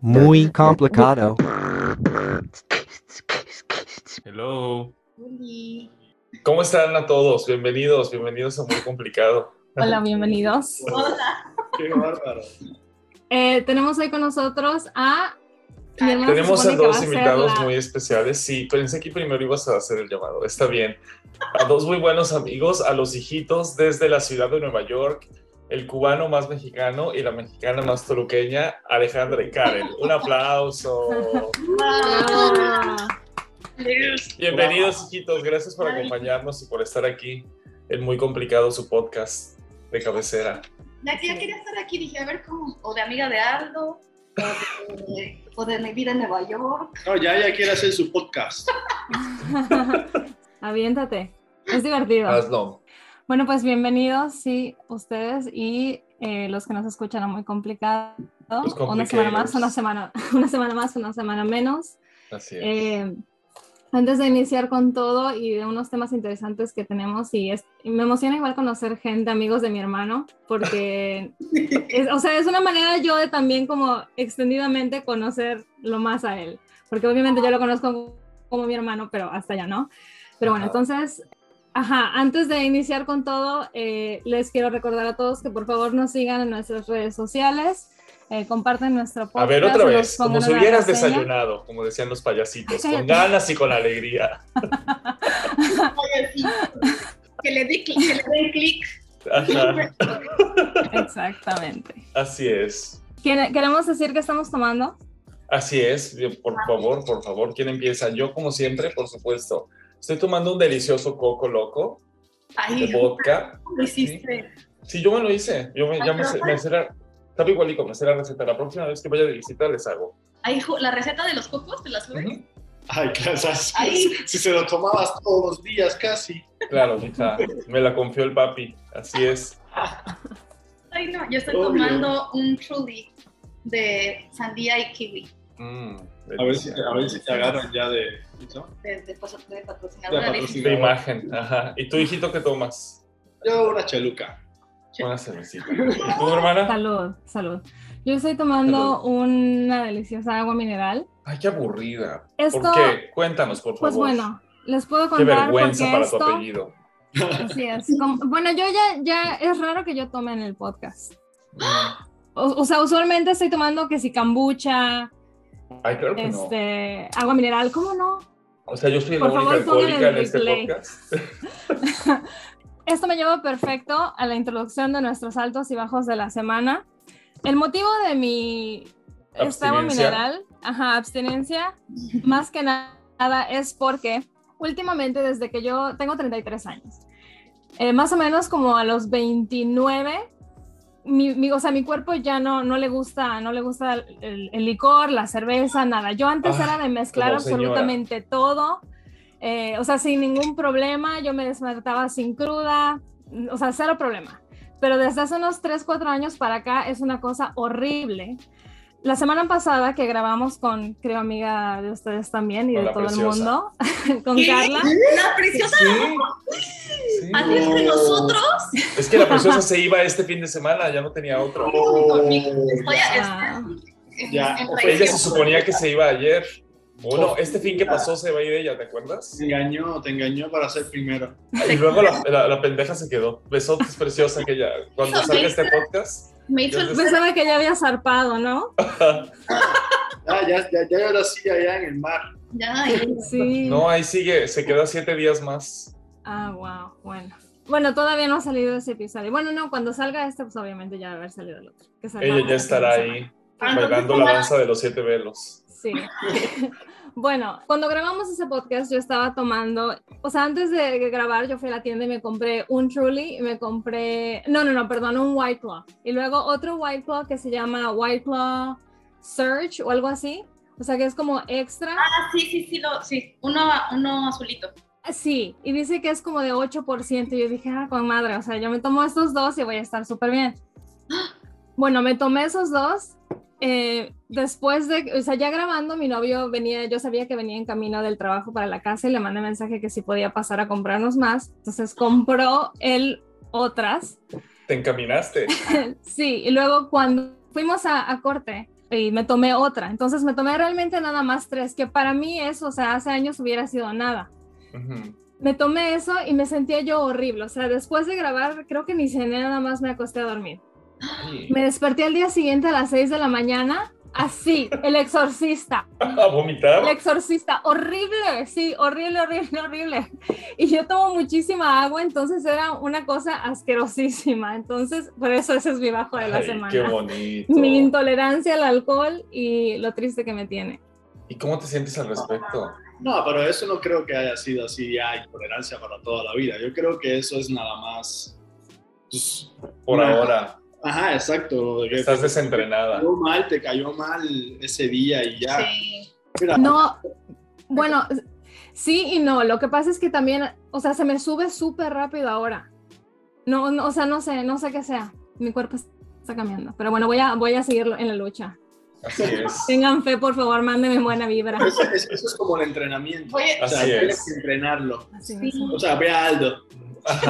Muy complicado. Hello. ¿Cómo están a todos? Bienvenidos, bienvenidos a Muy Complicado. Hola, bienvenidos. Hola. Qué bárbaro. Eh, tenemos hoy con nosotros a... Tenemos a dos invitados la- muy especiales. Sí, pensé que primero ibas a hacer el llamado. Está bien. A dos muy buenos amigos, a los hijitos desde la ciudad de Nueva York, el cubano más mexicano y la mexicana más toluqueña, Alejandra y Karen. Un aplauso. Bienvenidos, hijitos. Gracias por acompañarnos y por estar aquí en Muy Complicado, su podcast de cabecera. Ya que ya quería estar aquí, dije, a ver cómo, o de amiga de Aldo, o de, o de mi vida en Nueva York. No, ya ella quiere hacer su podcast. Aviéntate. Es divertido. Hazlo. Bueno, pues bienvenidos, sí, ustedes y eh, los que nos escuchan a muy complicado. Una semana más, una semana, una semana más, una semana menos. Así es. Eh, antes de iniciar con todo y de unos temas interesantes que tenemos, y, es- y me emociona igual conocer gente, amigos de mi hermano, porque, es- o sea, es una manera yo de también como extendidamente conocerlo más a él, porque obviamente yo lo conozco como mi hermano, pero hasta allá no. Pero bueno, entonces, ajá, antes de iniciar con todo, eh, les quiero recordar a todos que por favor nos sigan en nuestras redes sociales. eh, comparten nuestro podcast. A ver, otra vez, como si hubieras desayunado, como decían los payasitos, Ay, con ganas y con alegría. Que le di clic, que le den clic. Ajá, Exactamente. así es. ¿Quiere- ¿Queremos decir que estamos tomando? Así es, por favor, por favor, ¿quién empieza? Yo, como siempre, por supuesto. Estoy tomando un delicioso coco loco Ay, de vodka. lo hiciste. Sí, yo me lo hice. Yo me, ya me, me la, estaba igualico, me sé la receta. La próxima vez que vaya de visita les hago. Ay, la receta de los cocos, ¿te la subes? Ay, claro, si, si se lo tomabas todos los días casi. Claro, hija, me la confió el papi. Así es. Ay, no, yo estoy Obvio. tomando un truly de sandía y kiwi. Mm, A ver, si, delicia. a ver si te agarran ya de... ¿no? De, de, de patrocinadora. De imagen, ajá. ¿Y tú, hijito, qué tomas? Yo una chaluca. Una cervecita. ¿Y tú, hermana? Salud, salud. Yo estoy tomando una deliciosa agua mineral. Ay, qué aburrida. Esto, ¿Por qué? Cuéntanos, por favor. pues bueno, les puedo Qué contar vergüenza porque para esto, tu apellido. así es. Como- bueno, yo ya, ya, es raro que yo tome en el podcast. O, o sea, usualmente estoy tomando que si kombucha, Ay, claro que no. este, agua mineral, ¿cómo no? O sea, yo soy la por única favor, pongan alcohólica en este podcast. Esto me lleva perfecto a la introducción de nuestros altos y bajos de la semana. El motivo de mi esta agua Abstinencia. mineral, ajá, abstinencia, más que nada es porque últimamente desde que yo tengo 33 años, eh, más o menos como a los 29, mi, mi- o sea, mi cuerpo ya no, no le gusta, no le gusta el, el licor, la cerveza, nada. Yo antes Ah, era de mezclar señora. absolutamente todo, eh, o sea, sin ningún problema, yo me despertaba sin cruda, o sea, cero problema. Pero desde hace unos 3, 4 años para acá es una cosa horrible. La semana pasada que grabamos con, creo, amiga de ustedes también y Con de todo preciosa. el mundo, con ¿Qué? Carla. La preciosa Sí. Sí. antes de nosotros. Es que la preciosa se iba este fin de semana, ya no tenía otro. Estoy Ah. Ya, o Ella se suponía que se iba ayer. Bueno, este fin que pasó se va a ir ella, ¿te acuerdas? Te engañó, te engañó para ser primero. Y luego la, la- la pendeja se quedó. Besotes preciosa que ella. Cuando salga este podcast. Me hizo el Yo Pensaba que ya había zarpado, ¿no? Ah, ya, ya, ya ahora sí allá en el mar. Ya, Sí. No, ahí sigue, se queda siete días más. Ah, wow, bueno. Bueno, todavía no ha salido ese episodio. Bueno, no, cuando salga este, pues obviamente ya va a haber salido el otro. que Ella ya estará ahí Ah, bailando la danza de los siete velos. Sí. bueno, cuando grabamos ese podcast yo estaba tomando, o sea, antes de grabar yo fui a la tienda y me compré un Truly y me compré, no, no, no, perdón, un White Claw. Y luego otro White Claw que se llama White Claw Surge o algo así. O sea, que es como extra. Ah, sí, sí, sí, lo, sí. Uno, uno azulito. Sí, y dice que es como de 8%. Y yo dije, ah, con madre, o sea, yo me tomo estos dos y voy a estar súper bien. Bueno, me tomé esos dos. Eh, después de, o sea, ya grabando, mi novio venía, yo sabía que venía en camino del trabajo para la casa y le mandé mensaje que si podía pasar a comprarnos más. Entonces compró él otras. te encaminaste. sí, y luego cuando fuimos a, a corte, y me tomé otra. Entonces me tomé realmente nada más tres, que para mí eso, o sea, hace años hubiera sido nada. Me tomé eso y me sentía yo horrible. O sea, después de grabar, creo que ni cené, nada más me acosté a dormir. Me desperté al día siguiente a las 6 de la mañana, así, el exorcista. ¿A vomitar? El exorcista, horrible, sí, horrible, horrible, horrible. Y yo tomo muchísima agua, entonces era una cosa asquerosísima. Entonces, por eso ese es mi bajo de la Ay, semana. qué bonito. Mi intolerancia al alcohol y lo triste que me tiene. ¿Y cómo te sientes al respecto? No, pero eso no creo que haya sido así, ya, intolerancia para toda la vida. Yo creo que eso es nada más. pues, Por una- ahora, Ajá, exacto. estás te desentrenada. cayó mal, te cayó mal ese día y ya. Sí. Mira, No, bueno, sí y no. Lo que pasa es que también, o sea, se me sube súper rápido ahora. No, no, o sea, no sé, no sé qué sea. Mi cuerpo está cambiando. Pero bueno, voy a, voy a seguirlo en la lucha. Así es. Tengan fe, por favor, mándenme buena vibra. Eso, es- eso es como el entrenamiento. Oye, O sea, Así tienes es. que entrenarlo. Así es. O sea, ve a Aldo.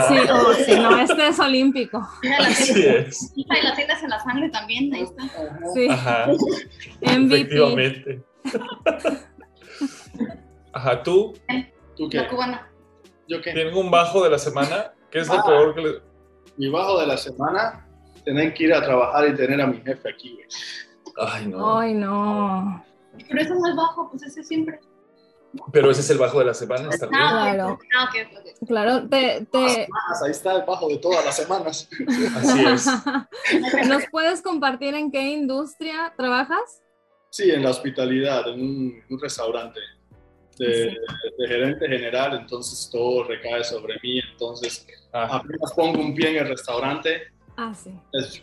Sí, oh, sí, no, este es olímpico. mira, la Así es. y la tienes en la sangre también, ahí está. Sí, Ajá. MVP. Efectivamente. Ajá, tú ¿Tú La cubana. ¿Yo qué? tienes un bajo de la semana. ¿Qué es lo Ah. peor que le... Mi bajo de la semana, tener que ir a trabajar y tener a mi jefe aquí, güey. Ay, no. Ay, no. Pero eso no es bajo, pues ese siempre. Pero ese es el bajo de la semana, está bien. Ah, Claro. ah. Claro, te, te, Más, ahí está el bajo de todas las semanas. Así es. ¿nos puedes compartir en qué industria trabajas? Sí, en la hospitalidad, en un, un restaurante de, Sí. de gerente general, entonces todo recae sobre mí. Entonces, Ah, apenas pongo un pie en el restaurante, Ah, sí. es,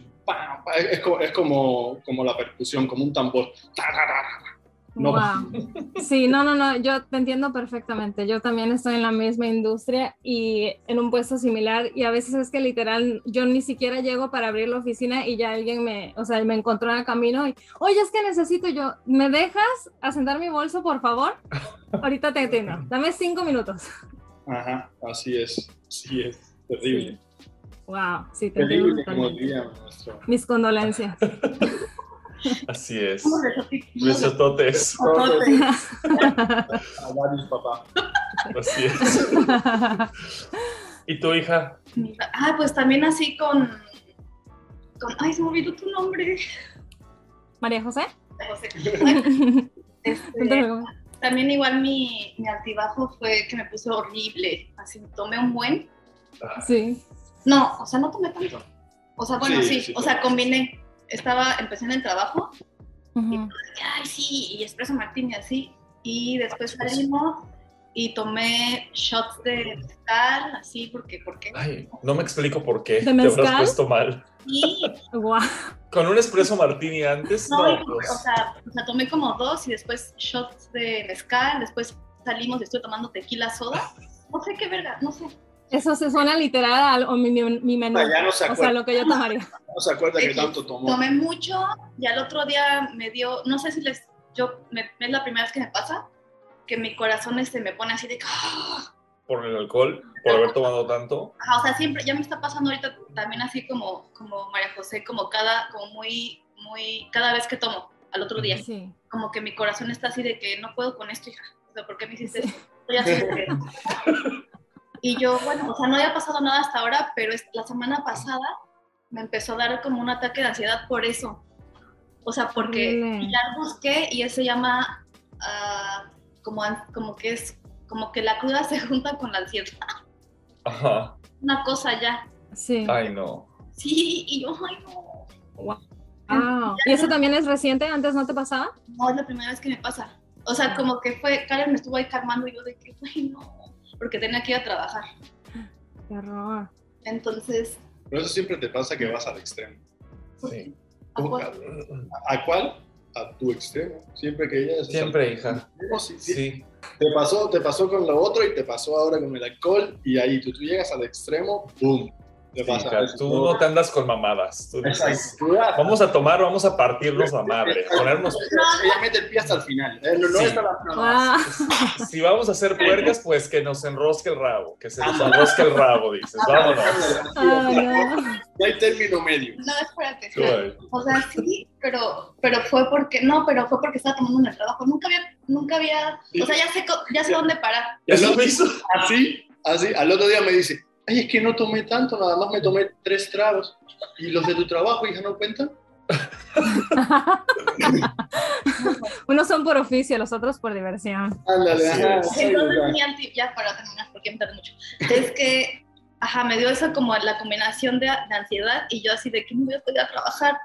es, es como, como la percusión, como un tambor. Ta, ta, ta, ta. No. Wow. Sí, no, no, no, yo te entiendo perfectamente. Yo también estoy en la misma industria y en un puesto similar y a veces es que literal yo ni siquiera llego para abrir la oficina y ya alguien me, o sea, me encontró en el camino y, oye, es que necesito yo, ¿me dejas asentar mi bolso, por favor? Ahorita te atiendo. Dame cinco minutos. Ajá, así es, sí es, terrible. Wow, sí, te entiendo Terrible, como diría nuestro. Mis condolencias. así es. Besototes. A varios papá. Así es. ¿Y tu hija? Ah, pues también así con, con. Ay, se me olvidó tu nombre. María José. José. Este, también igual mi, mi altibajo fue que me puse horrible. Así tomé un buen. Sí. No, o sea, no tomé tanto. O sea, bueno, Sí, sí, sí o sea, combiné. Estaba, empecé en el trabajo, Ujú. ay, sí, y espresso martini así. Y después salimos y tomé shots de mezcal, así, porque, porque. Ay, no me explico por qué. ¿De Te habrás puesto mal. Y, Guau. Con un espresso martini antes, no, no, y, pues. o, sea, o sea, tomé como dos y después shots de mezcal, después salimos y estoy tomando tequila soda. No sé qué verga, no sé. Eso se suena literal a mi, mi menú. Ya no se O sea, lo que yo tomaría. no se acuerda que tanto tomó. Tomé mucho y al otro día me dio, no sé si les, yo, me, es la primera vez que me pasa, que mi corazón este, me pone así de, ¡ah! Por el alcohol, por haber tomado tanto. Ajá, o sea, siempre, ya me está pasando ahorita también así como, como María José, como cada, como muy, muy, cada vez que tomo, al otro día, Sí. como que mi corazón está así de que no puedo con esto, hija, o sea, ¿por qué me hiciste esto? Estoy así de que- Y yo, bueno, o sea, no había pasado nada hasta ahora, pero la semana pasada me empezó a dar como un ataque de ansiedad por eso. O sea, porque Horrible. ya busqué y eso se llama ah, como, como que es, como que la cruda se junta con la ansiedad. Ajá. Una cosa ya. Sí. Ay, no. Sí, y yo, ay, no. Wow. ¿Y eso también es reciente? ¿Antes no te pasaba? No, es la primera vez que me pasa. O sea, como que fue, Karen me estuvo ahí calmando y yo de que, güey, no, porque tenía que ir a trabajar. Qué horror. Entonces, Pero eso siempre te pasa que vas al extremo. Sí. ¿a ¿Cómo? cuál? ¿A cuál? A tu extremo. Siempre que llegas. Siempre, hija. Sí, sí. Sí. Te pasó, te pasó con lo otro y te pasó ahora con el alcohol y ahí tú, tú llegas al extremo, ¡boom! Pasa hija, tú no te andas con mamadas. Tú dices, vamos a tomar, vamos a partirnos la madre, ponernos Ella mete el pie hasta el final. eh, No, no Sí. está la. Ah, si vamos a hacer puercas, pues que nos enrosque el rabo, que se nos enrosque el rabo, dices, vámonos. ah, no. Hay término medio. No, espérate. O sea, sí, pero, pero fue porque, no, pero fue porque estaba tomando en el trabajo. Nunca había, nunca había, o sea, ya sé, ya sé dónde parar. Eso me hizo. Así, así. Al otro día me dice, ay, es que no tomé tanto, nada más me tomé tres tragos. ¿Y los de tu trabajo, hija, no cuentan? Unos son por oficio, los otros por diversión. Ándale, Así ajá. es. sí, Entonces, mi anti, ya para terminar, porque me mucho, es que, ajá, me dio esa como la combinación de, de ansiedad y yo así de que no voy a poder trabajar.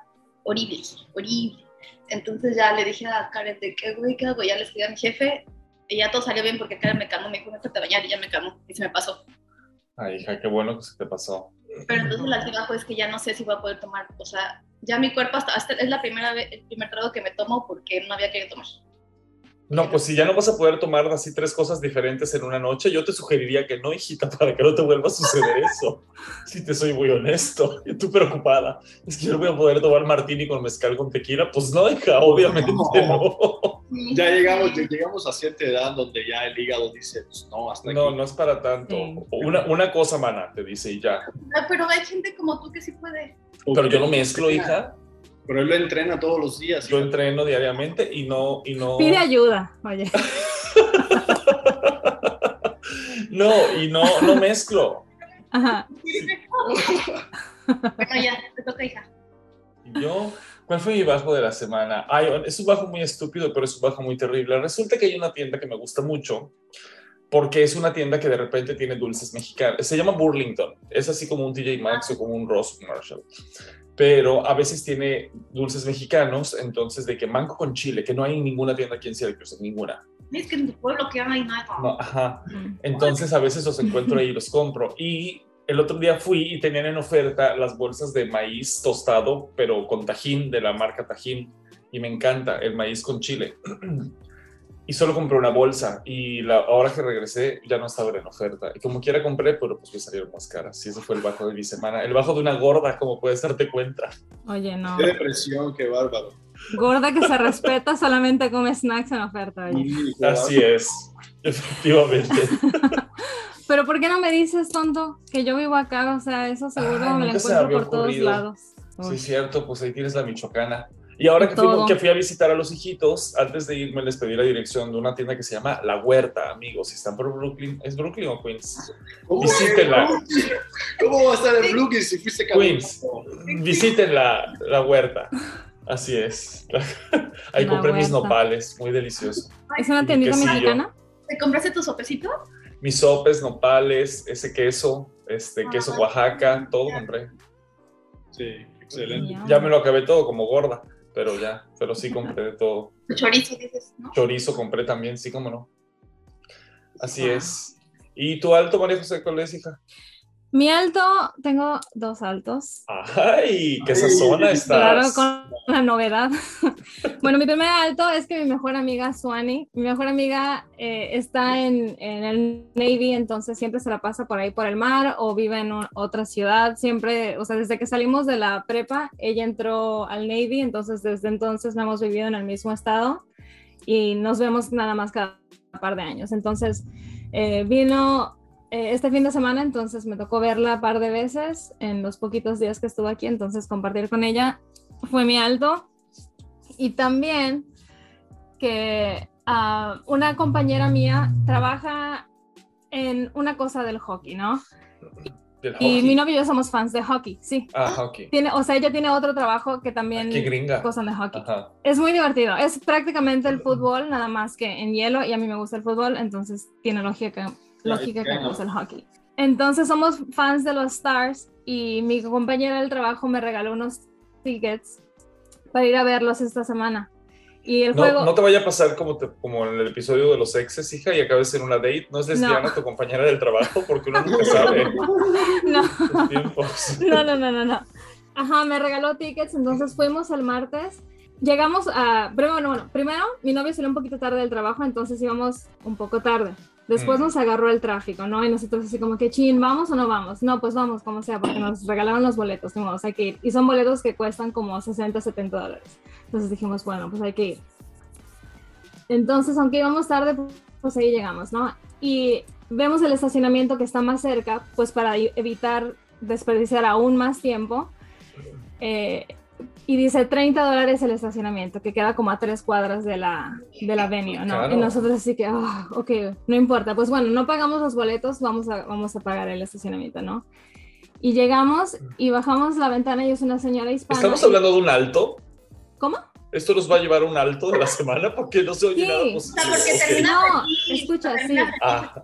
Horrible, horrible. Entonces ya le dije a Karen de que, güey, ¿qué hago? Ya le escribí a mi jefe y ya todo salió bien porque Karen me calmó, me dijo, a bañar y ya me calmó y se me pasó. Ay, hija, qué bueno que se te pasó. Pero entonces la ansiedad fue es que ya no sé si voy a poder tomar, o sea, ya mi cuerpo hasta, hasta es la primera vez, el primer trago que me tomo porque no había querido tomar. No, pues si ya no vas a poder tomar así tres cosas diferentes en una noche, yo te sugeriría que no, hijita, para que no te vuelva a suceder eso. Si te soy muy honesto. Y tú preocupada. Es que yo no voy a poder tomar martini con mezcal con tequila. Pues no, hija, obviamente no. Ya llegamos, ya llegamos a cierta edad donde ya el hígado dice, pues no, hasta No, aquí. no es para tanto. Sí. Una, una cosa, mana, te dice y ya. Ah, Pero hay gente como tú que sí puede. Pero yo no mezclo, hija. Pero él lo entrena todos los días. Yo entreno diariamente y no, y no. Pide ayuda, oye. No, y no, no mezclo. Ajá. Bueno, ya, te toca, hija. Yo, ¿cuál fue mi bajo de la semana? Ay, es un bajo muy estúpido, pero es un bajo muy terrible. Resulta que hay una tienda que me gusta mucho, porque es una tienda que de repente tiene dulces mexicanos. Se llama Burlington. Es así como un TJ Maxx o como un Ross Marshall. Pero a veces tiene dulces mexicanos, entonces de que mango con chile, que no hay en ninguna tienda aquí en Syracuse, ninguna. Es que en tu pueblo que hay nada. No, ajá. Entonces a veces los encuentro ahí y los compro. Y el otro día fui y tenían en oferta las bolsas de maíz tostado, pero con tajín, de la marca Tajín. Y me encanta el maíz con chile. Y solo compré una bolsa y la ahora que regresé ya no estaba en oferta. Y como quiera compré, pero pues me salieron más caras. Y ese fue el bajo de mi semana. El bajo de una gorda, como puedes darte cuenta. Oye, no. Qué depresión, qué bárbaro. Gorda que se respeta solamente come snacks en oferta, oye. Sí, Así es, efectivamente. Pero ¿por qué no me dices, tonto, que yo vivo acá? O sea, eso seguro Ay, me lo encuentro por todos lados. Sí, Uy. es cierto, pues ahí tienes la michoacana. Y ahora que, fui a visitar a los hijitos, antes de irme les pedí la dirección de una tienda que se llama La Huerta, amigos. Si están por Brooklyn, ¿es Brooklyn o Queens? ¿Cómo, Visítela. ¿Cómo va a estar el Brooklyn si fuiste Queens. Visiten la, la Huerta. Así es. Ahí La compré mis nopales, muy delicioso. ¿Es una tiendita mexicana? ¿Te compraste tu sopecito? Mis sopes, nopales, ese queso, este queso Ah. Oaxaca, todo compré. Sí, excelente. Ya me lo acabé todo como gorda, pero ya, pero sí compré de todo. Chorizo, dices, ¿no? Chorizo compré también, sí, cómo no. Así Ah. es. ¿Y tu alto, María José, cuál es, hija? Mi alto, tengo dos altos. ¡Ay! ¡Qué sazona Claro, estás! con la novedad. bueno, mi primer alto es que mi mejor amiga, Suani, mi mejor amiga eh, está en, en el Navy, entonces siempre se la pasa por ahí por el mar o vive en un- otra ciudad. Siempre, o sea, desde que salimos de la prepa, ella entró al Navy, entonces desde entonces no hemos vivido en el mismo estado y nos vemos nada más cada par de años. Entonces, eh, vino eh, este fin de semana, entonces me tocó verla un par de veces en los poquitos días que estuve aquí, entonces compartir con ella fue mi alto. Y también que ah, una compañera mía trabaja en una cosa del hockey, ¿no? Del Y mi novio y yo somos fans de hockey, sí. Ah, hockey. Tiene, o sea, ella tiene otro trabajo que también cosas de hockey. Ajá. Es muy divertido. Es prácticamente el fútbol, nada más que en hielo, y a mí me gusta el fútbol, entonces tiene lógica, lógica que gusta el hockey. Entonces somos fans de los Stars y mi compañera del trabajo me regaló unos tickets para ir a verlos esta semana. Y el No, juego... no te vaya a pasar como, te- como en el episodio de los exes, hija, y acabes en una date. No es lesbiana No. tu compañera del trabajo, porque uno nunca sabe no. No, no, no, no, no. Ajá, me regaló tickets, entonces fuimos el martes. Llegamos a. Pero bueno, bueno, primero mi novio salió un poquito tarde del trabajo, entonces íbamos un poco tarde. Después Mm. nos agarró el tráfico, ¿no? Y nosotros así como que, chin, ¿vamos o no vamos? No, pues vamos, como sea, porque nos regalaron los boletos, ni modo, hay que ir. Y son boletos que cuestan como 60, 70 dólares. Entonces dijimos, bueno, pues hay que ir. Entonces, aunque íbamos tarde, pues ahí llegamos, ¿no? Y vemos el estacionamiento que está más cerca, pues para evitar desperdiciar aún más tiempo. Eh, y dice 30 dólares el estacionamiento, que queda como a tres cuadras de la, de la venue, ¿no? Claro. Y nosotros así que, ah, ok, no importa, pues bueno, no pagamos los boletos, vamos a, vamos a pagar el estacionamiento, ¿no? Y llegamos y bajamos la ventana y es una señora hispana. ¿Estamos y- hablando de un alto? ¿Cómo? ¿Esto nos va a llevar a un alto de la semana? Porque no se oye Sí. nada O sea, positivo. porque Ok. termina No, feliz, escucha, sí. Ah.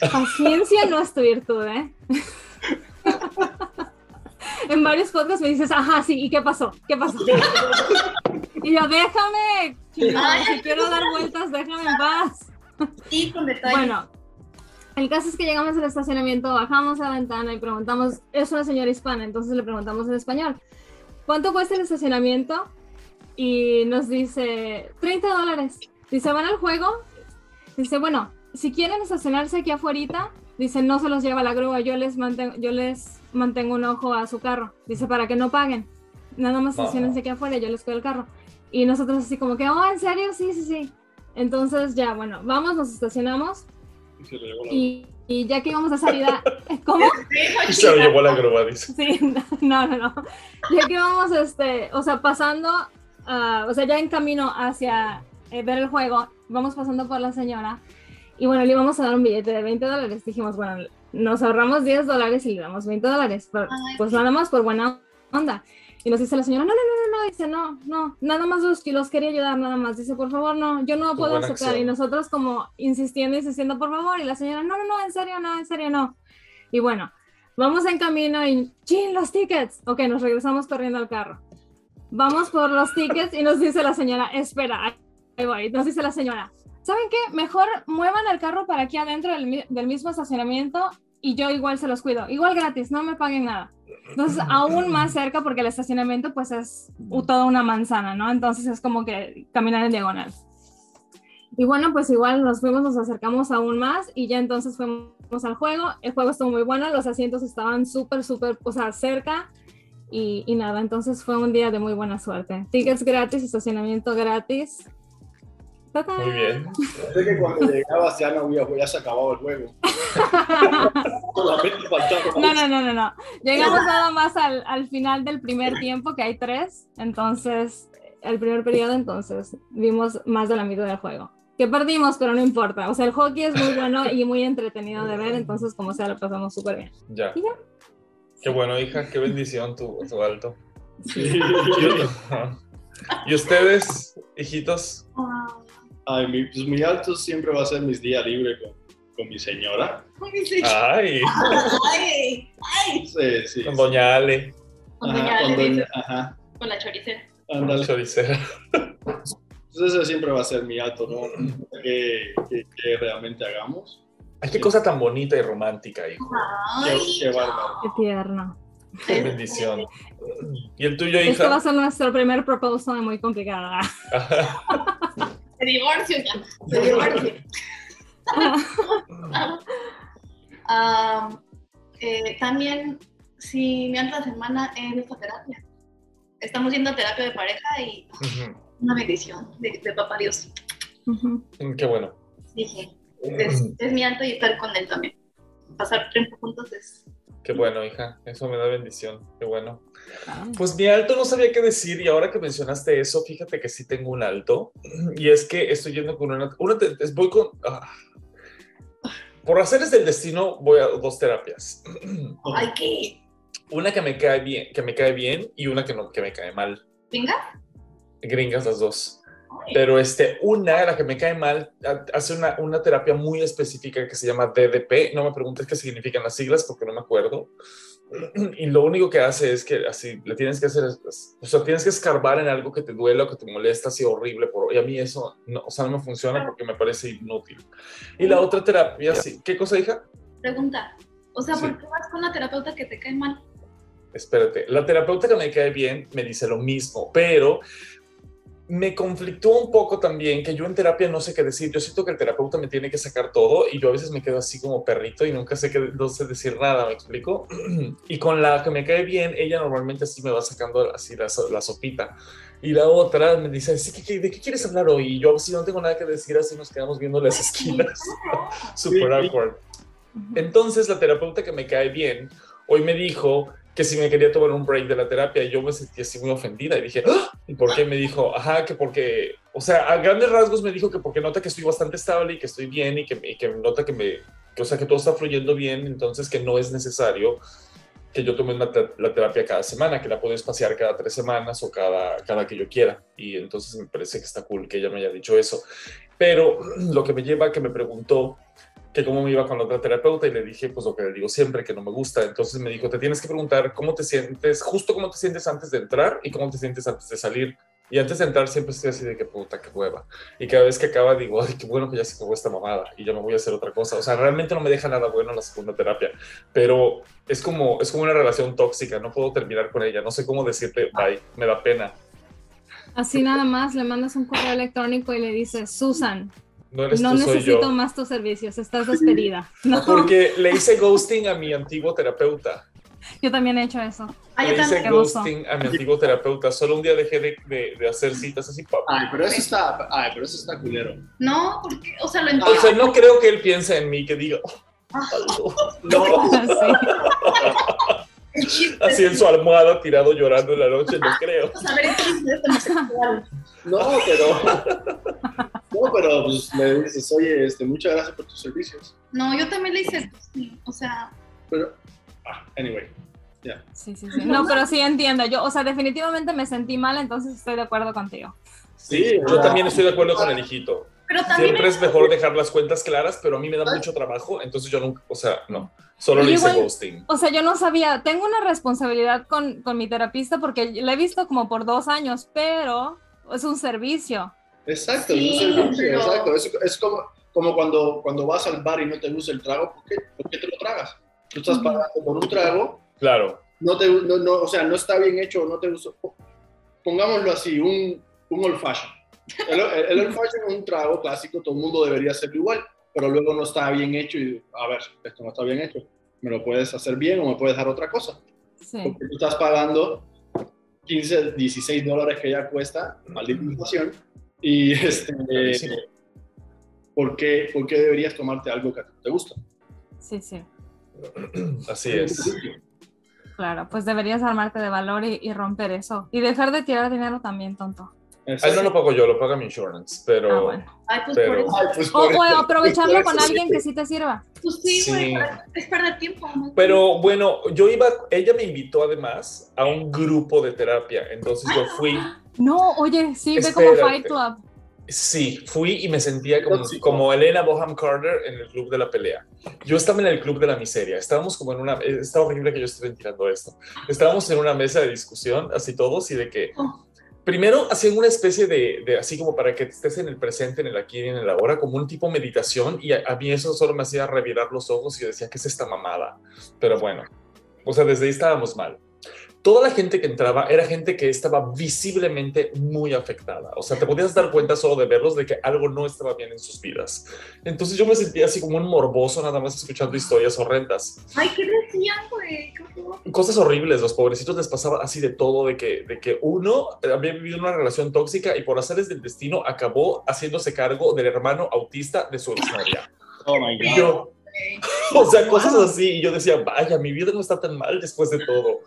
Paciencia no es tu virtud, ¿eh? en varios podcasts me dices, ajá, sí, ¿y qué pasó? ¿Qué pasó? y yo, déjame, si quiero dar vueltas, déjame en paz. Sí, con detalle. Bueno, el caso es que llegamos al estacionamiento, bajamos a la ventana y preguntamos, es una señora hispana, entonces le preguntamos en español, ¿cuánto cuesta el estacionamiento? Y nos dice, 30 dólares. Dice, ¿van al juego? Dice, bueno, si quieren estacionarse aquí afuera, dice, no se los lleva la grúa, yo les mantengo, yo les mantengo un ojo a su carro. Dice, para que no paguen. Nada más estacionense aquí afuera, yo les cuido el carro. Y nosotros así como que, oh, ¿en serio? Sí, sí, sí. Entonces ya, bueno, vamos, nos estacionamos Y se le llevó la- y, y ya que íbamos a salir a... ¿Cómo? Y se lo llevó la grúa, dice. Sí, no, no, no. Ya que íbamos, este, o sea, pasando, ah, o sea, ya en camino hacia eh, ver el juego, vamos pasando por la señora y bueno, le íbamos a dar un billete de 20 dólares. Dijimos, bueno, nos ahorramos 10 dólares y le damos 20 dólares, Ay, pues nada más por buena onda. Y nos dice la señora, no, no, no, no, no, dice, no, no, nada más los, los quería ayudar, nada más. Dice, por favor, no, yo no puedo aceptar. acción. Y nosotros como insistiendo, insistiendo, por favor. Y la señora, no, no, no, en serio, no, en serio, no. Y bueno, vamos en camino y, ¡chin, los tickets! Ok, nos regresamos corriendo al carro. Vamos por los tickets y nos dice la señora, espera, ahí voy. Nos dice la señora, ¿saben qué? Mejor muevan el carro para aquí adentro del, del mismo estacionamiento y yo igual se los cuido. Igual gratis, no me paguen nada. Entonces, aún más cerca porque el estacionamiento pues es toda una manzana, ¿no? Entonces es como que caminar en diagonal. Y bueno, pues igual nos fuimos, nos acercamos aún más y ya entonces fuimos al juego. El juego estuvo muy bueno, los asientos estaban súper, súper, o sea, cerca. Y, y nada, entonces fue un día de muy buena suerte. Tickets gratis, estacionamiento gratis. ¡Tata! Muy bien. Sé que cuando llegabas ya no había, ya se acababa el juego. Solamente faltaba. No, no, no, no, no. Llegamos nada más al, al final del primer tiempo, que hay tres. Entonces, el primer periodo, entonces, vimos más de la mitad del juego. Que perdimos, pero no importa. O sea, el hockey es muy bueno y muy entretenido de ver, entonces, como sea, lo pasamos súper bien. Ya. Y ya. Qué bueno, hija. Qué bendición tu, tu alto. Sí. ¿Y ustedes, hijitos? Ah, Ay, mi, pues mi alto siempre va a ser mis días libres con, con mi señora. ay, sí. Ay, Ay, ay. Sí, sí. con Doña Ale, Con Ajá, doña con Ale, doña- dice, ajá. con la choricera. Ándale. choricera. Pues ese siempre va a ser mi alto, ¿no? Que, que, que realmente hagamos. Ay, qué cosa tan bonita y romántica, hijo. Qué, Ay, qué bárbaro. Qué tierno. Qué bendición. ¿Y el tuyo, Este va a hija? ser nuestro primer proposal muy complicado. Divorcio ya. Se divorcio. Ah, eh, también, si mi otra semana es esta terapia. Estamos yendo a terapia de pareja y una bendición de, de papá Dios. Ujú. Qué bueno. Dije, es, es mi alto y estar con él también. Pasar tiempo juntos es... Qué bueno, hija. Eso me da bendición. Qué bueno. Ah. Pues mi alto no sabía qué decir y ahora que mencionaste eso, fíjate que sí tengo un alto y es que estoy yendo con una, una voy con, ah. por hacerles del destino voy a dos terapias, Ay, ¿qué? una que me cae bien, que me cae bien y una que no, que me cae mal, ¿Venga? gringas las dos. Pero este, una, la que me cae mal, ha- hace una, una terapia muy específica que se llama DDP. No me preguntes qué significan las siglas porque no me acuerdo. Y lo único que hace es que así le tienes que hacer, o sea, tienes que escarbar en algo que te duela o que te molesta así horrible. Por, y a mí eso, no, o sea, no me funciona porque me parece inútil. Y la otra terapia, sí. ¿Qué cosa, hija? Pregunta. O sea, Sí. ¿por qué vas con una terapeuta que te cae mal? Espérate, la terapeuta que me cae bien me dice lo mismo, pero me conflictó un poco también que yo en terapia no sé qué decir. Yo siento que el terapeuta me tiene que sacar todo y yo a veces me quedo así como perrito y nunca sé qué, no sé decir nada, ¿me explico? y con la que me cae bien, ella normalmente así me va sacando así la, la sopita. Y la otra me dice, ¿de qué quieres hablar hoy? Y yo, si no tengo nada que decir, así nos quedamos viendo las esquinas. Super awkward. Entonces, la terapeuta que me cae bien, hoy me dijo que si me quería tomar un break de la terapia yo me sentí así muy ofendida y dije, ¡Ah! ¿y por qué? Me dijo, ajá, que porque, o sea, a grandes rasgos me dijo que porque nota que estoy bastante estable y que estoy bien y que, y que nota que me, que, o sea, que todo está fluyendo bien, entonces que no es necesario que yo tome la terapia cada semana, que la puedo espaciar cada tres semanas o cada, cada que yo quiera. Y entonces me parece que está cool que ella me haya dicho eso. Pero lo que me lleva a que me preguntó que cómo me iba con la otra terapeuta y le dije, pues lo que le digo siempre, que no me gusta. Entonces me dijo, te tienes que preguntar cómo te sientes, justo cómo te sientes antes de entrar y cómo te sientes antes de salir. Y antes de entrar siempre estoy así de que puta, que hueva. Y cada vez que acaba digo, ay, qué bueno que ya se acabó esta mamada y ya me voy a hacer otra cosa. O sea, realmente no me deja nada bueno la segunda terapia, pero es como, es como una relación tóxica, no puedo terminar con ella, no sé cómo decirte bye, me da pena. Así nada más le mandas un correo electrónico y le dices, Susan, no, necesito más tus servicios, estás despedida. Porque le hice ghosting a mi antiguo terapeuta. Yo también he hecho eso. le hice ghosting a mi antiguo terapeuta. Solo un día dejé de, de, hacer citas así. Papá. Ay, pero eso está, ay, pero eso está culero. No, porque, o sea, lo entiendo. O sea, no creo que él piense en mí, que diga, oh, no. Así en su almohada tirado llorando en la noche, no creo. A ver, no, pero. No, pero pues le dices, oye, este, muchas gracias por tus servicios. No, yo también le hice, o sea. Pero, ah, anyway. ya. Sí, sí, sí. No, pero sí entiendo. Yo, o sea, definitivamente me sentí mal, entonces estoy de acuerdo contigo. Sí, yo también estoy de acuerdo con el hijito. Pero también Siempre es mejor dejar las cuentas claras, pero a mí me da mucho trabajo, entonces yo nunca, o sea, no. Solo le hice ghosting. O sea, yo no sabía, tengo una responsabilidad con, con mi terapista porque la he visto como por dos años, pero es un servicio. Exacto, es un servicio, exacto. Es, es, como, como cuando, cuando vas al bar y no te gusta el trago, ¿por qué, ¿por qué te lo tragas? Tú estás pagando por un trago. Claro. No te, no, no, o sea, no está bien hecho, no te gusta. Pongámoslo así, un, un old fashion. El, el, old fashion es un trago clásico, todo el mundo debería hacerlo igual pero luego no está bien hecho y, a ver, esto no está bien hecho, me lo puedes hacer bien o me puedes dar otra cosa. Sí. Porque tú estás pagando 15, 16 dólares que ya cuesta, maldita inflación, y este, ¿por, qué, ¿por qué deberías tomarte algo que te gusta? Sí, sí. Así es. Claro, pues deberías armarte de valor y, y romper eso. Y dejar de tirar dinero también, tonto. Ahí no lo pago yo, lo paga mi insurance, pero... Ah, bueno. Ay, pues por eso. Pues o, aprovecharlo con alguien que sí te sirva. Pues sí, güey, es perder tiempo. Pero bueno, yo iba, ella me invitó además a un grupo de terapia, entonces yo fui... No, oye, sí, ve como Fight Club. Sí, fui y me sentía como, como Elena Boham Carter en el club de la pelea. Yo estaba en el club de la miseria. Estábamos como en una. Está horrible que yo esté ventilando esto. Estábamos en una mesa de discusión, así todos, y de que. Oh primero hacían una especie de, así como para que estés en el presente, en el aquí y en el ahora, como un tipo meditación, y a, a, mí eso solo me hacía revirar los ojos y yo decía, ¿qué es esta mamada? Pero bueno, o sea, desde ahí estábamos mal toda la gente que entraba era gente que estaba visiblemente muy afectada. O sea, te podías dar cuenta solo de verlos de que algo no estaba bien en sus vidas. Entonces yo me sentía así como un morboso nada más escuchando historias horrendas. Ay, ¿qué decían, güey? Cosas horribles. Los pobrecitos les pasaba así de todo, de que, de que uno había vivido una relación tóxica y por hacerles del destino acabó haciéndose cargo del hermano autista de su novia. Oh, my God. O sea, cosas así. Y yo decía, vaya, mi vida no está tan mal después de todo.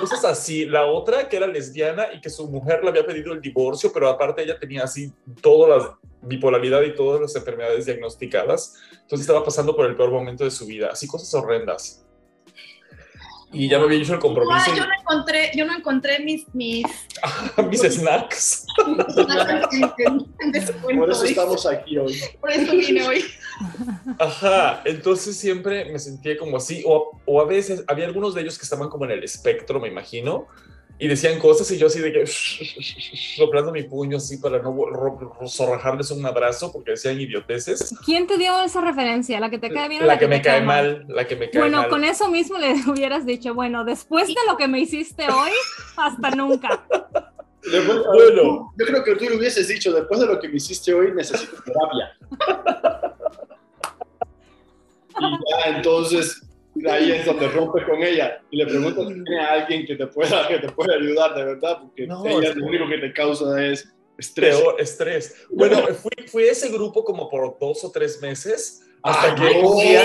Cosas así. La otra, que era lesbiana y que su mujer le había pedido el divorcio, pero aparte ella tenía así toda la bipolaridad y todas las enfermedades diagnosticadas. Entonces estaba pasando por el peor momento de su vida. Así cosas horrendas y ya me había hecho el compromiso. yo no encontré, yo no encontré mis mis, mis snacks. Por eso estamos aquí hoy. Por eso vine hoy. Ajá, entonces siempre me sentía como así, o, o a veces había algunos de ellos que estaban como en el espectro, me imagino, y decían cosas y yo así de que soplando mi puño así para no zorrajarles un abrazo porque decían idioteces. ¿Quién te dio esa referencia? ¿La que te cae bien o la, que, me cae mal? La que me cae bueno, con eso mismo le hubieras dicho, bueno, después de lo que me hiciste hoy, hasta nunca. Después- Bueno. Yo creo que tú le hubieses dicho, después de lo que me hiciste hoy, necesito terapia. Y ya entonces, ahí es donde rompes con ella y le preguntas si tiene a alguien que te pueda, que te pueda ayudar de verdad, porque No, ella es- lo único que te causa es estrés. Peor estrés. Bueno, fui, fui a ese grupo como por dos o tres meses, hasta Ah, que no. un día,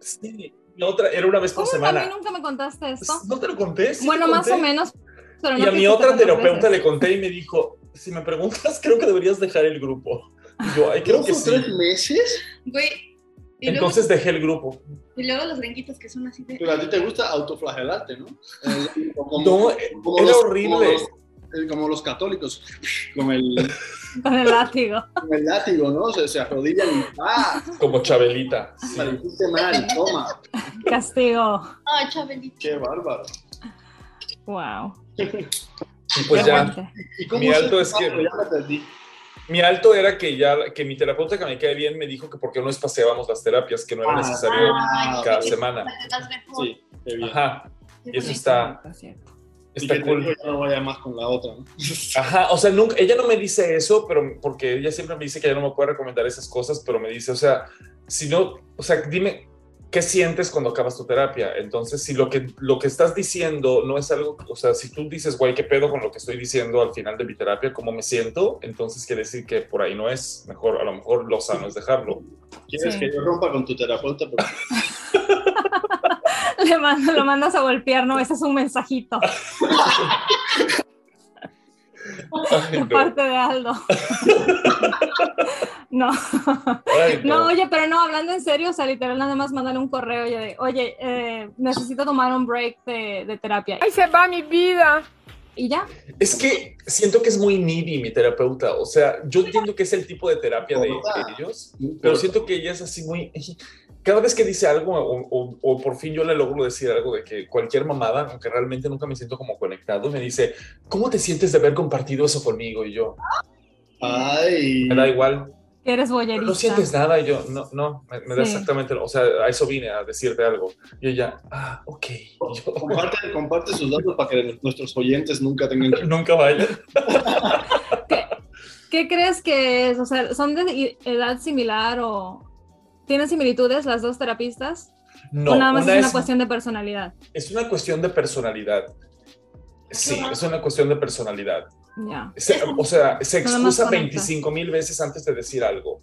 sí, otra, era una vez por ¿Cómo a mí semana. nunca me contaste esto? ¿No te lo conté? Sí bueno, te más conté. o menos, pero Y no a mi otra terapeuta le conté y me dijo, si me preguntas, creo que deberías dejar el grupo. Y yo, ay, creo ¿Dos que o sí. tres meses? Güey. Y, Entonces dejé el grupo. y luego los gringuitos que son así de. Pero a ti te gusta autoflagelarte, ¿no? Eh, como- No, como era los- horrible. Como los, eh, como los católicos, con el, Con el látigo. con el látigo, ¿no? Se, se arrodillan y ¡ah! Como Chabelita. Sí. Me hiciste mal, toma. Castigo. Ay, Chabelito. Qué bárbaro. Wow. Y pues Qué ya, fuerte. ¿Y cómo Mi alto es que- Ya me perdí. Mi alto era que ya, que mi terapeuta que me cae bien me dijo que por qué no espaciábamos las terapias, que no era Ah, necesario ah, cada sí, semana. Sí, qué bien. Ajá, y eso está, Es cierto. Y está que cool. ya no vaya más con la otra, ¿no? Ajá, o sea, nunca, ella no me dice eso, pero porque ella siempre me dice que ella no me puede recomendar esas cosas, pero me dice, o sea, si no, o sea, dime, ¿qué sientes cuando acabas tu terapia? Entonces, si lo que, lo que estás diciendo no es algo, o sea, si tú dices, güey, ¿qué pedo con lo que estoy diciendo al final de mi terapia? ¿Cómo me siento? Entonces quiere decir que por ahí no es, mejor, a lo mejor lo sano es dejarlo. ¿Quieres Sí. que yo rompa con tu terapeuta? Porque Le mando, lo mandas a golpear, no, ese es un mensajito Ay, no. parte de Aldo. No, Ay, no, no. oye, pero no, hablando en serio, o sea, literal, nada más mandar un correo y de, oye, eh, necesito tomar un break de, de terapia. ¡Ay, se va mi vida! Y ya, Es que siento que es muy needy mi terapeuta, o sea, yo entiendo que es el tipo de terapia de, de ellos, pero siento que ella es así muy... Cada vez que dice algo o, o- o por fin yo le logro decir algo de que cualquier mamada, aunque realmente nunca me siento como conectado, me dice, ¿cómo te sientes de haber compartido eso conmigo? Y yo, Ay. me da igual, eres "Pero boyerista. no sientes nada. Y yo, no, no, me, me da Sí. exactamente, o sea, a eso vine, a decirte algo. Y ella, ah, ok. Yo, Comparte, comparte sus datos para que nuestros oyentes nunca tengan que... nunca vaya. ¿Qué crees que es? O sea, ¿son de edad similar o tienen similitudes las dos terapistas? No, ¿O nada más una es una es- cuestión de personalidad? Es una cuestión de personalidad. Sí, es una cuestión de personalidad. Ya. Se- o sea, se excusa conecta. 25 mil veces antes de decir algo.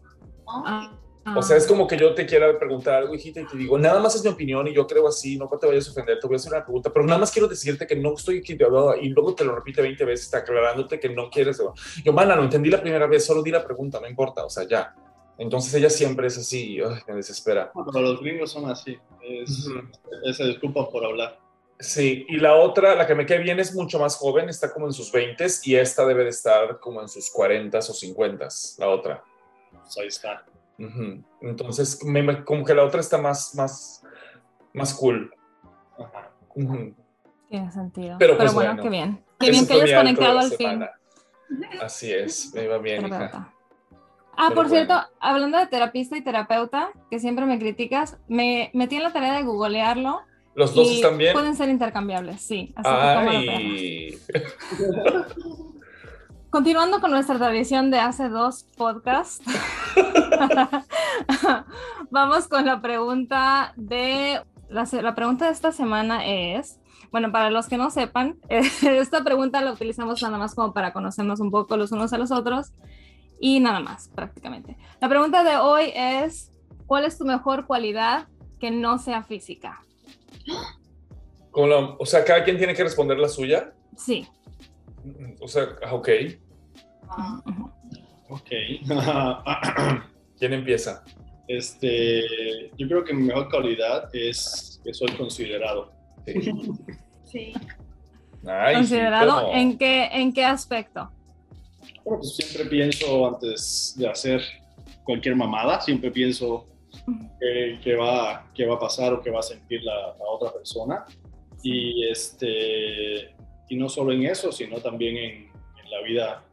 Ay, Ah, O sea, es como que yo te quiera preguntar algo, hijita, y te digo, nada más es mi opinión y yo creo así, no te vayas a ofender, te voy a hacer una pregunta, pero nada más quiero decirte que no estoy aquí, y luego te lo repite 20 veces, aclarándote que no quieres. Yo, mana, no entendí la primera vez, solo di la pregunta, no importa, o sea, ya. Entonces ella siempre es así, y, me desespera. Pero los gringos son así. Es, disculpan por hablar. Sí, y la otra, la que me cae bien, es mucho más joven, está como en sus 20 y esta debe de estar como en sus 40 o 50, la otra. Pues ahí está. Entonces, me- me- como que la otra está más, más, más cool. Ajá. Tiene sentido. Pero, Pero, pues, bueno, bueno. qué bien. Qué bien que hayas conectado al fin. Así es, me iba bien, hija. Ah, Pero por cierto, bueno. hablando de terapista y terapeuta, que siempre me criticas, me metí en la tarea de googlearlo. ¿Los dos están bien? Pueden ser intercambiables, sí. Así que. Ay, Continuando con nuestra tradición de hace dos podcasts, vamos con la pregunta de la, la pregunta de esta semana es, bueno, para los que no sepan, esta pregunta la utilizamos nada más como para conocernos un poco los unos a los otros y nada más prácticamente. La pregunta de hoy es, ¿cuál es tu mejor cualidad que no sea física? La- o sea, cada quien tiene que responder la suya. Sí. O sea, ah, ok. Ok. ¿Quién empieza? este, yo creo que mi mejor calidad es que soy considerado. Sí. sí. Ay, Considerado. ¿en qué, ¿en qué aspecto? Bueno, pues siempre pienso antes de hacer cualquier mamada, siempre pienso qué, qué va, qué va a pasar o qué va a sentir la, la otra persona. Y, este, y no solo en eso, sino también en, en la vida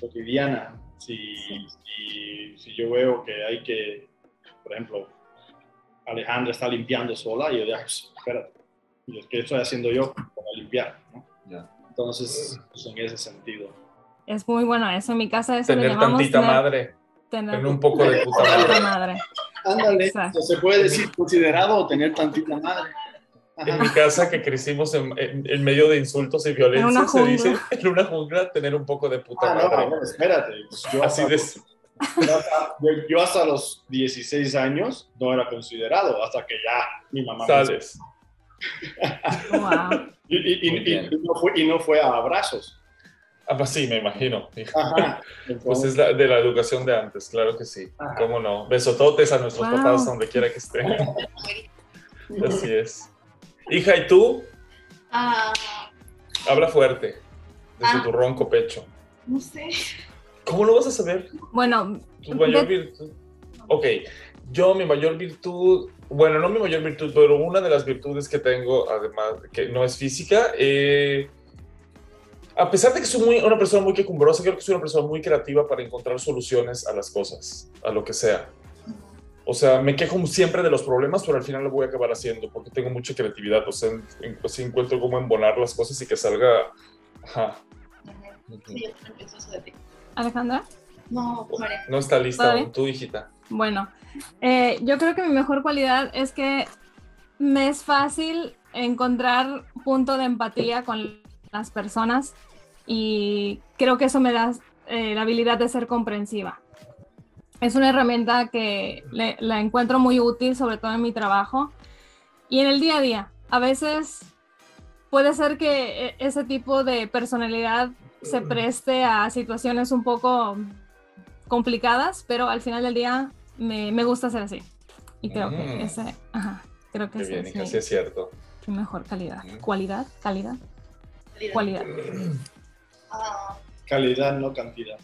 cotidiana. Si, si, si yo veo que hay que, por ejemplo, Alejandra está limpiando sola y yo digo, "Ay, pues, espérate, ¿y ¿qué estoy haciendo yo para limpiar? ¿no? Ya. Entonces, pues, en ese sentido. Es muy bueno eso. En mi casa eso le Tener llamamos tantita tener- madre. tener Tener un poco de puta madre. madre. Ándale, Exacto. se puede decir considerado o tener tantita madre. Ajá. En mi casa, que crecimos en, en- en medio de insultos y violencia, En una se dice en una jungla tener un poco de puta Ah, no, madre. no, espérate. pues yo, Así hasta, de. yo hasta- yo- yo hasta los 16 años no era considerado, hasta que ya mi mamá... me- Sales. Wow. Y, y- y- Muy bien. y no fue, y no fue a abrazos. Ah, pues sí, me imagino. Ajá. Pues es la- de la educación de antes, claro que sí. Ajá. ¿Cómo no? Besototes a nuestros Wow. papás donde quiera que estén. Así es. Hija, ¿y tú? Ah, Habla fuerte, desde Ah. tu ronco pecho. no sé. ¿Cómo lo vas a saber? Bueno, Tu mayor de- virtud. Ok, yo mi mayor virtud, bueno, no mi mayor virtud, pero una de las virtudes que tengo, además, que no es física, eh, a pesar de que soy muy, una persona muy quejumbrosa, creo que soy una persona muy creativa para encontrar soluciones a las cosas, a lo que sea. O sea, me quejo siempre de los problemas, pero al final lo voy a acabar haciendo porque tengo mucha creatividad. O sea, en- en- así encuentro cómo embonar las cosas y que salga. Ajá. Sí. Alejandra. No, María. No está lista aún, tú, hijita. Bueno, eh, yo creo que mi mejor cualidad es que me es fácil encontrar punto de empatía con las personas y creo que eso me da eh, la habilidad de ser comprensiva. Es una herramienta que le- la encuentro muy útil, sobre todo en mi trabajo y en el día a día. A veces puede ser que eh, ese tipo de personalidad se preste a situaciones un poco complicadas, pero al final del día me, me gusta ser así. Y creo Mm. que ese, ajá, creo que Qué esa bien, es hija, mi, sí es cierto. mi mejor calidad. Mm. ¿Cualidad? ¿Calidad? Cualidad. Ah, calidad, no cantidad.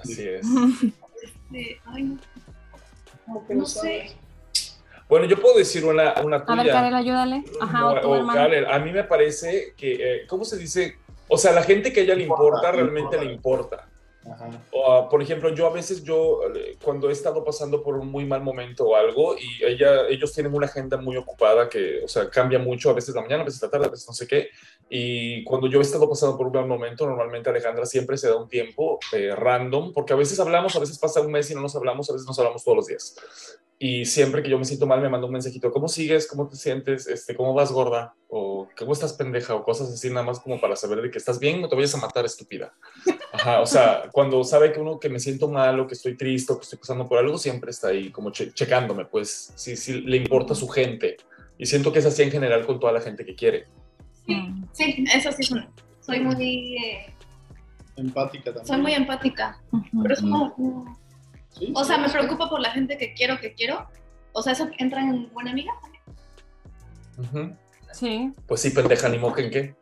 Así es. este, ay, no. ¿Cómo que No sabes? Bueno, yo puedo decir una, una A ver, tuya. Karel, ayúdale. Ajá, o tu o hermano. Karel, a mí me parece que, eh, ¿cómo se dice? O sea, la gente que a ella le importa, Importa, realmente importa. le importa. Ajá. O, ah, por ejemplo, yo a veces, yo eh, cuando he estado pasando por un muy mal momento o algo, y ella, ellos tienen una agenda muy ocupada que, o sea, cambia mucho, a veces la mañana, a veces la tarde, a veces no sé qué. Y cuando yo he estado pasando por un mal momento, normalmente Alejandra siempre se da un tiempo eh, random, porque a veces hablamos, a veces pasa un mes y no nos hablamos, a veces nos hablamos todos los días. Y siempre que yo me siento mal, me manda un mensajito, ¿cómo sigues? ¿Cómo te sientes? Este, ¿Cómo vas gorda? O ¿cómo estás pendeja? O cosas así, nada más como para saber de que estás bien, no te vayas a matar, estúpida. Ajá, o sea, cuando sabe que uno que me siento mal o que estoy triste o que estoy pasando por algo, siempre está ahí como che- checándome, pues sí, sí le importa su gente. Y siento que es así en general con toda la gente que quiere. Sí, eso sí es un- Soy muy, eh, Empática también. soy muy empática. Pero es como, Sí, o sí, sea, me preocupa por la gente que quiero, que quiero. O sea, eso entra en buena amiga. Ujú. Sí, Pues sí, pendeja, ni moquen qué.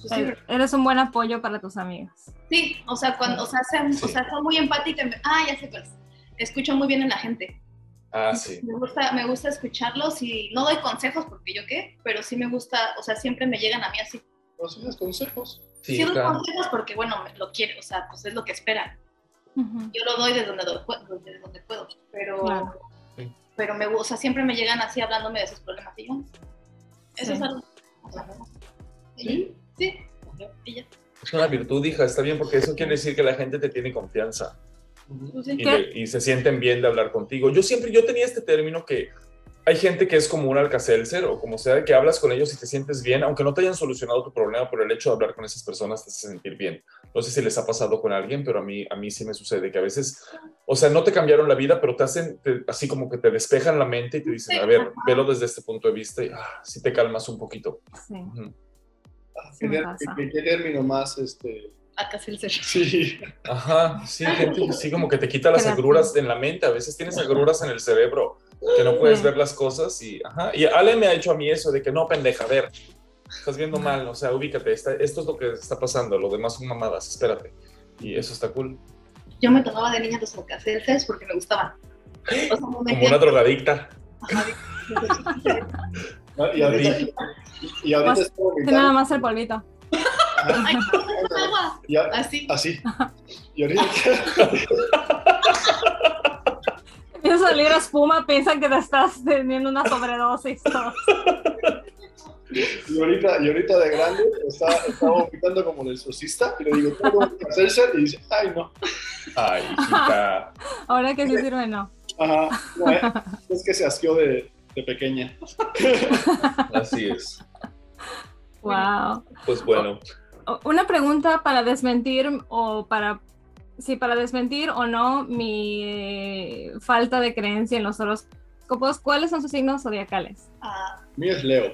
Pues sí, eh, eres un buen apoyo para tus amigos. Sí, o sea, cuando, o sea, sé- Sí. o sea, soy muy empática. y me- ah, ya sé cuál es. Escucho muy bien a la gente. Ah, sí. Me gusta, me gusta escucharlos y no doy consejos porque yo qué, pero sí me gusta, o sea, siempre me llegan a mí así. Consejos. Sí, Sí, doy consejos porque, bueno, me lo quiero, o sea, pues es lo que esperan. Yo lo doy desde donde, do- puedo- desde donde puedo, pero, Claro. Sí. pero me gusta, siempre me llegan así hablándome de sus problemas. Y yo, eso Sí. es algo. o sea, Sí, sí, y ya. Es una virtud, hija, está bien, porque eso quiere decir que la gente te tiene confianza. Pues sí. y, y se sienten bien de hablar contigo. Yo siempre, yo tenía este término que hay gente que es como un alcacelser o como sea, que hablas con ellos y te sientes bien, aunque no te hayan solucionado tu problema, pero el hecho de hablar con esas personas te hace sentir bien. No sé si les ha pasado con alguien, pero a mí, a mí sí me sucede que a veces, o sea, no te cambiaron la vida, pero te hacen te- así como que te despejan la mente y te dicen, a ver, velo desde este punto de vista y ah, sí te calmas un poquito. Sí. Ujú. Ah, Sí ¿Qué, qué- qué término más, este... Acá sí el ser. Sí. Ajá, sí, gente sí como que te quita las agruras en la mente, a veces tienes agruras en el cerebro que no puedes ver las cosas y, ajá, y Ale me ha hecho a mí eso de que no, pendeja, a ver, estás viendo mal, o sea, ubícate, está- esto es lo que está pasando, lo demás son mamadas, espérate, y eso está cool, Yo me tomaba de niña los alcacelces porque me gustaban. O sea, me como una drogadicta. Ajá, Y ahorita, y, y ahorita es como nada más el polvito. Ay, agua. y a- Así. así. Y ahorita, Empieza a salir espuma, piensan que te estás teniendo una sobredosis. todo. Y ahorita, y ahorita de grande estaba, estaba vomitando como el exorcista y le digo, ¿cómo hacerse? Y dice, ay, no. Ay, hijita. Ahora que sí sirve, no. Ajá, no, eh, es que se asqueó de, de pequeña. Así es. Wow. Pues bueno. Una pregunta para desmentir o para, sí, para desmentir o no mi eh, falta de creencia en los horóscopos. ¿Cuáles son sus signos zodiacales? Mío es Leo.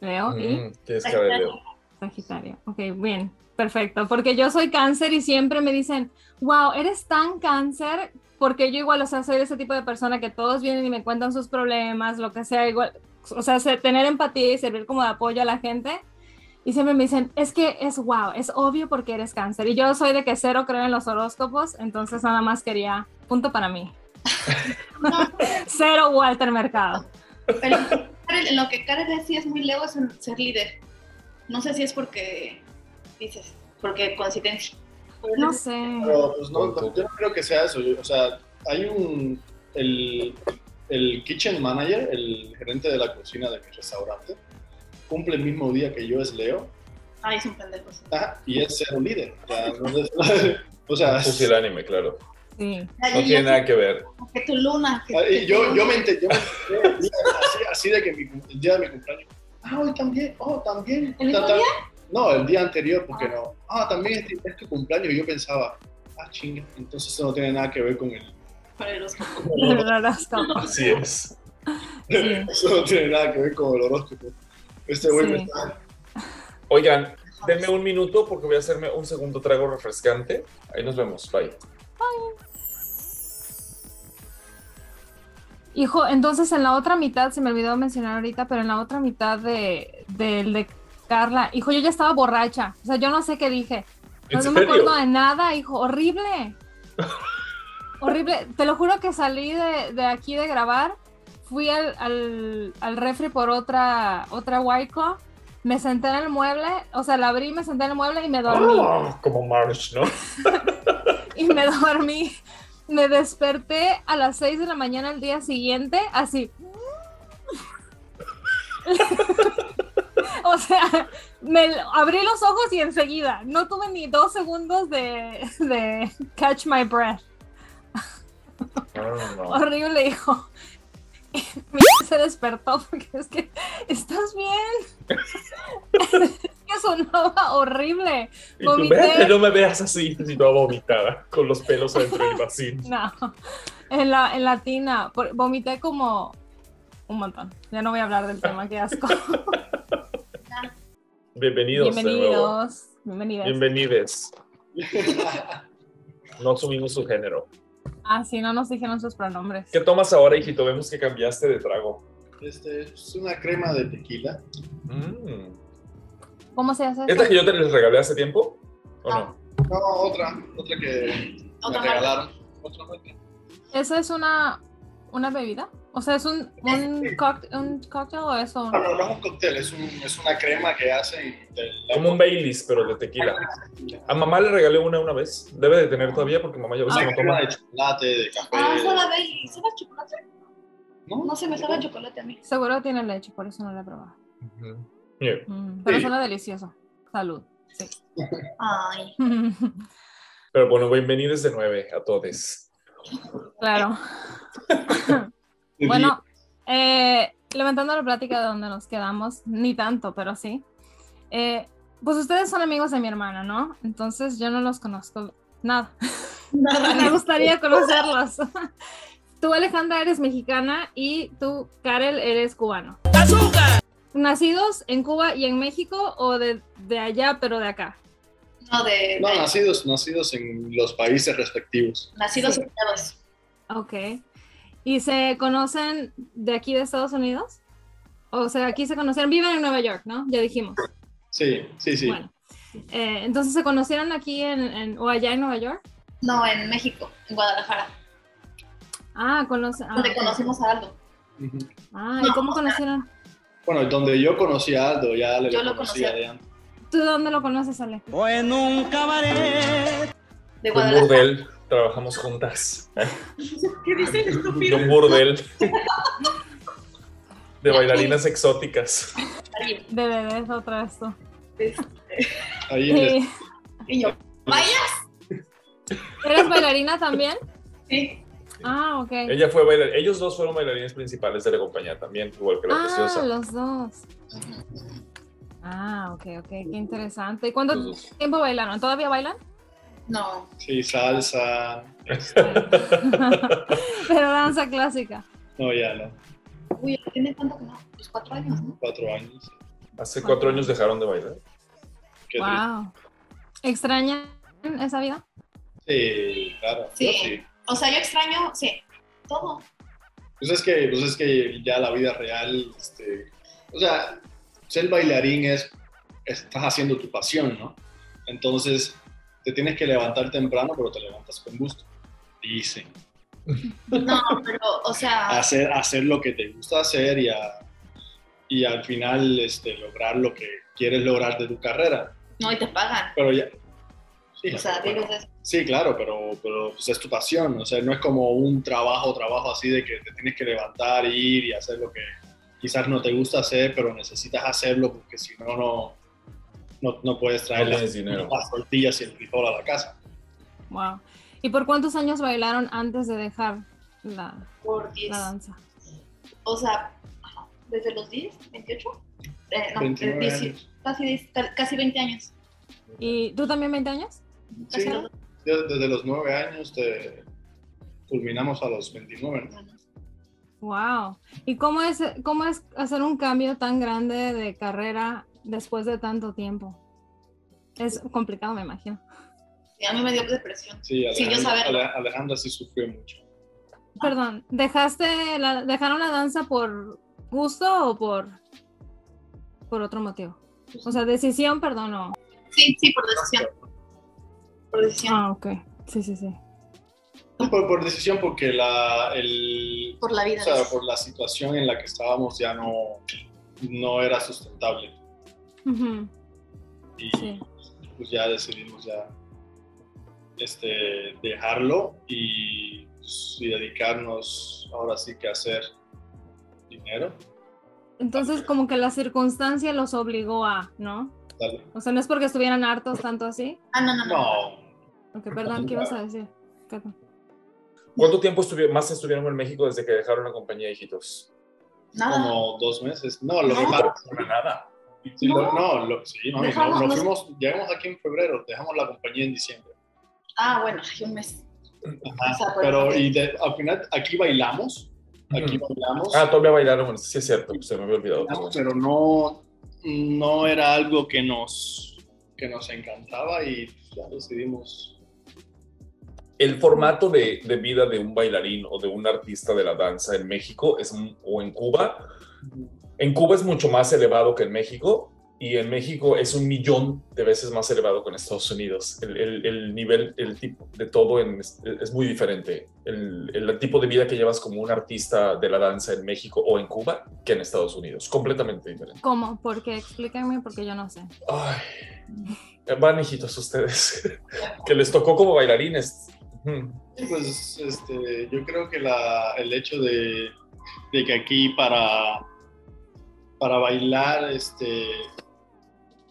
Leo y Mm, tienes que verlo. Sagitario. Ok, bien, perfecto. Porque yo soy cáncer y siempre me dicen, wow, eres tan cáncer, porque yo igual, o sea, soy ese tipo de persona que todos vienen y me cuentan sus problemas, lo que sea, igual, o sea, se- tener empatía y servir como de apoyo a la gente. Y siempre me dicen, es que es wow, es obvio porque eres cáncer. Y yo soy de que cero creo en los horóscopos, entonces nada más quería, punto para mí. Cero Walter Mercado. pero lo que Karen sí es muy leo es en ser líder. No sé si es porque dices, porque coincidencia. No sé. Pero pues no, yo no creo que sea eso. yo- o sea, hay un. El, el kitchen manager, el gerente de la cocina de mi restaurante, cumple el mismo día que yo, es Leo, Ay, es un pendejo. sí. ajá, y es cero líder. O sea, no es- o sea, Puse el anime, claro. Sí. No tiene nada que ver. Que tu luna. Que, Ah, yo, tu- yo me enteré, yo me enteré día- así, así de que mi, el día de mi cumpleaños. Ah, hoy también, oh, también. ¿El mismo ta- No, el día anterior, porque no. Ah, también es, es tu cumpleaños. Y yo pensaba, ah, chinga, entonces eso no tiene nada que ver con el. con el horóscopo. El horóscopo. Así es. Sí. Eso no tiene nada que ver con el horóscopo. Este güey me Sí. está. Oigan, denme un minuto porque voy a hacerme un segundo trago refrescante. Ahí nos vemos. Bye. Hijo, entonces en la otra mitad, se me olvidó mencionar ahorita, pero en la otra mitad de, del de Carla, hijo, yo ya estaba borracha. O sea, yo no sé qué dije. ¿En No, no me acuerdo de nada, hijo. Horrible. Horrible. Te lo juro que salí de, de aquí de grabar, fui al, al, al refri por otra, otra White Claw, me senté en el mueble, o sea, la abrí, me senté en el mueble y me dormí. Ah, como March, ¿no? y me dormí. Me desperté a las 6 de la mañana el día siguiente, así. o sea, me abrí los ojos y enseguida. No tuve ni dos segundos de, de catch my breath. No. Horrible, hijo. Mi se despertó porque es que estás bien. es que sonaba horrible. Y tú, vomité. vete, no me veas así, si toda vomitada, con los pelos adentro del vacío. No, en la, en la tina, vomité como un montón. Ya no voy a hablar del tema, qué asco. Bienvenidos. Bienvenidos. Bienvenidas. Bienvenides. No asumimos su género. Ah, sí, no nos dijeron sus pronombres. ¿Qué tomas ahora, hijito? Vemos que cambiaste de trago. Este, es una crema de tequila. Mm. ¿Cómo se hace ¿Esta que yo te les regalé hace tiempo? ¿O no? No, otra, otra que Otra me regalaron. Otra marca. ¿Eso es una, una bebida? O sea, ¿es un, un, coct- un cóctel o eso? No, no, no es un cóctel, es, un, es una crema que hacen. Como un Baileys, pero de tequila. A mamá le regalé una una vez. Debe de tener todavía porque mamá ya ves que Una no toma. de chocolate, de café. Ah, sabe Bailey. ¿Sabe a chocolate? ¿No? No sé, me sabe a chocolate a mí. Seguro tiene leche, por eso no la he probado. Ujú. Yeah. Mm, pero Sí. suena delicioso. Salud. Sí. Ay. Pero bueno, bienvenidos de nueve a todos. claro. Bueno, eh, levantando la plática de donde nos quedamos, ni tanto, pero sí. Eh, pues ustedes son amigos de mi hermana, ¿no? Entonces yo no los conozco nada. Me gustaría conocerlos. Tú, Alejandra, eres mexicana y tú, Karel, eres cubano. ¿Nacidos en Cuba y en México o de, de allá, pero de acá? No, de. No, de- nacidos, nacidos en los países respectivos. nacidos Sí. y criados. Ok. ¿Y se conocen de aquí de Estados Unidos? O sea, aquí se conocieron, viven en Nueva York, ¿no? Ya dijimos. Sí, sí, sí. Bueno, eh, entonces se conocieron aquí en, en- o allá en Nueva York. No, en México, en Guadalajara. Ah, conoce, ah, Donde conocimos a Aldo. Ah, ¿y cómo conocieron? Bueno, donde yo conocí a Aldo, ya le Yo lo conocía conocía. de antes. ¿Tú dónde lo conoces, Ale? O en un cabaret. De Un Guadalajara. Trabajamos juntas. ¿Qué dice el De estúpido? un burdel. de bailarinas exóticas. De bebés otra vez tú. este, Ahí en el- Sí. y yo, vaya, ¿Eres bailarina también? sí. Ah, ok. Ella fue bailar, ellos dos fueron bailarines principales de la compañía también, igual que la Ah, preciosa. los dos. Ah, ok, ok, qué interesante. ¿Y cuánto tiempo bailaron? ¿Todavía bailan? No, Sí, salsa. Pero danza clásica. No, ya no. uy, ¿tiene cuánto que no? Pues cuatro años, ¿no? Cuatro años. Hace cuatro años dejaron de bailar. Qué Wow. ¿Extrañan esa vida? triste. Sí, claro. Sí. sí. O sea, yo extraño, sí, todo. Pues es que, pues es que ya la vida real, este, o sea, ser bailarín es, estás haciendo tu pasión, ¿no? Entonces, te tienes que levantar temprano, pero te levantas con gusto. Dicen. No, pero, o sea, Hacer, hacer lo que te gusta hacer y, a- y al final este, lograr lo que quieres lograr de tu carrera. no, y te pagan. Pero ya. Sí, O sea, bueno. Sí, claro, pero, pero pues, es tu pasión, o sea, no es como un trabajo, trabajo así de que te tienes que levantar, ir y hacer lo que quizás no te gusta hacer, pero necesitas hacerlo porque si no, no, no, no puedes traer No las, las tortillas y el frijol a la casa. Wow. ¿Y por cuántos años bailaron antes de dejar la, Por 10. la danza? O sea, desde los 10, 28. Eh, no, 29 de 10, años. Casi, 10, casi 20 años. ¿Y tú también 20 años? Sí. Desde, desde los nueve años te culminamos a los 29. ¿no? Wow. ¿Y cómo es, cómo es hacer un cambio tan grande de carrera después de tanto tiempo? Es complicado, me imagino. Sí, a mí me dio depresión. Sí, Alejandra, Alejandra sí sufrió mucho. Perdón, ¿dejaste la, ¿dejaron la danza por gusto o por, por otro motivo? O sea, decisión, perdón, o... Sí, sí, por decisión. Por decisión. Ah, ok. Sí, sí, sí. Por, por decisión, porque la, el, Por la vida. o sea, por la situación en la que estábamos ya no, no era sustentable. Y Sí. pues ya decidimos ya este, dejarlo y, pues, y dedicarnos ahora sí que a hacer dinero. Entonces, como que la circunstancia los obligó a, ¿no? Dale. O sea, no es porque estuvieran hartos tanto así. Ah, no, no, no. No, Ok, perdón, ¿qué ibas a decir? Perdón. ¿Cuánto tiempo estuvi- más estuvieron en México desde que dejaron la compañía, hijitos? Nada. como dos meses. No, lo No. que nada. Sí, lo- No. no, lo- sí, mami, Dejamos no, nos fuimos, llegamos aquí en febrero, dejamos la compañía en diciembre. Ah, bueno, hay un mes. Ajá, O sea, pero y de- al final aquí bailamos, aquí Ujú. bailamos. Ah, todavía bailaron, sí es cierto, se me había olvidado. perdón. pero no, no era algo que nos, que nos encantaba y ya decidimos. El formato de, de vida de un bailarín o de un artista de la danza en México es, o en Cuba, en Cuba es mucho más elevado que en México y en México es un millón de veces más elevado que en Estados Unidos. El, el- el nivel, el tipo de todo en- es, es muy diferente. El, el tipo de vida que llevas como un artista de la danza en México o en Cuba que en Estados Unidos. Completamente diferente. ¿Cómo? Porque explíquenme, porque yo no sé. Ay, van hijitos ustedes, que les tocó como bailarines. Pues este, yo creo que la, el hecho de, de que aquí para, para bailar, este,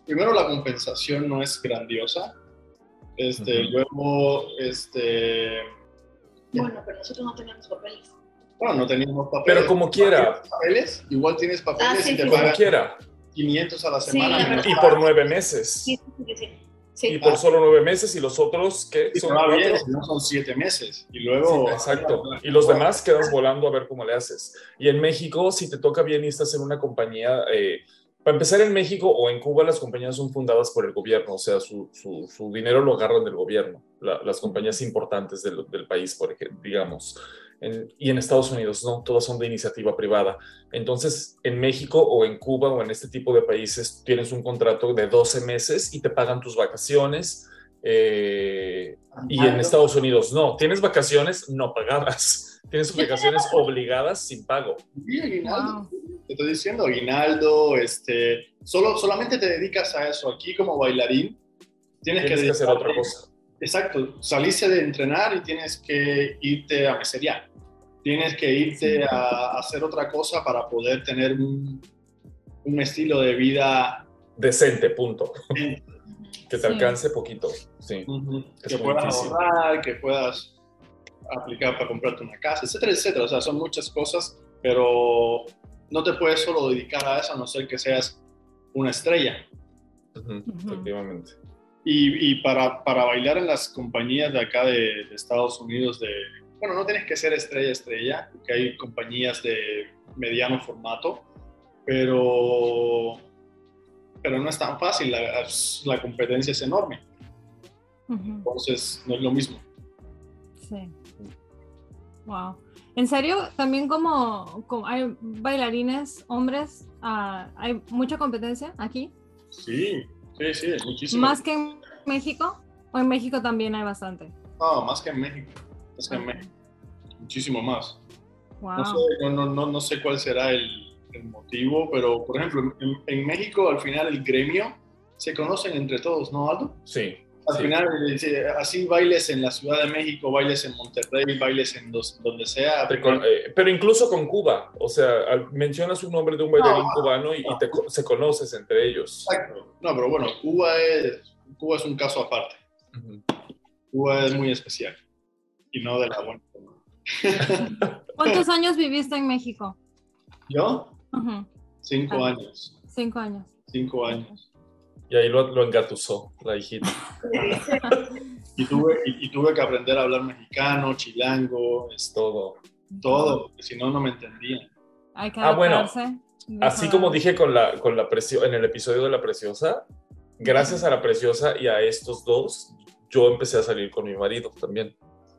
primero la compensación no es grandiosa. Este. Luego, este, Bueno, pero nosotros no teníamos papeles. bueno, no teníamos papeles. Pero como quiera, papeles, igual tienes papeles Ah, sí, y te sí, como pagan quiera. 500 a la semana. Y por nueve meses. Sí, sí, sí, sí. Sí. Y por solo nueve meses y los otros, ¿qué? Te Son cuatro. bien, no son siete meses. Y luego. Sí, exacto. Y los demás quedas volando a ver cómo le haces. Y en México, si te toca bien y estás en una compañía, eh, para empezar en México o en Cuba, las compañías son fundadas por el gobierno, o sea, su, su- su dinero lo agarran del gobierno, la- las compañías importantes del, del país, por ejemplo, digamos. En- y en Estados Unidos no, todas son de iniciativa privada. Entonces, en México o en Cuba o en este tipo de países, tienes un contrato de 12 meses y te pagan tus vacaciones. eh, y en Estados Unidos no, tienes vacaciones no pagadas, tienes vacaciones obligadas sin pago. Sí, aguinaldo. Wow. Te estoy diciendo, aguinaldo, este, solo, solamente te dedicas a eso. Aquí como bailarín tienes, Tienes que hacer otra cosa. Exacto, saliste de entrenar y tienes que irte a meserear. tienes que irte a hacer otra cosa para poder tener un, un estilo de vida Decente, punto. Que te Sí. alcance poquito. Sí. que puedas difícil. ahorrar, que puedas aplicar para comprarte una casa, etcétera, etcétera. O sea, son muchas cosas, pero no te puedes solo dedicar a eso a no ser que seas una estrella. Efectivamente. Y, y para, para bailar en las compañías de acá de, de Estados Unidos, de, bueno, no tienes que ser estrella, estrella, porque hay compañías de mediano formato, pero, pero no es tan fácil, la, la competencia es enorme, Ujú. entonces no es lo mismo. Sí. Wow. ¿En serio? También como, como hay bailarines, hombres, ah, hay mucha competencia aquí. Sí, sí, sí, muchísimo. ¿Más que en México? ¿O en México también hay bastante? No, más que en México, más que en. México, muchísimo más. Wow. No, sé, no, no, no, no sé cuál será el, el motivo, pero por ejemplo, en, en México al final el gremio se conocen entre todos, ¿no, Aldo? Sí. Al Sí. final, eh, sí, así bailes en la Ciudad de México, bailes en Monterrey, bailes en dos- donde sea. Con- eh, pero incluso con Cuba, o sea, al- mencionas un nombre de un bailarín No, cubano y, y te se conoces entre ellos. Exacto. No, pero bueno, Cuba es, Cuba es un caso aparte. Cuba es muy especial y no de la buena forma. ¿Cuántos años viviste en México? ¿Yo? Cinco Ah. años. Cinco años. Cinco años. Y ahí lo, lo engatusó la hijita. Y tuve, y, y tuve que aprender a hablar mexicano, chilango, Es todo. todo, porque si no, no me entendían. Hay que Ah, bueno. Así como dije con la, con la preciosa, en el episodio de la preciosa, gracias a la preciosa y a estos dos, yo empecé a salir con mi marido también.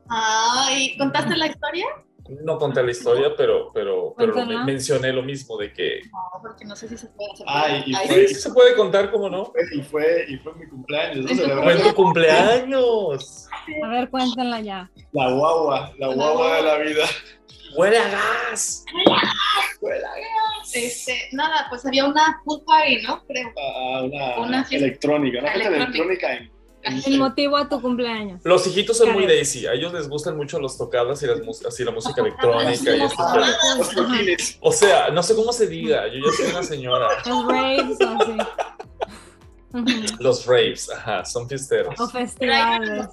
Ay, ¿contaste la historia? No conté la historia, pero, pero, pero lo Cuéntala. mencioné lo mismo de que No, porque no sé si se puede hacer. Ay, y Ay, fue- sí se puede contar, ¿cómo no? Y fue, y fue mi cumpleaños, ¿no? Fue en tu cumpleaños. A ver, cuéntenla ya. la guagua, la guagua de la vida. ¡Huele a gas! Este, nada, pues había una pool party, ¿no? Creo. a una, Una electrónica, una electrónica. electrónica en, en- El motivo a tu cumpleaños. Los hijitos son muy. Daisy. A ellos les gustan mucho los tocadas y las así la música electrónica y toquines. O sea, no sé cómo se diga. Yo ya soy una señora. Los raves así. Los raves, ajá, son fiesteros. O Pero ahí no festivales.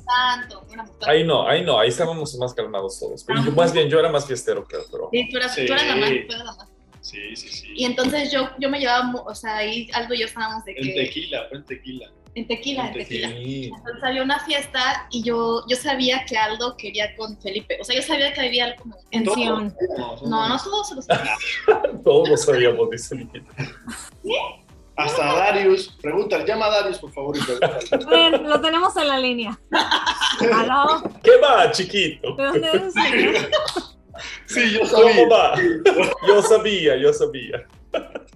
Ahí no, ahí no, ahí estábamos más calmados todos. Pero yo- más bien, yo era más fiestero, creo, pero. Sí, tú eras, Sí. tú eras la más, tú eras la más. Sí, sí, sí. Y entonces yo, yo me llevaba, o sea, ahí Aldo y yo estábamos de En que... tequila, fue en tequila. En tequila, en En tequila. Sí. Entonces había una fiesta y yo, yo sabía que Aldo quería con Felipe. O sea, yo sabía que había algo como... En Sion. No, no todos se los sabía. Todos lo sabíamos, dice mi hijita. Hasta Darius, pregunta, llama a Darius, por favor, y. Ven, lo tenemos en la línea. ¿Aló? ¿Qué va, chiquito? ¿De dónde eres? Sí, yo ¿Cómo sabía. va? Yo sabía, yo sabía.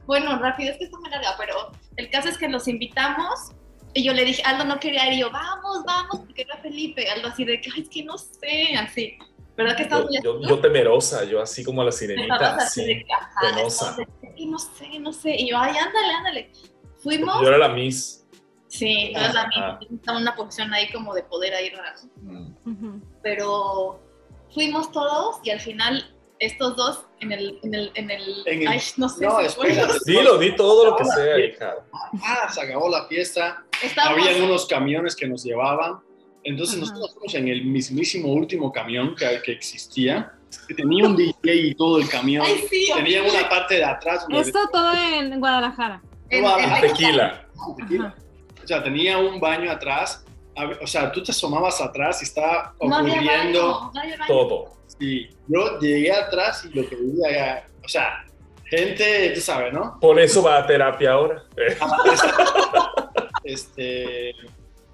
Bueno, rápido, es que está muy larga, pero el caso es que los invitamos y yo le dije, Aldo no quería ir y yo, vamos, vamos, porque era Felipe. Aldo así de que, ay, es que no sé, así. ¿Verdad que Yo, muy yo, yo temerosa, yo así como la sirenita, Estabas así de penosa. estabas no sé, no sé. Y yo, ay, ándale, ándale. Fuimos. Yo era la Miss. Sí, entonces a Ajá. mí estaba en una posición ahí como de poder ahí rara, ¿no? Mm. Pero fuimos todos y al final estos dos en el, en el, en el, En el- ay, no sé, No, si espérate. Dilo, di todo lo que sea, hija. Ah, se acabó la fiesta. Estábamos, Habían unos camiones que nos llevaban. Entonces Ajá. nosotros fuimos en el mismísimo último camión que, que existía, que tenía un DJ y todo el camión. ay, sí, Tenía una parte de atrás Esto todo en Guadalajara. en, No, en tequila. tequila. O sea, tenía un baño atrás. O sea, tú te asomabas atrás y estaba No ocurriendo. no había baño. Todo. Y yo llegué atrás y lo que veía o sea, gente, tú sabes, ¿no? Por eso va a terapia ahora. Eh, Este,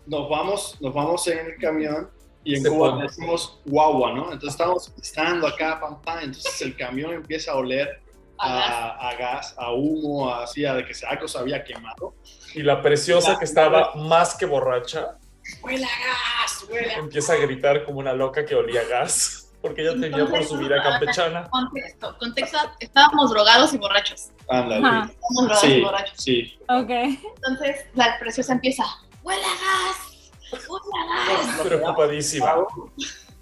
nos vamos, nos vamos en el camión y en Se Cuba pone. decimos guagua, ¿no? Entonces estamos estando acá, pam, pam, entonces el camión empieza a oler a, a gas, a humo, así, a de que se- algo se había quemado. Y la preciosa que estaba más que borracha ¡Huele a gas! ¡Huele a empieza a gritar como una loca que olía a gas. Porque ella tenía por su vida campechana. Contexto, contexto, estábamos drogados y borrachos. Ándale. Ajá. Estábamos drogados y Sí, borrachos. sí. Ok. Entonces la preciosa empieza, huele a gas, huele a gas. Preocupadísima.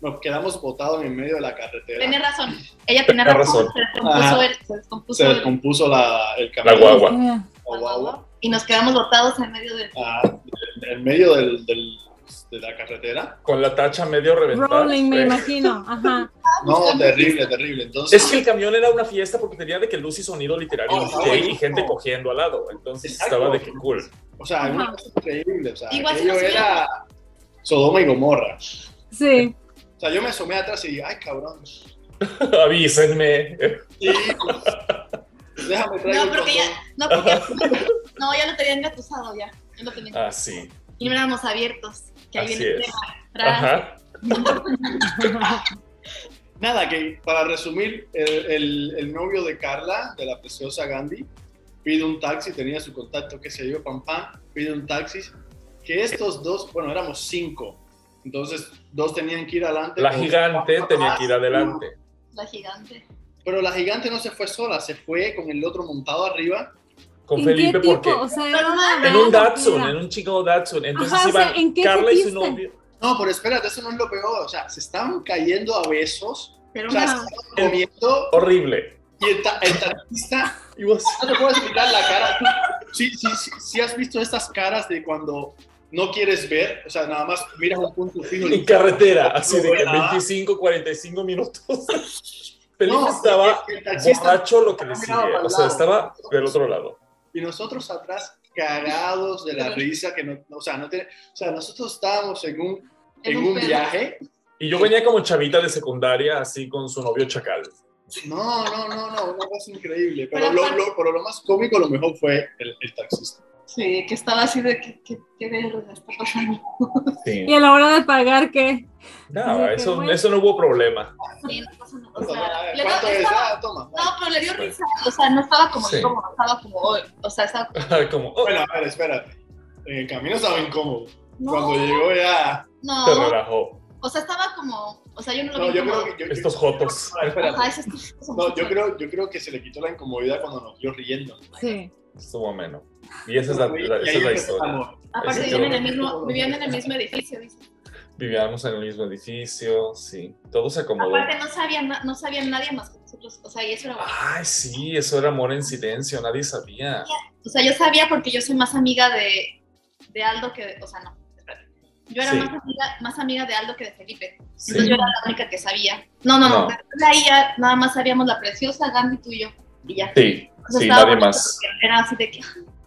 nos quedamos botados en medio de la carretera. Tenía razón. Ella tenía razón. razón. Se descompuso, el, se descompuso Se el- descompuso la, el La camión. guagua. La guagua. y nos quedamos botados en medio de. Ah, en medio del, del- de la carretera. Con la tacha medio reventada. Rolling, me imagino. Ajá. No, terrible, terrible. Entonces, Es que el camión era una fiesta porque tenía de que luz y sonido literal y Oh, un está DJ y buenísimo. gente cogiendo al lado. Entonces Exacto. estaba de que cool. o sea, una Ajá. cosa increíble. O sea, Igual aquello era Sodoma y Gomorra. Sí. O sea, yo me asomé atrás y, ay, cabrón. Avísenme. Sí, pues, déjame traer No, porque ya. No, porque. No, ya lo tenían engatusado ya. Ya lo tenían. Ah, sí. Y no éramos abiertos. Que ahí Así viene el tema. Nada, que para resumir, el, el- el novio de Carla, de la preciosa Gandhi, pide un taxi, tenía su contacto, qué sé yo, pam pam, pide un taxi, que estos dos, bueno, éramos cinco, entonces dos tenían que ir adelante. La gigante tenía que ir adelante. La gigante. Pero la gigante no se fue sola, se fue con el otro montado arriba. Con ¿En Felipe qué tipo? porque O sea, era una en un Datsun, en un chico Datsun. Entonces Ajá, o sea, iban ¿en qué Carla y su novio. No, pero espérate, eso no es lo peor, o sea, se estaban cayendo a besos, Pero o sea, se Ajá. estaban comiendo Horrible. y el, ta- el taxista Y vos- No te puedo explicar la cara. Sí, sí, sí, sí has visto estas caras de cuando no quieres ver, o sea, nada más miras un punto fijo. En carretera, así de que Ah. 25, 45 minutos. Felipe No, estaba el taxista- borracho lo que le sigue. O sea, estaba del otro lado. Y nosotros atrás cagados de la risa, que no, o sea, no tiene, o sea, nosotros estábamos en un, en un viaje. Y yo venía como chavita de secundaria, así con su novio chacal. No, no, no, no, una cosa increíble. Pero, Pero lo, pero lo más cómico, lo mejor fue el, el taxista. Sí, que estaba así de que, que, que verga está pasando. Sí. Y a la hora de pagar, ¿qué? No, Así que eso, bueno. eso no hubo problema. Sí, no pasa nada. O sea, le ¿Cuánto dio- es? estaba- Ah, toma. no, pero le dio risa. O sea, no estaba como Sí. incómodo, estaba como, o sea, estaba como, oh, Bueno, a ver, espérate. En el camino estaba incómodo. no, Cuando llegó ya... te no, relajó. o sea, estaba como, o sea, yo no lo No, vi yo como, creo que... yo- Estos jotos. No, espérate. Ajá, ese es- es- No, yo creo, yo creo que se le quitó la incomodidad cuando nos vio riendo. Sí. Estuvo ameno. Y esa es la, la- esa es la historia. Aparte vivían en el mismo, vivían en el mismo edificio, dice. Vivíamos en el mismo edificio, sí. Todo se acomodó. Aparte no sabían, no sabían nadie más que nosotros, o sea, y eso era bueno. Ay, sí, eso era amor en silencio, nadie sabía. O sea, yo sabía porque yo soy más amiga de, de Aldo que, de- o sea, no. Yo era Sí. más, amiga, más amiga de Aldo que de Felipe. Sí. Entonces yo era la única que sabía. No, no, no. No. de ahí ya nada más sabíamos la preciosa Gandhi tú y. Y ya. Sí, O sea, sí, nadie más. Era así de que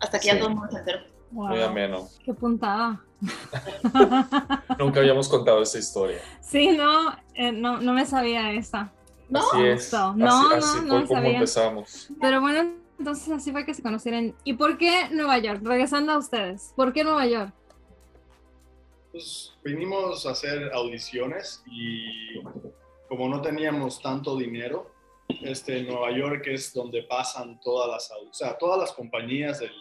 hasta que Sí. ya todo el mundo se enteró. Wow. Muy ameno. Qué puntada. Nunca habíamos contado esa historia. Sí, no, eh, no, no me sabía esta. ¿No? Así es. No, así, no, así no fue como sabía. empezamos. Pero bueno, entonces así fue que se conocieron. ¿Y por qué Nueva York? Regresando a ustedes. ¿Por qué Nueva York? Pues vinimos a hacer audiciones y como no teníamos tanto dinero, este, Nueva York es donde pasan todas las, o sea, todas las compañías del,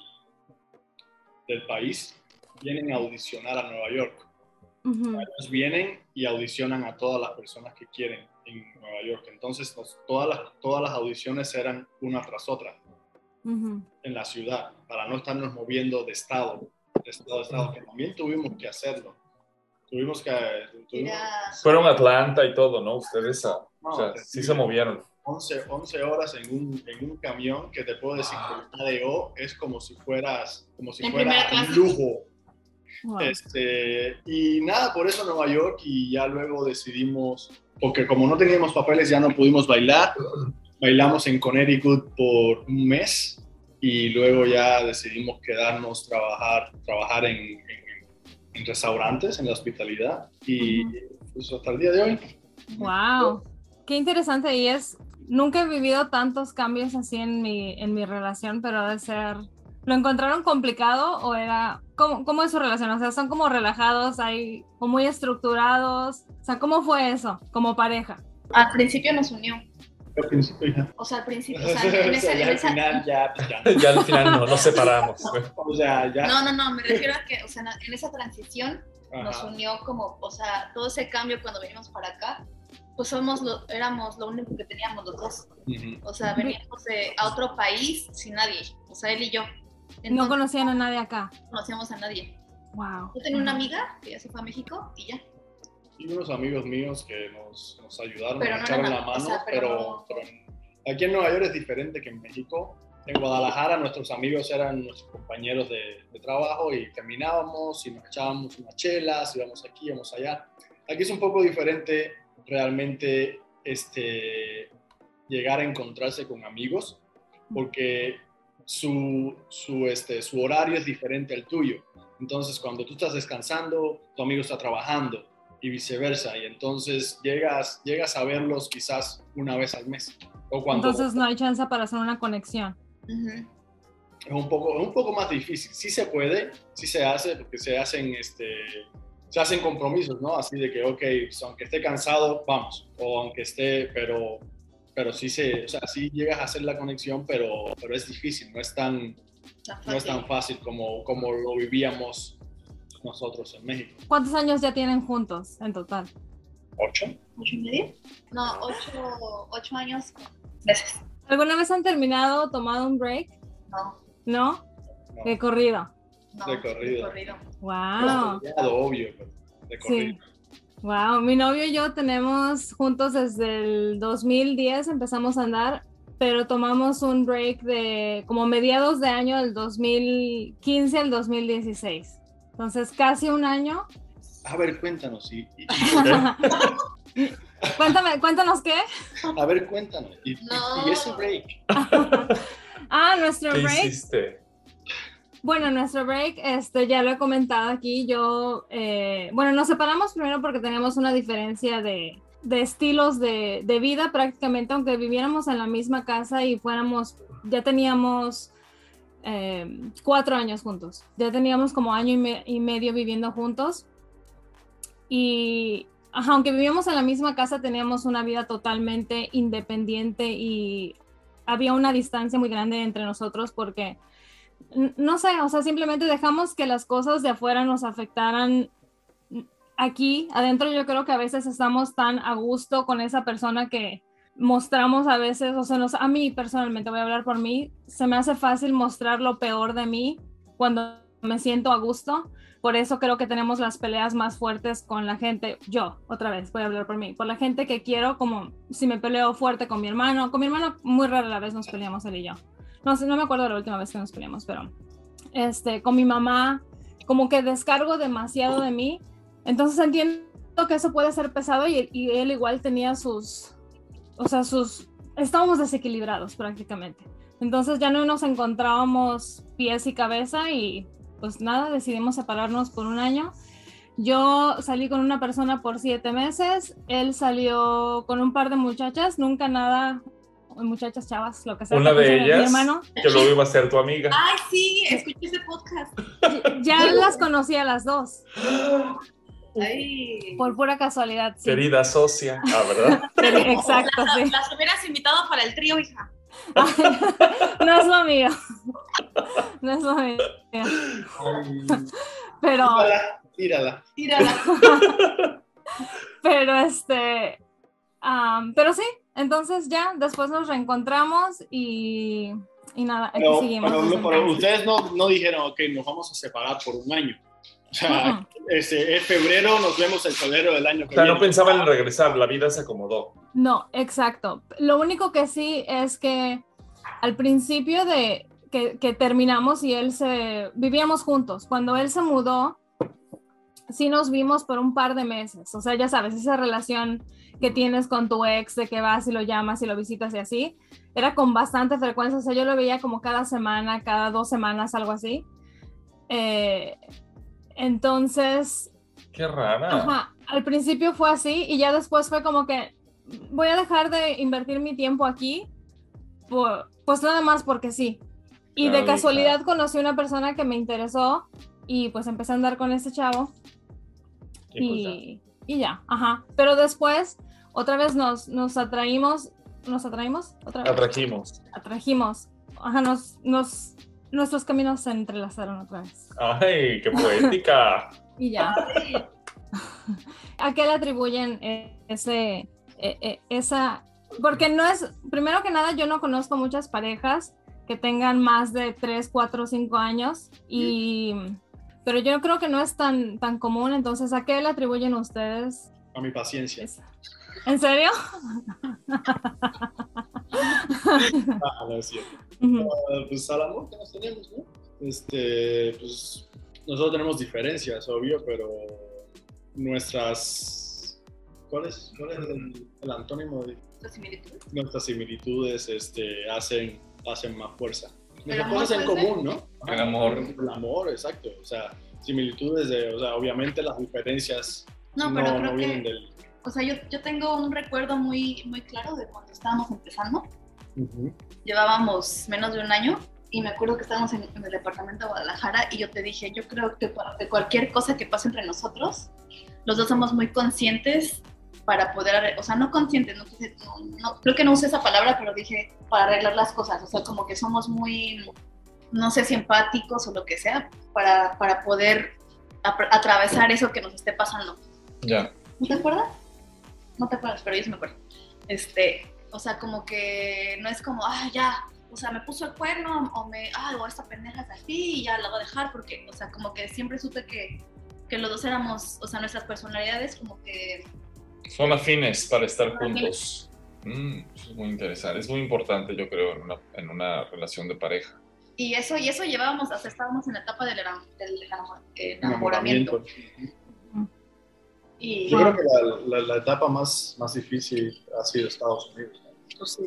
del país vienen a audicionar a Nueva York. Ujú, Ellos vienen y audicionan a todas las personas que quieren en Nueva York. Entonces, nos- todas, las, todas las audiciones eran una tras otra ujú. en la ciudad para no estarnos moviendo de estado, de estado a estado, que también tuvimos que hacerlo. Tuvimos que... tuvimos- Fueron a Atlanta y todo, ¿no? Ustedes a- No, o sea, sí se movieron. 11, 11 horas en un, en un camión que te puedo decir que el es como si fueras, como si En fuera un lujo. Wow. Este, y nada, por eso Nueva York y ya luego decidimos, porque como no teníamos papeles ya no pudimos bailar, bailamos en Connecticut por un mes y luego ya decidimos quedarnos, trabajar, trabajar en, en- en restaurantes, en la hospitalidad. Y pues hasta el día de hoy. Wow, qué interesante. Y es, nunca he vivido tantos cambios así en mi, en mi relación, pero de ser, ¿lo encontraron complicado o era, cómo, cómo es su relación? O sea, son como relajados, hay, o muy estructurados, o sea, ¿cómo fue eso como pareja? Al principio nos unió. Al principio ya. O sea, al principio, o sea, en O esa, sea, ya en al esa- final ya, pues, ya. Ya al final no, nos separamos. O sea, ya. No, no, no, me refiero a que, o sea, en esa transición nos Ajá. unió como, o sea, todo ese cambio cuando venimos para acá, pues somos lo, éramos lo único que teníamos los dos. Ujú. O sea, veníamos de, a otro país sin nadie, o sea, él y yo. No Entonces, conocían a nadie acá. no conocíamos a nadie. Wow. Yo tenía una amiga que ya se fue a México y ya. sí, unos amigos míos que nos, nos ayudaron, Pero nos no echaron eran la mano, o sea, pero pero, no- pero aquí en Nueva York es diferente que en México. En Guadalajara nuestros amigos eran nuestros compañeros de, de trabajo y terminábamos y nos echábamos unas chelas, íbamos aquí, íbamos allá. Aquí es un poco diferente realmente este, llegar a encontrarse con amigos porque su, su, este, su horario es diferente al tuyo. Entonces, cuando tú estás descansando, tu amigo está trabajando y viceversa. Y entonces llegas, llegas a verlos quizás una vez al mes. O cuando Entonces no hay chance para hacer una conexión. Es, un poco, es un poco más difícil. Sí se puede, sí se hace, porque se hacen, este, se hacen compromisos, ¿no? Así de que, ok, pues, aunque esté cansado, vamos. O aunque esté, pero, pero sí, se, o sea, sí llegas a hacer la conexión, pero, pero es difícil, no es tan, no es fácil. tan fácil como, como lo vivíamos nosotros en México. ¿Cuántos años ya tienen juntos en total? ¿Ocho? ¿Ocho y medio? No, ocho, ocho años. ¿Alguna vez han terminado, tomado un break? No, ¿No? No, De corrido. no. De corrido. Wow. estudiado, obvio, de corrido. Sí. Wow, mi novio y yo tenemos juntos desde el 2010, empezamos a andar, pero tomamos un break de como mediados de año del 2015 al 2016. Entonces, casi un año. A ver, cuéntanos. Y, y- Cuéntame, cuéntanos qué. a ver, cuéntanos. Y, No. y ese break. Ah, nuestro ¿Qué break. hiciste? Bueno, nuestro break, este, ya lo he comentado aquí, yo, eh, bueno, nos separamos primero porque teníamos una diferencia de, de estilos de, de vida prácticamente, aunque viviéramos en la misma casa y fuéramos, ya teníamos eh, cuatro años juntos, ya teníamos como año y, me- y medio viviendo juntos. Y aunque vivíamos en la misma casa, teníamos una vida totalmente independiente y había una distancia muy grande entre nosotros porque no sé, o sea, simplemente dejamos que las cosas de afuera nos afectaran aquí. Adentro yo creo que a veces estamos tan a gusto con esa persona que mostramos a veces, o sea, nos, a mí personalmente, voy a hablar por mí, se me hace fácil mostrar lo peor de mí cuando me siento a gusto. Por eso creo que tenemos las peleas más fuertes con la gente, yo, otra vez, voy a hablar por mí, por la gente que quiero, como si me peleo fuerte con mi hermano, con mi hermano muy rara la vez nos peleamos él y yo. No sé, no me acuerdo la última vez que nos peleamos, pero este, con mi mamá, como que descargo demasiado de mí. Entonces entiendo que eso puede ser pesado y, y él igual tenía sus, o sea, sus, estábamos desequilibrados prácticamente. Entonces ya no nos encontrábamos pies y cabeza y pues nada, decidimos separarnos por un año. Yo salí con una persona por siete meses, él salió con un par de muchachas, nunca nada, muchachas chavas, lo que sea. Una de ellas. Mi hermano, Que luego iba a ser tu amiga. Ay, sí, escuché ese podcast. ya las conocí a las dos, Ay. por pura casualidad. sí. Querida socia. Ah, ¿verdad? Exacto, Las, sí. las hubieras invitado para el trío, hija. no es lo mío. No es lo mío. Pero, Tírala, tírala. Tírala. pero este, pero sí, entonces ya después nos reencontramos y, y nada, aquí Pero, seguimos. pero- pero ustedes no, no dijeron, ok, nos vamos a separar por un año. O sea, Ujú. este, es febrero, nos vemos en febrero del año O que sea, no viene. pensaban en regresar, la vida se acomodó. No, exacto. Lo único que sí es que al principio de que, que terminamos y él se vivíamos juntos. Cuando él se mudó, sí nos vimos por un par de meses. O sea, ya sabes, esa relación que tienes con tu ex, de que vas y lo llamas y lo visitas y así, era con bastante frecuencia. O sea, yo lo veía como cada semana, cada dos semanas, algo así. Eh, entonces, Qué rara. Ajá, al principio fue así y ya después fue como que voy a dejar de invertir mi tiempo aquí, por- pues nada más porque sí. Y de casualidad conocí una persona que me interesó y pues empecé a andar con ese chavo Y pues ya. y, y ya, ajá. Pero después otra vez nos, nos atraímos, nos atraímos, otra vez, Atrajimos. atrajimos, ajá, nos, nos, nuestros caminos se entrelazaron otra vez. Ay, qué poética. Y ya. ¿A qué le atribuyen eh, ese, eh, eh, esa? Porque no es, primero que nada, yo no conozco muchas parejas que tengan más de 3, 4, 5 años, y, pero yo creo que no es tan, tan común, entonces, ¿a qué le atribuyen ustedes a mi paciencia. ¿En serio? Ah, no es cierto. Ah, pues al amor que nos tenemos, ¿no? Este, pues nosotros tenemos diferencias, obvio, pero nuestras. ¿Cuál es, cuál es el, el antónimo de La similitud. nuestras similitudes este, hacen, hacen más fuerza? Nuestras cosas en común, ¿no? El amor. El amor, exacto. O sea, similitudes de, o sea, obviamente las diferencias No, no, pero no creo vienen que, del. O sea, yo, yo tengo un recuerdo muy, muy claro de cuando estábamos empezando. Llevábamos menos de un año y me acuerdo que estábamos en, en el departamento de Guadalajara y yo te dije, yo creo que cualquier cosa que pase entre nosotros, los dos somos muy conscientes para poder, o sea, no conscientes, no, no- no- creo que no usé esa palabra, pero dije para arreglar las cosas, o sea, como que somos muy, no sé si empáticos o lo que sea, para, para poder atravesar eso que nos esté pasando. Ya. ¿No te acuerdas? No te acuerdas, pero yo sí me acuerdo. Este, o sea, como que no es como, ah, ya, o sea, me puso el cuerno o me, ah, o esta pendeja es así y ya la voy a dejar porque, o sea, como que siempre supe que, que los dos éramos, o sea, nuestras personalidades como que, Son afines para estar juntos. Mm, eso es muy interesante. Es muy importante, yo creo, en una, en una relación de pareja. y eso, y eso llevábamos, hasta estábamos en la etapa del, enam- del enamor- enamoramiento. Y, Yo creo que la, la- la etapa más, más difícil ha sido Estados Unidos. pues,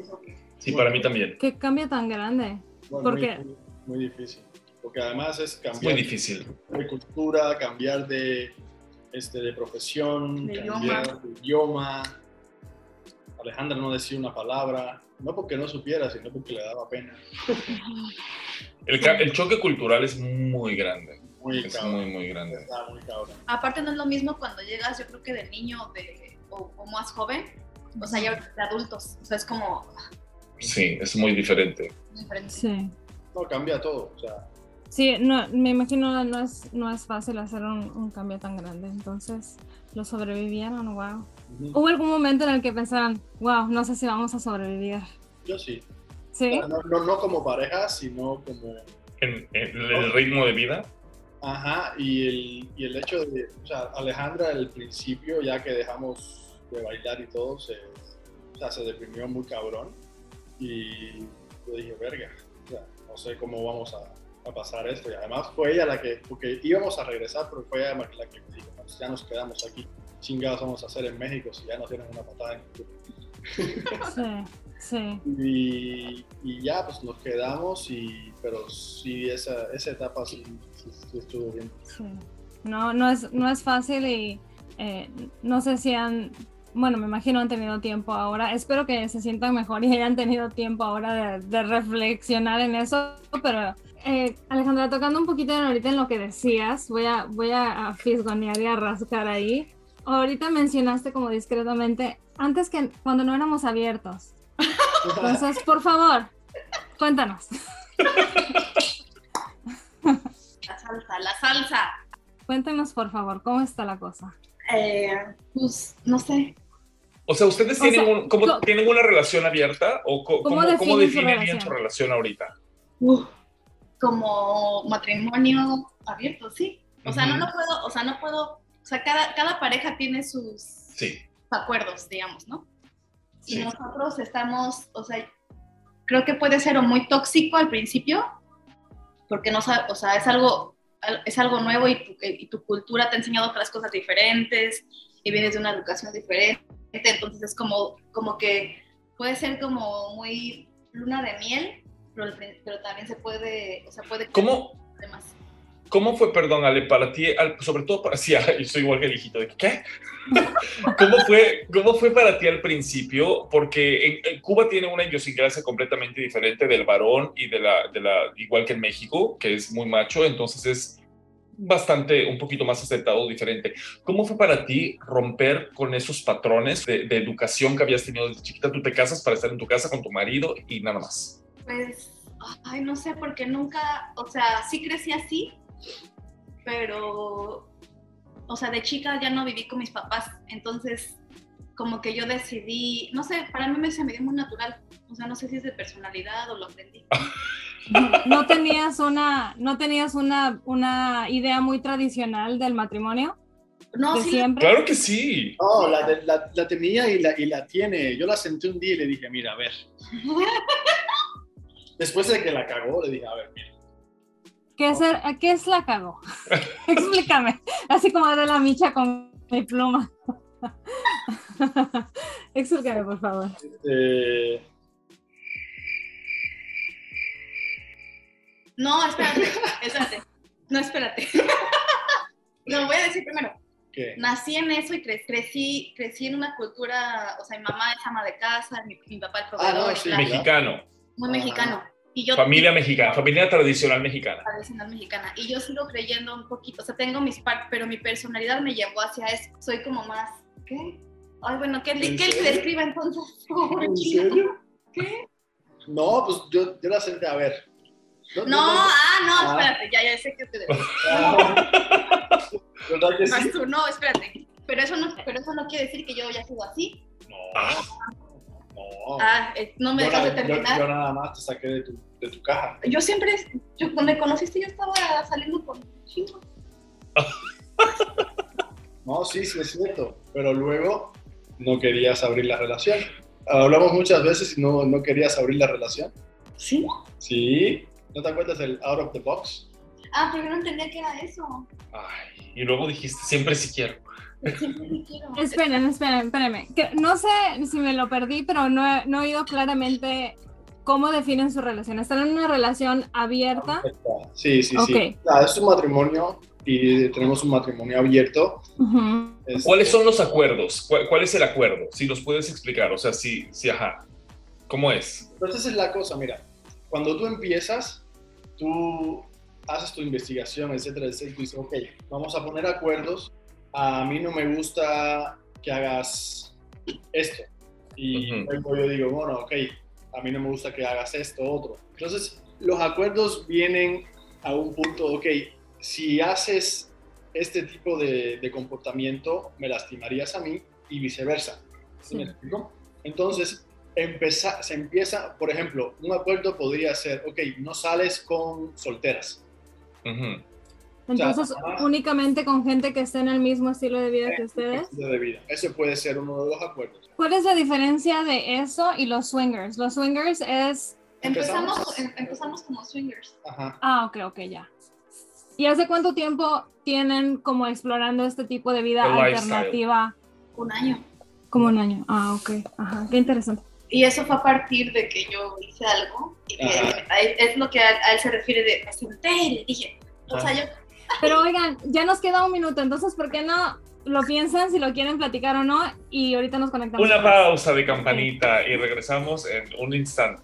sí, para mí también. ¿Qué cambio tan grande? Bueno, ¿Por muy, qué? Muy, muy difícil. Porque además es muy cambiar difícil. de cultura, cambiar de, este, de profesión, De cambiar de idioma. Alejandra no decía una palabra, no porque no supiera, sino porque le daba pena. El, ca- el choque cultural es muy grande. Muy Es cabrón. muy, muy grande. Está muy cabrón. Aparte no es lo mismo cuando llegas, yo creo que de niño de, o, o más joven, o sea, ya de adultos, o sea, es como Sí, es muy diferente. diferente. Sí. No, cambia todo. O sea, Sí, no, me imagino no es, no es fácil hacer un, un cambio tan grande. Entonces, lo sobrevivieron, wow. ujú. ¿Hubo algún momento en el que pensaran, wow, no sé si vamos a sobrevivir? yo sí. ¿Sí? No, no, no como pareja, sino como En, en el ritmo de vida. Ajá, y el, y el hecho de, o sea, Alejandra al principio, ya que dejamos de bailar y todo, se, o sea, se deprimió muy cabrón. Y yo dije, verga, o sea, no sé cómo vamos a, a pasar esto. Y además fue ella la que, porque íbamos a regresar, pero fue ella la que me dijo, "Pues ya nos quedamos aquí. Chingados vamos a hacer en México si ya nos tienen una patada en el culo". Sí, sí. Y, y ya, pues nos quedamos, y, pero sí, esa, esa etapa sí, sí- sí estuvo bien. Sí. No, no es, no es fácil y eh, no sé si han, bueno, me imagino han tenido tiempo ahora. Espero que se sientan mejor y hayan tenido tiempo ahora de, de reflexionar en eso. Pero, eh, Alejandra, tocando un poquito ahorita en lo que decías, voy a, voy a, a fisgonear y a rascar ahí. Ahorita mencionaste como discretamente, antes que cuando no éramos abiertos. Entonces, por favor, cuéntanos. La salsa, la salsa. Cuéntanos, por favor, ¿cómo está la cosa? Eh, pues, no sé. O sea, ¿ustedes O tienen, sea, un- cómo- ¿tienen una relación abierta? ¿O co- ¿Cómo cómo, cómo definen su definen bien relación? su relación ahorita? Uf, como matrimonio abierto, sí. O sea, no lo puedo, o sea, no puedo, o sea, cada, cada pareja tiene sus Sí. acuerdos, digamos, ¿no? Y nosotros estamos, o sea, creo que puede ser o muy tóxico al principio, porque no sa- o sea, es algo, al- es algo nuevo y tu, y tu cultura te ha enseñado otras cosas diferentes y vienes de una educación diferente, entonces es como, como que puede ser como muy luna de miel, pero, pero también se puede, o sea, puede... ¿Cómo, Además, ¿Cómo fue, perdón, Ale, para ti, al- sobre todo para sí, yo soy igual que el hijito de ¿qué? ¿Cómo fue, ¿Cómo fue para ti al principio? Porque en, en Cuba tiene una idiosincrasia completamente diferente del varón y de la, de la, igual que en México, que es muy macho, entonces es bastante, un poquito más aceptado, diferente. ¿Cómo fue para ti romper con esos patrones de, de educación que habías tenido desde chiquita? Tú te casas para estar en tu casa con tu marido y nada más. Pues, ay, no sé, porque nunca, o sea, sí crecí así, pero, o sea, de chica ya no viví con mis papás, entonces como que yo decidí, no sé, para mí me, se me dio muy natural, o sea, no sé si es de personalidad o lo aprendí. No, no tenías una, no tenías una, una idea muy tradicional del matrimonio. No, de sí, siempre. Claro que sí. No, la, de- la, la tenía y la, y la tiene. Yo la senté un día y le dije, mira, a ver. Después de que la cagó, le dije, a ver, mira. ¿Qué es, el- ¿Qué es la cago? Explícame. Así como de la micha con mi pluma. Explícame, por favor. eh, No, espérate, espérate. No, espérate. Lo voy a decir primero. ¿qué? Nací en eso y cre- crecí, crecí en una cultura, o sea, mi mamá es ama de casa, mi, mi papá el proveedor, Ah, no, sí, Mexicano. muy Ajá. mexicano. Y yo Familia mexicana. Familia tradicional mexicana. tradicional mexicana. Y yo sigo creyendo un poquito, o sea, tengo mis partes, pero mi personalidad me llevó hacia eso. Soy como más, ¿qué? Ay, bueno, ¿qué, ¿En ¿qué le escriba entonces? ¿En serio? ¿Qué? No, pues yo, yo la senté, a ver. No, ah, no, Ah. espérate, ya, ya sé que te Ah. No, espérate. Pero eso no, pero eso no quiere decir que yo ya sido así. No. Ah. No. Ah, eh, no me yo, dejas de na- yo- terminar. yo nada más te saqué de tu, de tu caja. Yo siempre, yo, cuando me conociste, yo estaba saliendo con chicos. No, sí, sí es cierto. Pero luego no querías abrir la relación. Hablamos muchas veces y no, no querías abrir la relación. ¿Sí? Sí. ¿No te acuerdas del out of the box? Ah, pero yo no entendía que era eso. Ay, y luego dijiste, siempre si quiero. Esperen, esperen, espérenme. Que no sé si me lo perdí, pero no he, no he oído claramente cómo definen su relación. ¿Están en una relación abierta? Sí, sí, sí. Ok. Ah, es un matrimonio y tenemos un matrimonio abierto. Este, ¿Cuáles son los acuerdos? ¿Cuál, cuál es el acuerdo? Si los puedes explicar, o sea, si, si ajá. ¿Cómo es? Entonces es la cosa, mira, cuando tú empiezas, tú haces tu investigación, etcétera, etcétera, y dices, ok, vamos a poner acuerdos, a mí no me gusta que hagas esto. Y luego yo digo, bueno, ok, a mí no me gusta que hagas esto, otro. Entonces, los acuerdos vienen a un punto, ok, si haces este tipo de, de comportamiento, me lastimarías a mí y viceversa. ¿Sí me Sí. explico? Entonces, empeza- se empieza, por ejemplo, un acuerdo podría ser, ok, no sales con solteras. Ujú. Entonces, únicamente con gente que esté en el mismo estilo de vida que ustedes. Estilo de vida. Ese puede ser uno de los acuerdos. ¿Cuál es la diferencia de eso y los swingers? Los swingers es... Empezamos, Empezamos. em- empezamos como swingers. Ajá. Ah, ok, ok, ya. ¿Y hace cuánto tiempo tienen como explorando este tipo de vida lifestyle. alternativa? Un año. Como un año. Ah, ok. Ajá, qué interesante. Y eso fue a partir de que yo hice algo. Y que él- es lo que a, a él se refiere de me senté y le dije. O sea, yo. Pero oigan, ya nos queda un minuto, entonces, ¿por qué no lo piensan si lo quieren platicar o no? Y ahorita nos conectamos. Una pausa de campanita y regresamos en un instante.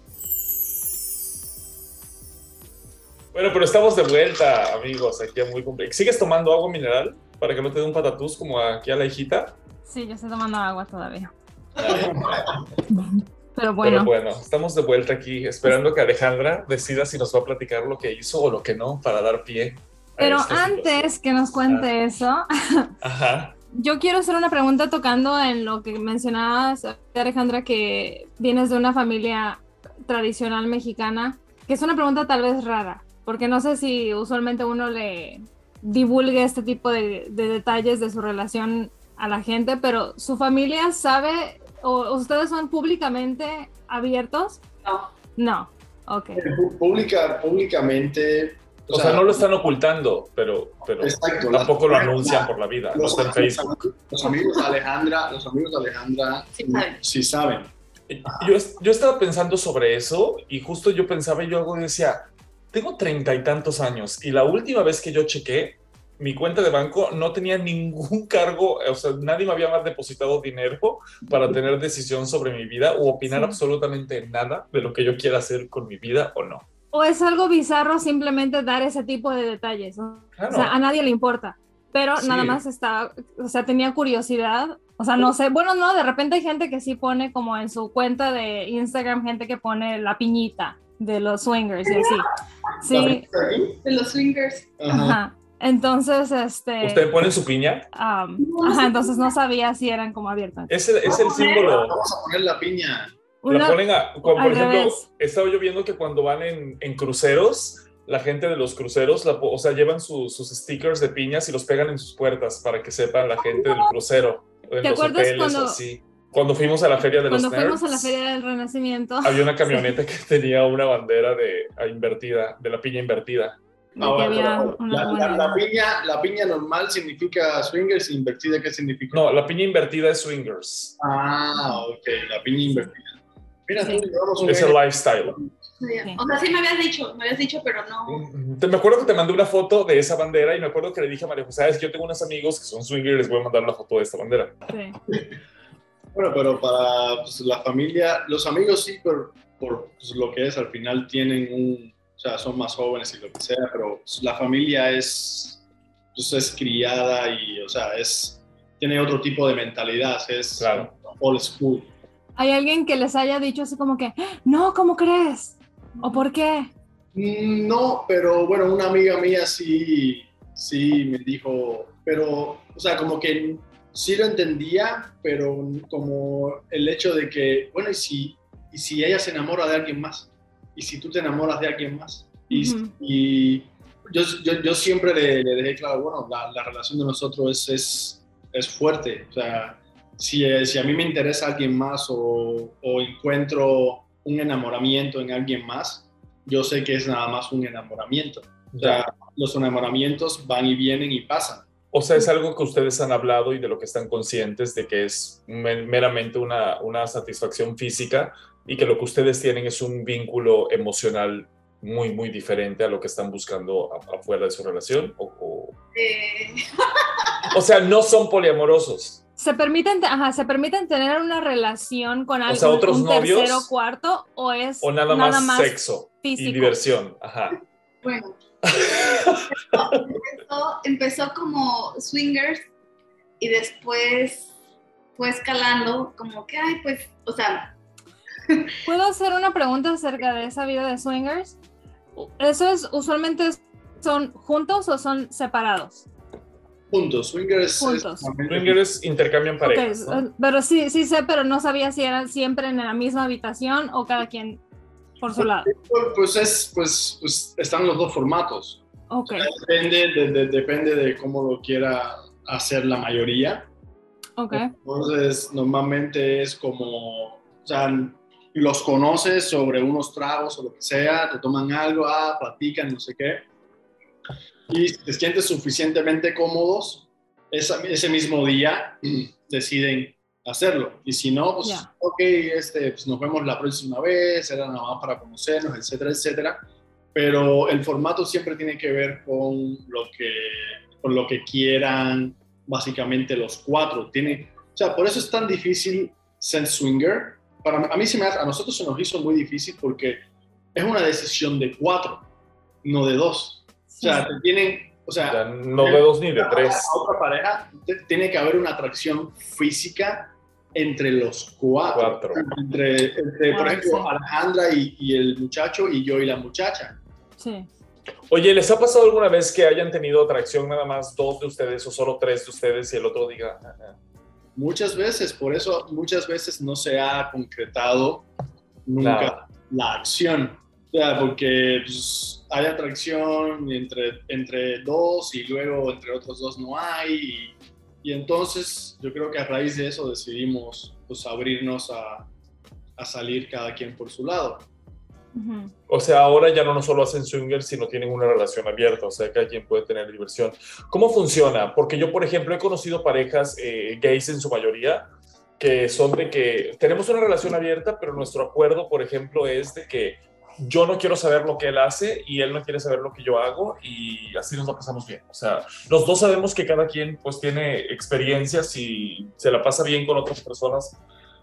Bueno, pero estamos de vuelta, amigos, aquí a muy complejo. ¿Sigues tomando agua mineral para que no te dé un patatús como aquí a la hijita? Sí, yo estoy tomando agua todavía. Pero Pero bueno, bueno, estamos de vuelta aquí esperando que Alejandra decida si nos va a platicar lo que hizo o lo que no para dar pie. Pero situación. antes que nos cuente eso, Ajá. yo quiero hacer una pregunta tocando en lo que mencionabas, Alejandra, que vienes de una familia tradicional mexicana, que es una pregunta tal vez rara, porque no sé si usualmente uno le divulgue este tipo de, de detalles de su relación a la gente, pero su familia sabe o ustedes son públicamente abiertos? No. No, ok. Pu- Pública, públicamente. O sea, no lo están ocultando, pero, pero Exacto. tampoco lo anuncian por la vida. No Los, está en Facebook. los amigos de Alejandra, los amigos de Alejandra Sí saben. sí saben. Yo, yo estaba pensando sobre eso y justo yo pensaba y yo algo decía, tengo treinta y tantos años y la última vez que yo chequé, mi cuenta de banco no tenía ningún cargo, o sea, nadie me había más depositado dinero para tener decisión sobre mi vida o opinar Sí. absolutamente nada de lo que yo quiera hacer con mi vida o no. O es algo bizarro simplemente dar ese tipo de detalles. ¿no? Claro. O sea, a nadie le importa. Pero Sí. nada más está, o sea, tenía curiosidad. O sea, no sé, bueno, no, de repente hay gente que sí pone como en su cuenta de Instagram, gente que pone la piñita de los swingers y así. Sí, De los swingers. Ajá. Entonces, este, ¿Usted pone su piña? am, ajá, entonces no sabía si eran como abiertas. Es el, es el símbolo. Vamos a poner la piña. La Una- ponen a, como, por ejemplo, revés. estaba yo viendo que cuando van en, en cruceros, la gente de los cruceros, la o sea, llevan su- sus stickers de piñas y los pegan en sus puertas para que sepan la gente del crucero, en ¿Te los acuerdas hoteles, cuando- así. Cuando fuimos a la feria de Cuando los fuimos a la nerds, Feria del Renacimiento, había una camioneta que tenía una bandera de invertida, de la piña invertida. pero una la, la- la piña, la piña normal significa swingers, invertida, ¿qué significa? No, la piña invertida es swingers, Ah, ok, la piña invertida. Mira, Sí. tú lifestyle. Sí. O sea, sí me habías dicho, me habías dicho, pero no. Te, me acuerdo que te mandé una foto de esa bandera y me acuerdo que le dije a María José, sabes, yo tengo unos amigos que son swingers, les voy a mandar una foto de esta bandera. Sí. Bueno, pero para pues, la familia, los amigos sí, por, por pues, lo que es, al final tienen un, o sea, son más jóvenes y lo que sea, pero pues, la familia es, pues, es criada y, o sea, es, tiene otro tipo de mentalidad, es Claro. old school. ¿Hay alguien que les haya dicho así como que, no, ¿cómo crees? ¿O por qué? Mm, No, pero bueno, una amiga mía sí, sí me dijo, pero, o sea, como que sí lo entendía, pero como el hecho de que, bueno, ¿y si, y si ella se enamora de alguien más? ¿Y si tú te enamoras de alguien más? Y, yo, yo, yo siempre le, le dejé claro, bueno, la, la relación de nosotros es, es, es fuerte, o sea, si, eh, si a mí me interesa alguien más o, o encuentro un enamoramiento en alguien más, yo sé que es nada más un enamoramiento. O sea, los enamoramientos van y vienen y pasan. O sea, es algo que ustedes han hablado y de lo que están conscientes de que es me- meramente una, una satisfacción física y que lo que ustedes tienen es un vínculo emocional muy, muy diferente a lo que están buscando afuera de su relación. O, o- Eh, o sea, no son poliamorosos. ¿Se permiten, ajá, ¿Se permiten tener una relación con alguien, sea, otros un novios, tercero, cuarto, o es O nada, más, sexo físico? y diversión. Ajá. bueno. empezó, empezó como swingers y después fue escalando como que, ay, pues, o sea, ¿Puedo hacer una pregunta acerca de esa vida de swingers? ¿Eso es usualmente son juntos o son separados? Juntos, swingers. Juntos. Swingers intercambian parejas. Ok, ¿no? eh, pero sí, sí sé, pero no sabía si eran siempre en la misma habitación o cada quien por su lado. Pues, es, pues, pues están los dos formatos. Ok, Depende de, de- depende de cómo lo quiera hacer la mayoría. ok. Entonces, normalmente es como, o sea, los conoces sobre unos tragos o lo que sea, te toman algo, ah, platican, no sé qué. Y te sientes suficientemente cómodos, esa- ese mismo día deciden hacerlo. Y si no, pues, Ya. ok, este, pues nos vemos la próxima vez, era nada más para conocernos, etcétera, etcétera. Pero el formato siempre tiene que ver con lo que, con lo que quieran básicamente los cuatro. Tiene, o sea, por eso es tan difícil ser swinger. Para, a mí se me hace- a nosotros se nos hizo muy difícil porque es una decisión de cuatro, no de dos. O sea, te tienen, o sea, Ya no de dos ni de tres. a otra pareja, te- tiene que haber una atracción física entre los cuatro. Cuatro. Entre, entre, por Ah, ejemplo, sí. Alejandra y, y el muchacho y yo y la muchacha. Sí. Oye, ¿les ha pasado alguna vez que hayan tenido atracción nada más dos de ustedes o solo tres de ustedes y el otro diga, "Ah, ah"? Muchas veces, por eso muchas veces no se ha concretado nunca Nada. la acción. Sea, porque pues, hay atracción entre, entre dos y luego entre otros dos no hay. Y, y entonces yo creo que a raíz de eso decidimos pues, abrirnos a, a salir cada quien por su lado. O sea, ahora ya no, no solo hacen swingers, sino tienen una relación abierta, o sea, cada quien puede tener diversión. ¿Cómo funciona? Porque yo, por ejemplo, he conocido parejas eh, gays en su mayoría que son de que tenemos una relación abierta, pero nuestro acuerdo, por ejemplo, es de que yo no quiero saber lo que él hace y él no quiere saber lo que yo hago y así nos la pasamos bien. O sea, los dos sabemos que cada quien pues tiene experiencias y se la pasa bien con otras personas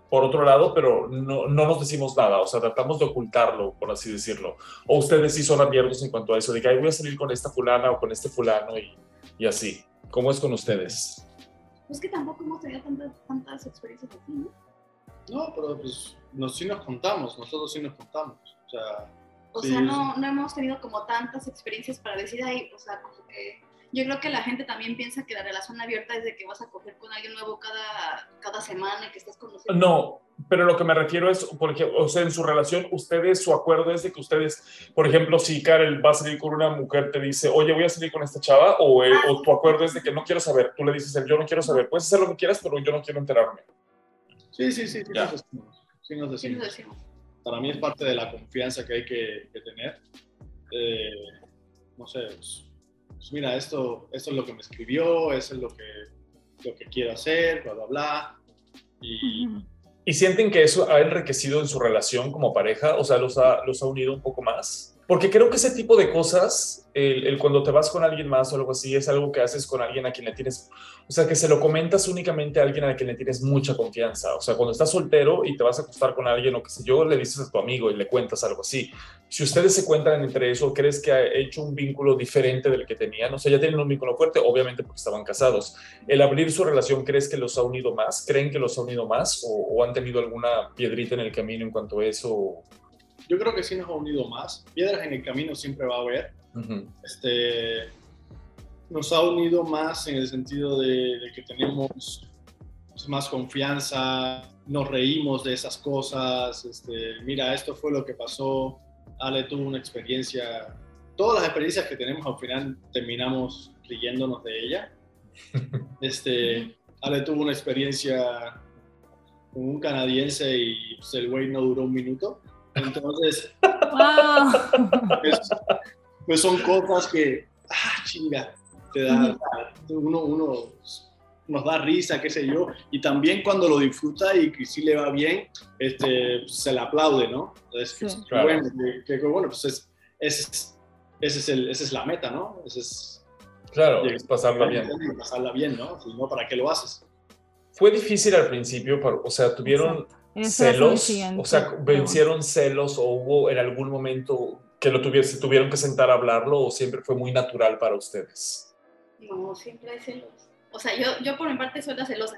por otro lado, pero no, no nos decimos nada, o sea, tratamos de ocultarlo, por así decirlo. O ustedes sí son abiertos en cuanto a eso, de que "Ay, voy a salir con esta fulana o con este fulano y, y así. ¿Cómo es con ustedes? pues que tampoco hemos tenido tantas, tantas experiencias así, ¿no? No, pero pues nos, sí nos contamos, nosotros sí nos contamos. O sea, O Sí, sea, sí. no, no hemos tenido como tantas experiencias para decir, ay, o sea, como que yo creo que la gente también piensa que la relación abierta es de que vas a coger con alguien nuevo cada, cada semana y que estás conociendo. No, pero lo que me refiero es, por ejemplo, o sea, en su relación, ustedes, su acuerdo es de que ustedes, por ejemplo, si Karel va a salir con una mujer, te dice, oye, voy a salir con esta chava, o, eh, o tu acuerdo es de que no quiero saber, tú le dices, yo no quiero saber, puedes hacer lo que quieras, pero yo no quiero enterarme. Sí, sí, sí, sí, Ya. nos decimos. Sí nos Sí, decimos. nos decimos. Para mí es parte de la confianza que hay que, tener. Eh, no sé, pues, pues mira, esto, esto es lo que me escribió, eso es lo que, lo que quiero hacer, bla, bla, bla. Y. ¿Y sienten que eso ha enriquecido en su relación como pareja? O sea, los ha, los ha unido un poco más. Porque creo que ese tipo de cosas, el, el cuando te vas con alguien más o algo así, es algo que haces con alguien a quien le tienes, o sea, que se lo comentas únicamente a alguien a quien le tienes mucha confianza. O sea, cuando estás soltero y te vas a acostar con alguien o qué sé yo, le dices a tu amigo y le cuentas algo así. Si ustedes se cuentan entre eso, ¿crees que ha hecho un vínculo diferente del que tenían? O sea, ya tienen un vínculo fuerte, obviamente porque estaban casados. El abrir su relación, ¿crees que los ha unido más? ¿Creen que los ha unido más? ¿O, o han tenido alguna piedrita en el camino en cuanto a eso? yo creo que sí nos ha unido más. Piedras en el camino siempre va a haber. Ujú. este, nos ha unido más en el sentido de, de que tenemos más confianza, nos reímos de esas cosas, este, mira, esto fue lo que pasó, Ale tuvo una experiencia, todas las experiencias que tenemos al final terminamos riéndonos de ella. Este, Ale tuvo una experiencia con un canadiense y pues, el güey no duró un minuto. Entonces, Wow. pues, pues son cosas que, ah, chinga, te da, uno, uno nos da risa, qué sé yo, y también cuando lo disfruta y que sí le va bien, este, pues, se le aplaude, ¿no? Entonces, Sí. pues, Claro. bueno, que, que bueno, pues es, es- ese es el, esa es la meta, ¿no? Ese es Claro, es pasarla bien. pasarla bien, ¿no? Si no, ¿para qué lo haces? Fue difícil al principio, pero, o sea, tuvieron celos, o sea, vencieron celos o hubo en algún momento que lo tuviese, tuvieron que sentar a hablarlo o siempre fue muy natural para ustedes. No, siempre hay celos. O sea, yo, yo por mi parte soy la celosa.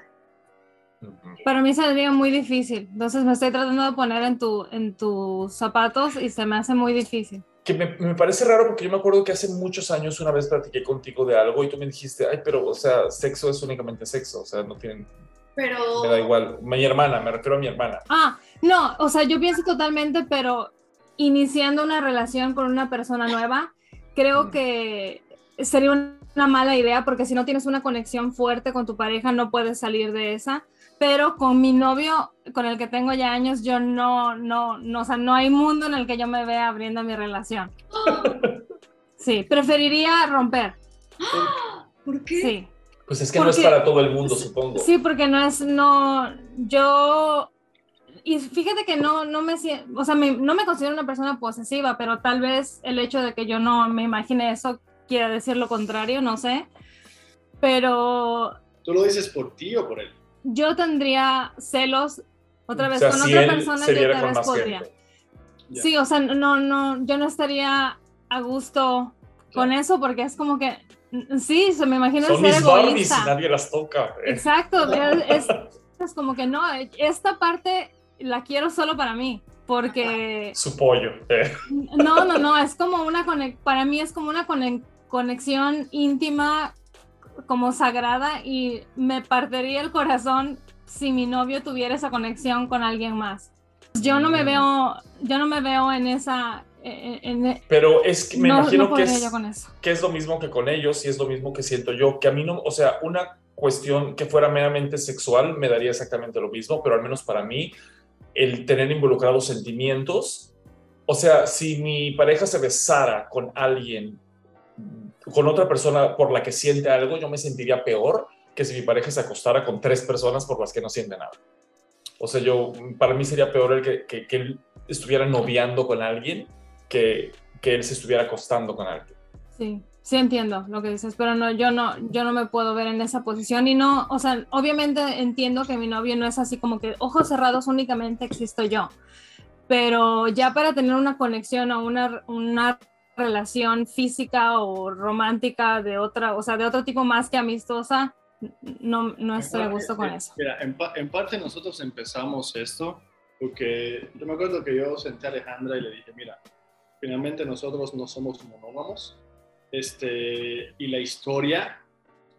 Para mí sería muy difícil. Entonces me estoy tratando de poner en, tu, en tus zapatos y se me hace muy difícil. Que me, me parece raro porque yo me acuerdo que hace muchos años una vez platiqué contigo de algo y tú me dijiste, ay, pero, o sea, sexo es únicamente sexo, o sea, no tienen, Pero me da igual. Mi hermana, me refiero a mi hermana. Ah, no, o sea, yo pienso totalmente, pero iniciando una relación con una persona nueva, creo Mm. que sería una mala idea porque si no tienes una conexión fuerte con tu pareja no puedes salir de esa. Pero con mi novio, con el que tengo ya años, yo no, no, no, o sea, no hay mundo en el que yo me vea abriendo mi relación. Sí, preferiría romper. ¿por qué? Sí. Pues es que no es para todo el mundo, supongo. Sí, porque no es, no, yo, y fíjate que no, no me, o sea, me- no me considero una persona posesiva, pero tal vez el hecho de que yo no me imagine eso quiere decir lo contrario, no sé, pero ¿Tú lo dices por ti o por él? yo tendría celos otra vez o sea, con si otra persona, tal con vez podría. Sí, o sea, no, no, yo no estaría a gusto con eso porque es como que, sí, se me imagina Son ser mis Barbies egoísta. y nadie las toca. eh. Exacto, es, es- es como que no, esta parte la quiero solo para mí, porque Su pollo. eh. no, no, no, es como una para mí es como una conex- conexión íntima, como sagrada y me partiría el corazón si mi novio tuviera esa conexión con alguien más. Yo no me Mm. veo, yo no me veo en esa, en- en- Pero es que me no, imagino no que es, que es lo mismo que con ellos y es lo mismo que siento yo, que a mí no, o sea, una cuestión que fuera meramente sexual me daría exactamente lo mismo, pero al menos para mí, el tener involucrados sentimientos, o sea, si mi pareja se besara con alguien, con otra persona por la que siente algo, yo me sentiría peor que si mi pareja se acostara con tres personas por las que no siente nada. O sea, yo, para mí sería peor el que, que, que él estuviera noviando con alguien que, que él se estuviera acostando con alguien. Sí, sí entiendo lo que dices, pero no, yo no, yo no me puedo ver en esa posición y no, o sea, obviamente entiendo que mi novio no es así como que ojos cerrados únicamente existo yo, pero ya para tener una conexión o una, una relación física o romántica de otra, o sea, de otro tipo más que amistosa, no, no estoy a gusto con Eh, eso. Mira, en, en parte nosotros empezamos esto porque yo me acuerdo que yo senté a Alejandra y le dije, mira, finalmente nosotros no somos monógamos, este, y la historia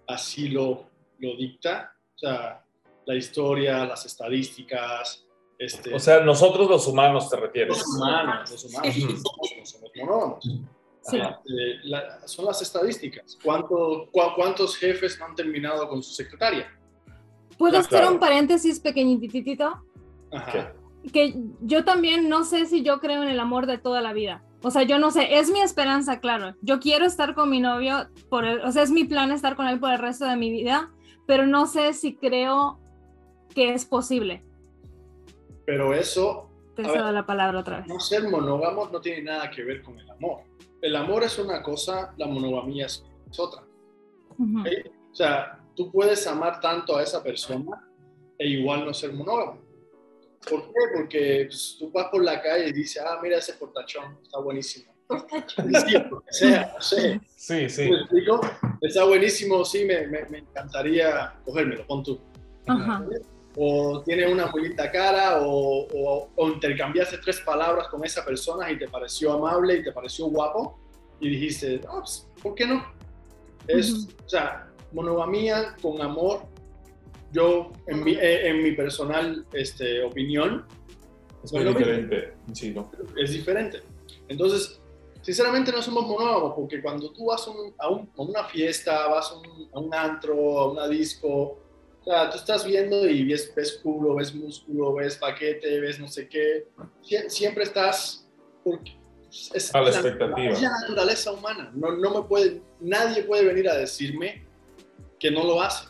así lo, lo dicta. O sea, la historia, las estadísticas. Este, O sea, nosotros los humanos te refieres. los humanos, los humanos, somos, somos monógamos. Sí. Eh, la- son las estadísticas. ¿Cuánto, cua- ¿Cuántos jefes no han terminado con su secretaria? ¿Puedo Ah, hacer claro. un paréntesis pequeñititito? Ajá. que yo también no sé si yo creo en el amor de toda la vida. O sea, yo no sé, es mi esperanza, claro. Yo quiero estar con mi novio, por el- o sea, es mi plan estar con él por el resto de mi vida, pero no sé si creo que es posible. Pero eso, Te ver. la palabra otra vez. no ser monógamo no tiene nada que ver con el amor. El amor es una cosa, la monogamia es otra. Ujú. ¿ok? O sea, tú puedes amar tanto a esa persona e igual no ser monógamo. ¿Por qué? Porque pues, tú vas por la calle y dices, ah, mira ese portachón, está buenísimo. Sí, sea, sé. Sí, sí. ¿Me explico? Está buenísimo, sí, me, me, me encantaría cogérmelo, pon tú. Ajá. O tiene una bonita cara, o, o, o intercambiaste tres palabras con esa persona y te pareció amable y te pareció guapo, y dijiste, "Ah, pues, ¿por qué no? Es, Ujú. o sea, monogamía con amor, yo, en mi, eh, en mi personal este, opinión, Es muy diferente. Sí, ¿no? es diferente. Entonces, sinceramente no somos monógamos porque cuando tú vas un- a, un- a una fiesta, vas a un, a un antro, a una disco, o sea, tú estás viendo y ves, ves culo, ves músculo, ves paquete, ves no sé qué. Sie- siempre estás... Porque es A la expectativa. Es la naturaleza humana. No, no me puede, nadie puede venir a decirme que no lo hace.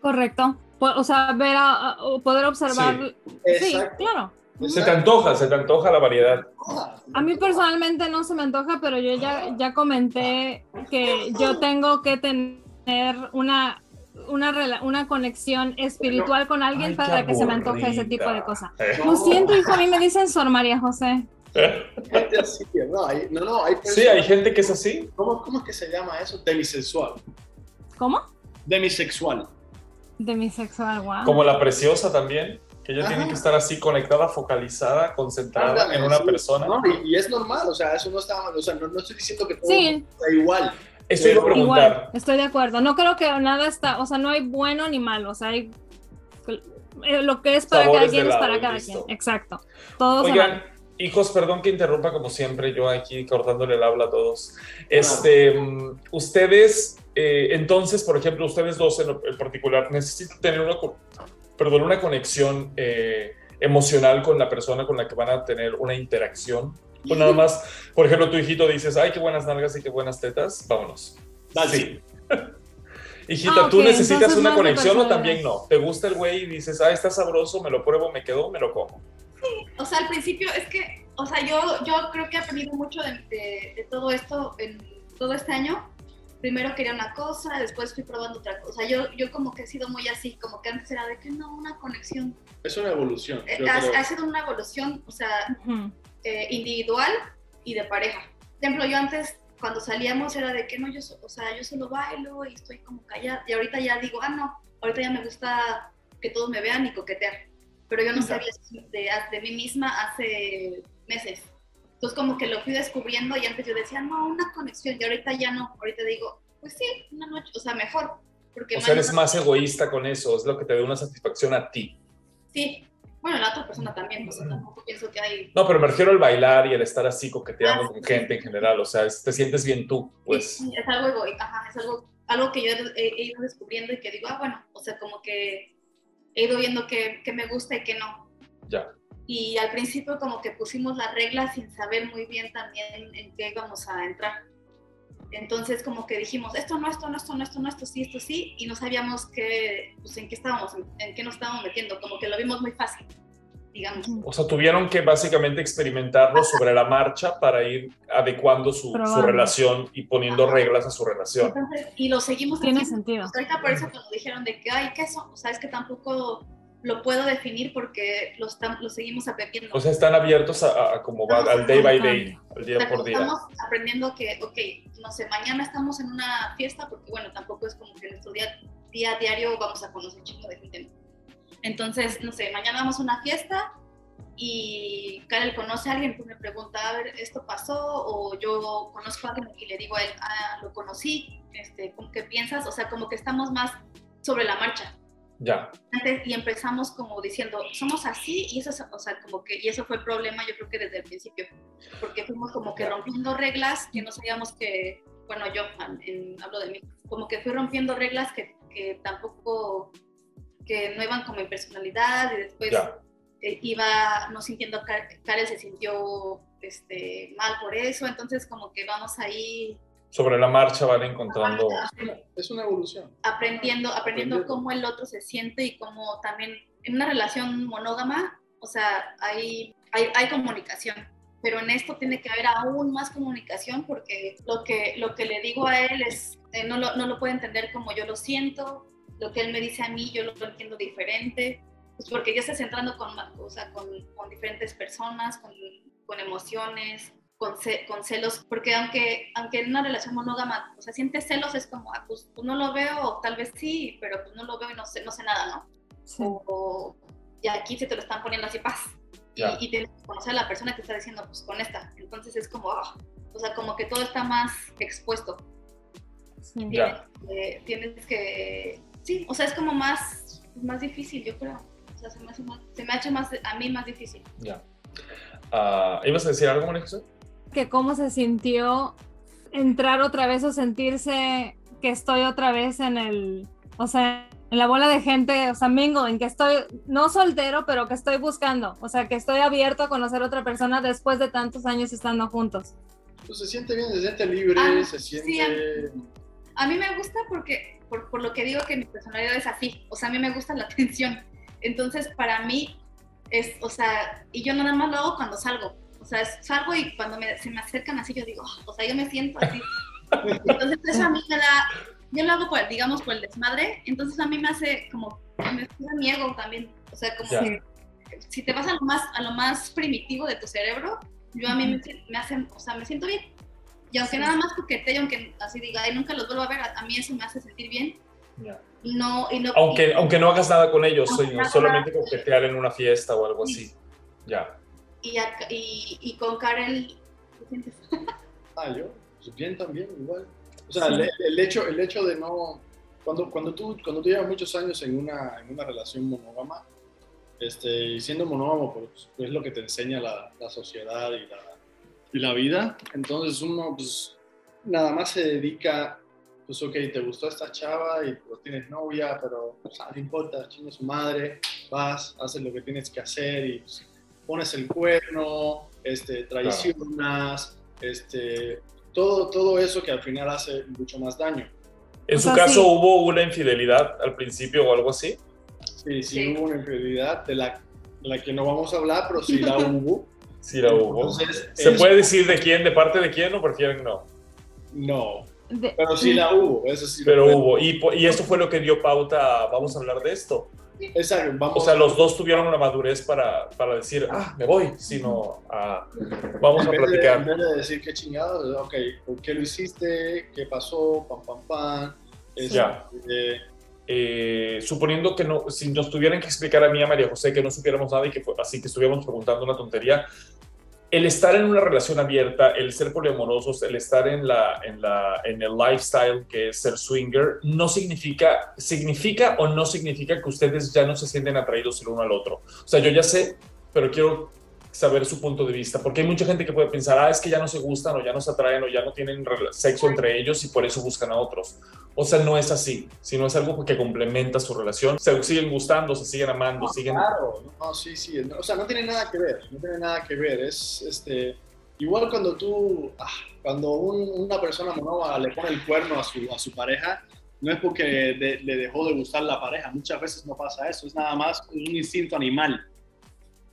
Correcto. O sea, ver a, poder observar. Sí, Exacto. claro. Se te antoja, se te antoja la variedad. A mí personalmente no se me antoja, pero yo ya, ya comenté que yo tengo que tener una, una, rela- una conexión espiritual con alguien Ay, para que se me antoje ese tipo de cosas. Eh. Lo siento, hijo, a mí me dicen Sor María José. Gente así, no, hay, no, no, hay Sí, hay gente que es así. ¿Cómo, ¿Cómo es que se llama eso? Demisexual. ¿Cómo? Demisexual. Demisexual, wow. Como la preciosa también, que ella Ajá. tiene que estar así conectada, focalizada, concentrada Ándale, en una sí. persona. No, y, y es normal, o sea, eso no está, o sea, no, no estoy diciendo que todo Sí. sea igual. Iba a Igual, estoy de acuerdo. No creo que nada está, o sea, no hay bueno ni malo, o sea, hay eh, lo que es para Sabores cada quien es para cada listo. quien. Exacto. Todos Oigan, hijos, perdón que interrumpa como siempre, yo aquí cortándole el habla a todos. Este, mm, ustedes, eh, entonces, por ejemplo, ustedes dos en, particular, necesitan tener una, perdón, una conexión eh, emocional con la persona con la que van a tener una interacción. O nada más, por ejemplo, tu hijito dices, ay, qué buenas nalgas y qué buenas tetas, vámonos. Dale. Sí. Hijita, Ah, ¿tú necesitas entonces una conexión o también no? ¿Te gusta el güey y dices, ah, está sabroso, me lo pruebo, me quedo, me lo como? O sea, al principio es que, o sea, yo, yo creo que he aprendido mucho de, de- de todo esto en todo este año. Primero quería una cosa, después fui probando otra cosa. Yo, yo como que he sido muy así, como que antes era de que no, una conexión. Es una evolución. Eh, ha, ha sido una evolución, o sea, Ujú. Eh, individual y de pareja. Por ejemplo, yo antes cuando salíamos era de que no, yo, o sea, yo solo bailo y estoy como callada. Y ahorita ya digo, ah, no, ahorita ya me gusta que todos me vean y coquetear. Pero yo no sabía de, de mí misma hace meses. Entonces como que lo fui descubriendo y antes yo decía, no, una conexión. Y ahorita ya no. Ahorita digo, pues sí, una noche, o sea, mejor. Porque O sea, eres más egoísta con eso, es lo que te da una satisfacción a ti. Sí. Bueno, la otra persona también, o sea, tampoco pienso que hay... No, pero me refiero al bailar y el estar así coqueteando Ah, con sí. gente en general, o sea, es- te sientes bien tú, pues. Sí, es algo egoísta, ajá, es algo, algo que yo he, he ido descubriendo y que digo, ah, bueno, o sea, como que he ido viendo que, que me gusta y que no. Ya. Y al principio como que pusimos las reglas sin saber muy bien también en qué íbamos a entrar. Entonces como que dijimos, esto no, esto no, esto no, esto no, esto sí, esto sí, y no sabíamos qué, pues, en qué estábamos, en, en qué nos estábamos metiendo, como que lo vimos muy fácil, digamos. O sea, tuvieron que básicamente experimentarlo sobre la marcha para ir adecuando su, relación y poniendo Ajá. reglas a su relación. Entonces, y lo seguimos Tiene haciendo. sentido. Pues ahorita por eso cuando dijeron de que, ay, ¿qué son? O sea, es que tampoco lo puedo definir porque lo, estam- lo seguimos aprendiendo. O sea, están abiertos a, a- como va, al day by day, al O día sea, por día. estamos aprendiendo que, ok, no sé, mañana estamos en una fiesta porque, bueno, tampoco es como que nuestro día, día a diario vamos a conocer chingo de gente. Entonces, no sé, mañana vamos a una fiesta y Karel conoce a alguien, pues me pregunta, a ver, ¿esto pasó? O yo conozco a alguien y le digo a él, ah, lo conocí, este, ¿cómo que piensas? O sea, como que estamos más sobre la marcha. Ya, Antes, y empezamos como diciendo, somos así, y eso, es- o sea, como que, y eso fue el problema, yo creo que desde el principio, porque fuimos como que rompiendo reglas que no sabíamos que, bueno, yo en- hablo de mí, como que fui rompiendo reglas que, que tampoco, que no iban como en personalidad, y después ya, eh, iba no sintiendo, Karel se sintió este, mal por eso, entonces como que vamos ahí sobre la marcha van encontrando, Es una evolución. aprendiendo, aprendiendo Aprendiendo. cómo el otro se siente y cómo también en una relación monógama, o sea, hay, hay, hay comunicación, pero en esto tiene que haber aún más comunicación porque lo que, lo que le digo a él es, eh, no, lo, no lo puede entender como yo lo siento, lo que él me dice a mí yo lo entiendo diferente, pues porque ya estás entrando con, o sea, con, con diferentes personas, con, con emociones, con, ce- con celos, porque aunque, aunque en una relación monógama, o sea, sientes celos, es como, ah, pues, pues no lo veo, o tal vez sí, pero pues no lo veo y no sé, no sé nada, ¿no? Sí. O, y aquí se te lo están poniendo así, paz. Y, y tienes que conocer a la persona que está diciendo, pues con esta. Entonces es como, ah, o sea, como que todo está más expuesto. Sí. ya. Eh, tienes que, sí, o sea, es como más, más difícil, yo creo. O sea, se me hace más, se me ha hecho más, a mí más difícil. Ya. Ah, ¿Ibas a decir algo, María José? Que cómo se sintió entrar otra vez o sentirse que estoy otra vez en el, o sea, en la bola de gente, o sea, mingo, en que estoy, no soltero, pero que estoy buscando, o sea, que estoy abierto a conocer a otra persona después de tantos años estando juntos. Pues se siente bien, se siente libre, Ah, se sí, siente... A mí me gusta porque, por, por lo que digo que mi personalidad es así, o sea, a mí me gusta la atención. Entonces, para mí es, o sea, y yo nada más lo hago cuando salgo. O sea, salgo y cuando me, se me acercan así, yo digo, "Ah", o sea, yo me siento así. Entonces, eso a mí me da, yo lo hago, por, digamos, por el desmadre, entonces a mí me hace como, me sube mi ego también. O sea, como que si te vas a lo más, a lo más primitivo de tu cerebro, yo a mí me, me hacen, o sea, me siento bien. Y aunque Sí. nada más coqueteo, aunque así diga, ay, nunca los vuelvo a ver, a, a mí eso me hace sentir bien. Y no, y no, Aunque, aunque no hagas nada con ellos, no solamente haga- coquetear en una fiesta o algo así. Ya. Y, acá- y, y con Karel, ¿qué sientes? Ah, yo, pues bien también, igual. O sea, Sí. el, el hecho, el hecho de no... Cuando, cuando, tú, cuando tú llevas muchos años en una, en una relación monógama, este, y siendo monógamo, pues, es lo que te enseña la, la sociedad y la, y la vida, entonces uno, pues, nada más se dedica, pues, ok, te gustó esta chava y pues, tienes novia, pero pues, ah, no importa, chinga su madre, vas, haces lo que tienes que hacer y pues, pones el cuerno, este, traicionas, este, todo, todo eso que al final hace mucho más daño. En O su sea, caso, sí. ¿hubo una infidelidad al principio o algo así? Sí, sí, Sí. hubo una infidelidad de la, de la que no vamos a hablar, pero sí la hubo. Sí, la hubo. Entonces, ¿Se puede decir de quién, de parte de quién o prefieren no? No, De- pero sí la hubo, eso sí. lo Pero hubo. Y, y esto fue lo que dio pauta vamos a hablar de esto. Exacto, vamos. O sea, los dos tuvieron una madurez para, para decir, ah, me voy, sino a, vamos a de, en platicar. vez de decir qué chingados, ok, ¿por qué lo hiciste? ¿Qué pasó? Pam, pam, pam. Este, Ya. eh, Eh, suponiendo que no, si nos tuvieran que explicar a mí, a María José, que no supiéramos nada y que fue- así que estuviéramos preguntando una tontería, el estar en una relación abierta, el ser poliamorosos, el estar en, en el lifestyle que es ser swinger, no significa, significa o no significa que ustedes ya no se sienten atraídos el uno al otro. O sea, yo ya sé, pero quiero saber su punto de vista, porque hay mucha gente que puede pensar, ah, es que ya no se gustan o ya no se atraen o ya no tienen sexo entre ellos y por eso buscan a otros. O sea, no es así, sino es algo que complementa su relación. Se siguen gustando, se siguen amando, siguen... Claro, no, sí, sí. no, o sea, no tiene nada que ver, no tiene nada que ver. Es este, igual cuando tú, ah, cuando un- una persona monógama le pone el cuerno a su, a su pareja, no es porque de- le dejó de gustar la pareja. Muchas veces no pasa eso, es nada más un instinto animal,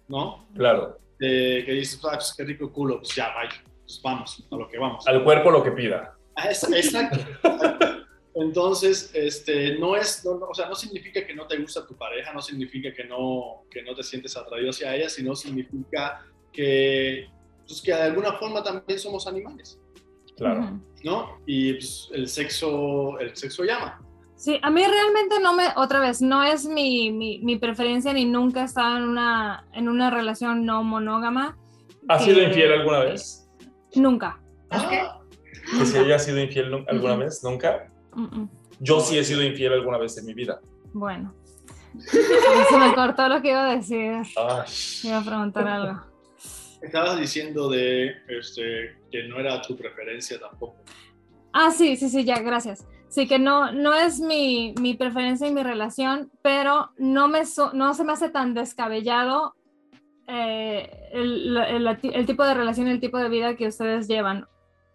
¿no? Claro, De, que dices, ah, pues, qué rico culo, pues ya, vaya, pues vamos, a lo que vamos. al cuerpo lo que pida. Ah, Exacto. Entonces, este, no es, no, no, o sea, no significa que no te gusta tu pareja, no significa que no, que no te sientes atraído hacia ella, sino significa que, pues, que de alguna forma también somos animales, Claro. ¿no? Y pues, el sexo, el sexo llama. Sí, a mí realmente no me, otra vez, no es mi, mi, mi preferencia ni nunca he estado en una, en una relación no monógama. ¿Has que- sido infiel alguna vez? Nunca. Ah, Que si haya sido infiel alguna vez, nunca. Yo sí he sido infiel alguna vez en mi vida. Bueno. Se me cortó lo que iba a decir. Ay, Iba a preguntar algo. Estabas diciendo de este, que no era tu preferencia tampoco. Ah, sí, sí, sí, ya, gracias. Sí, que no, no es mi, mi preferencia y mi relación, pero no, me no se me hace tan descabellado eh, el, el- tipo de relación y el tipo de vida que ustedes llevan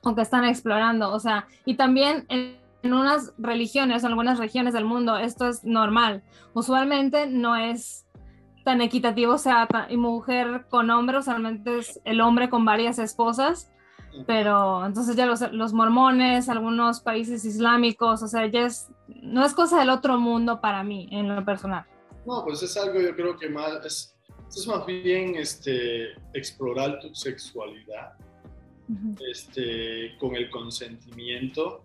o que están explorando. O sea, y también en, unas religiones, en algunas regiones del mundo, esto es normal. Usualmente no es tan equitativo, o sea, y mujer con hombre, usualmente es el hombre con varias esposas pero entonces ya los, los mormones, algunos países islámicos, o sea, ya es, no es cosa del otro mundo para mí, en lo personal. No, pues es algo yo creo que más es, es más bien este, explorar tu sexualidad Ujú. este, con el consentimiento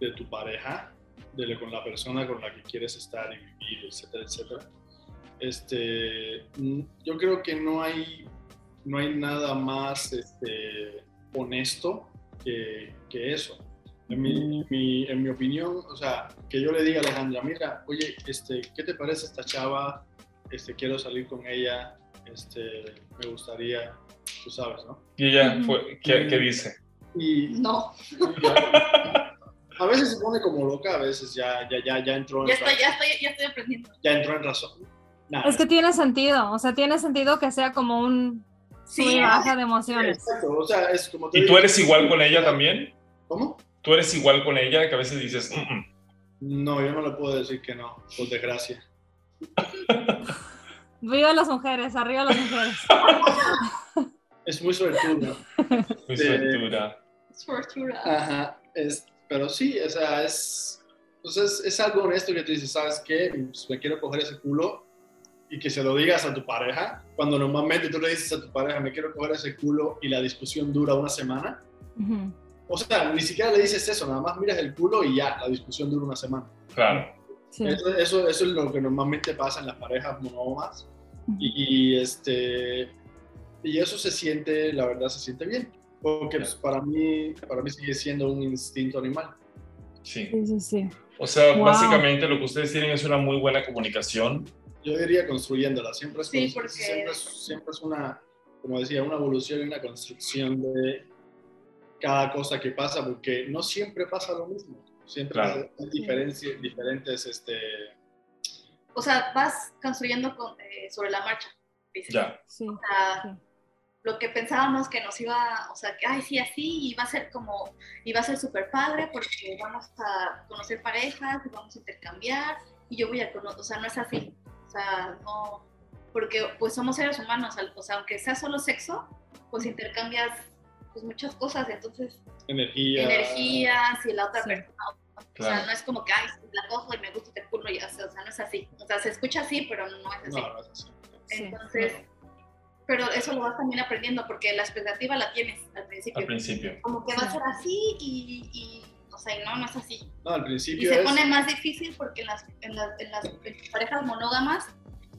de tu pareja, de con la persona con la que quieres estar y vivir, etcétera, etcétera. Este, yo creo que no hay, no hay nada más este, honesto que, que eso. En mi, mi- en mi opinión, o sea, que yo le diga a Alejandra, mira, oye, este, ¿qué te parece esta chava? Este, quiero salir con ella, este, me gustaría, tú sabes, ¿no? y ella fue, ¿qué, qué dice? Y No, a veces se pone como loca, a veces ya, ya, ya, ya entró en ya estoy, ra- ya estoy, ya estoy aprendiendo. ya entró en razón. Nada, Es que tiene sentido, o sea, tiene sentido que sea como un Sí, baja de emociones. Exacto, o sea, es como ¿Y tú eres igual con ella también? ¿Cómo? ¿Tú eres igual con ella que a veces dices, "Mm, mm"? No, yo no le puedo decir que no, por desgracia. Viva las mujeres, arriba las mujeres. Es muy suertudo. muy suertuda. Fortuna. Ajá, es, pero sí, o sea, es, pues es, es algo honesto que tú dices, ¿sabes qué? Pues me quiero coger ese culo y que se lo digas a tu pareja, cuando normalmente tú le dices a tu pareja, me quiero coger ese culo y la discusión dura una semana. Ujú. O sea, ni siquiera le dices eso, nada más miras el culo y ya, la discusión dura una semana. Claro. Sí. Eso, eso, eso es lo que normalmente pasa en las parejas monógamas. Y, y, este, y eso se siente, la verdad, se siente bien. Porque pues, para, mí, para mí sigue siendo un instinto animal. Sí. Sí, sí, sí. O sea, Wow. básicamente lo que ustedes tienen es una muy buena comunicación. Yo diría construyéndola. Siempre es, Sí, porque- siempre, es, siempre es una, como decía, una evolución y una construcción de cada cosa que pasa, porque no siempre pasa lo mismo. Siempre Claro. hay diferencia- diferentes este, O sea, vas construyendo con- eh, sobre la marcha. dice. Ya. Sí. O sea, Sí. lo que pensábamos que nos iba, o sea, que, ay, sí, así, y va a ser como, y va a ser súper padre porque vamos a conocer parejas y vamos a intercambiar, y yo voy a conocer, o sea, no es así, o sea, no, porque pues somos seres humanos, al- o sea, aunque sea solo sexo, pues intercambias pues muchas cosas, entonces, energía. energías y la otra Sí. persona, o sea, no es como que, ay, la cojo y me gusta este culo y así, o sea, no es así, o sea, se escucha así, pero no es así. No, no es así. Sí. Entonces, pero eso lo vas también aprendiendo porque la expectativa la tienes al principio. Al principio. Como que va a ser así y, y, o sea, y no, no es así. No, al Y principio se es... pone más difícil porque en las, en las, en las parejas monógamas,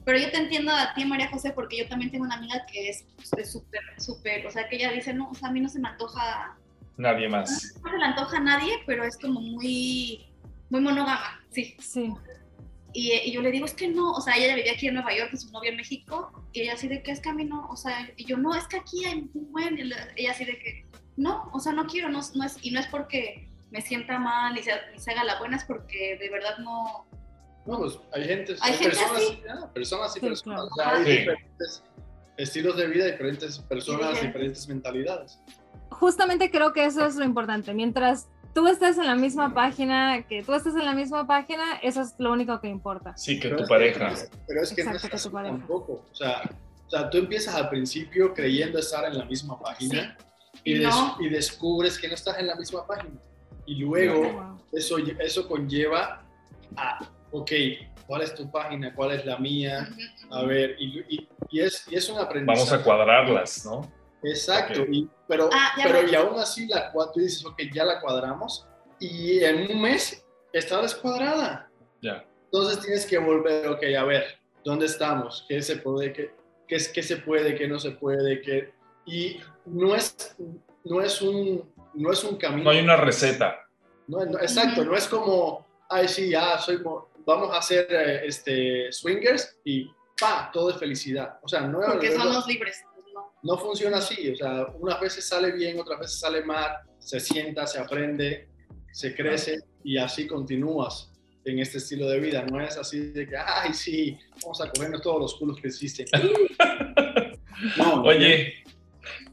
pero yo te entiendo a ti, María José, porque yo también tengo una amiga que es es súper, súper, o sea, que ella dice, no, o sea, a mí no se me antoja, Nadie más. no se le antoja a nadie, pero es como muy, muy monógama, sí. Sí. Y, y yo le digo, es que no, o sea, ella vivía aquí en Nueva York, y su novio en México, y ella así de que es que a mí no, o sea, y yo no, es que aquí hay un buen, y la- ella así de que, no, o sea, no quiero, no, no es, y no es porque me sienta mal y se, y se haga la buena, es porque de verdad no, No, pues hay gente, Hay gente personas, así. personas y Sí, personas. claro. O sea, hay Sí. diferentes estilos de vida, diferentes personas, diferentes. diferentes mentalidades. Justamente creo que eso es lo importante. Mientras tú estés en la misma página, que tú estés en la misma página, eso es lo único que importa. Sí, que Pero tu pareja. Pero es que no Exacto, es que tu así pareja. tampoco. O sea, o sea, tú empiezas al principio creyendo estar en la misma página y, Y des- no. y descubres que no estás en la misma página. Y luego Wow. eso, eso conlleva a, ok, ¿cuál es tu página? ¿Cuál es la mía? A ver, y, y- y es, y es un aprendizaje. Vamos a cuadrarlas, ¿no? Exacto, Ok. y, pero, Ah, ya pero y aún así la, tú dices, ok, ya la cuadramos y en un mes está descuadrada. Ya. Entonces tienes que volver, ok, a ver, ¿dónde estamos? ¿Qué se puede, qué, qué, es, qué se puede, qué no se puede? Qué... Y no es, no, es un, no es un camino. No hay una receta. No, no, exacto, no es como, ay, sí, ya soy, mo- vamos a hacer eh, este, swingers y pa, todo es felicidad. O sea, no, Porque no- somos libres. pues no. no funciona así. O sea, unas veces sale bien, otras veces sale mal, se sienta, se aprende, se crece y así continúas en este estilo de vida. No es así de que, ay, sí, vamos a comernos todos los culos que existen. No, Oye,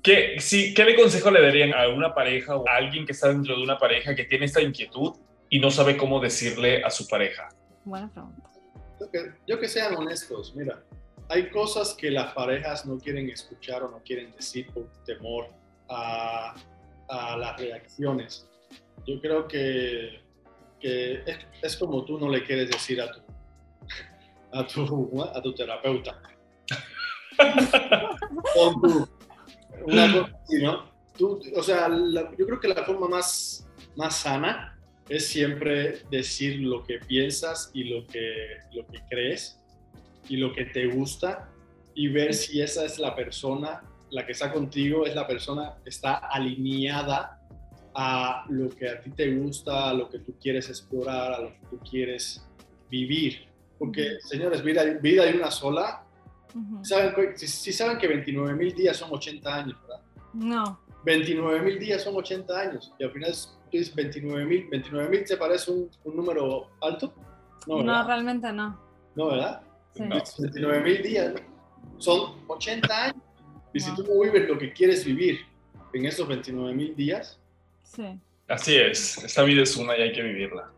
¿qué, sí, ¿qué le consejo le darían a una pareja o a alguien que está dentro de una pareja que tiene esta inquietud y no sabe cómo decirle a su pareja? Buena pregunta. Yo que, yo que sean honestos, mira, hay cosas que las parejas no quieren escuchar o no quieren decir por temor a, a las reacciones. Yo creo que, que es, es como tú no le quieres decir a tu, a tu, a tu terapeuta. Tú, una cosa así, ¿no? Tú, o sea, la- yo creo que la forma más, más sana es siempre decir lo que piensas y lo que, lo que crees y lo que te gusta y ver si esa es la persona, la que está contigo, es la persona que está alineada a lo que a ti te gusta, a lo que tú quieres explorar, a lo que tú quieres vivir. Porque, señores, vida, vida hay una sola. ¿Saben, si, si saben que 29 mil días son 80 años, ¿verdad? No, 29 mil días son 80 años y al final tú dices 29 mil. 29 mil te parece un, un número alto? No, no, realmente no. No, ¿verdad? Sí. No. 29 mil días son 80 años. Y si tú no vives lo que quieres vivir en esos 29 mil días, Sí. Así es, esta vida es una y hay que vivirla.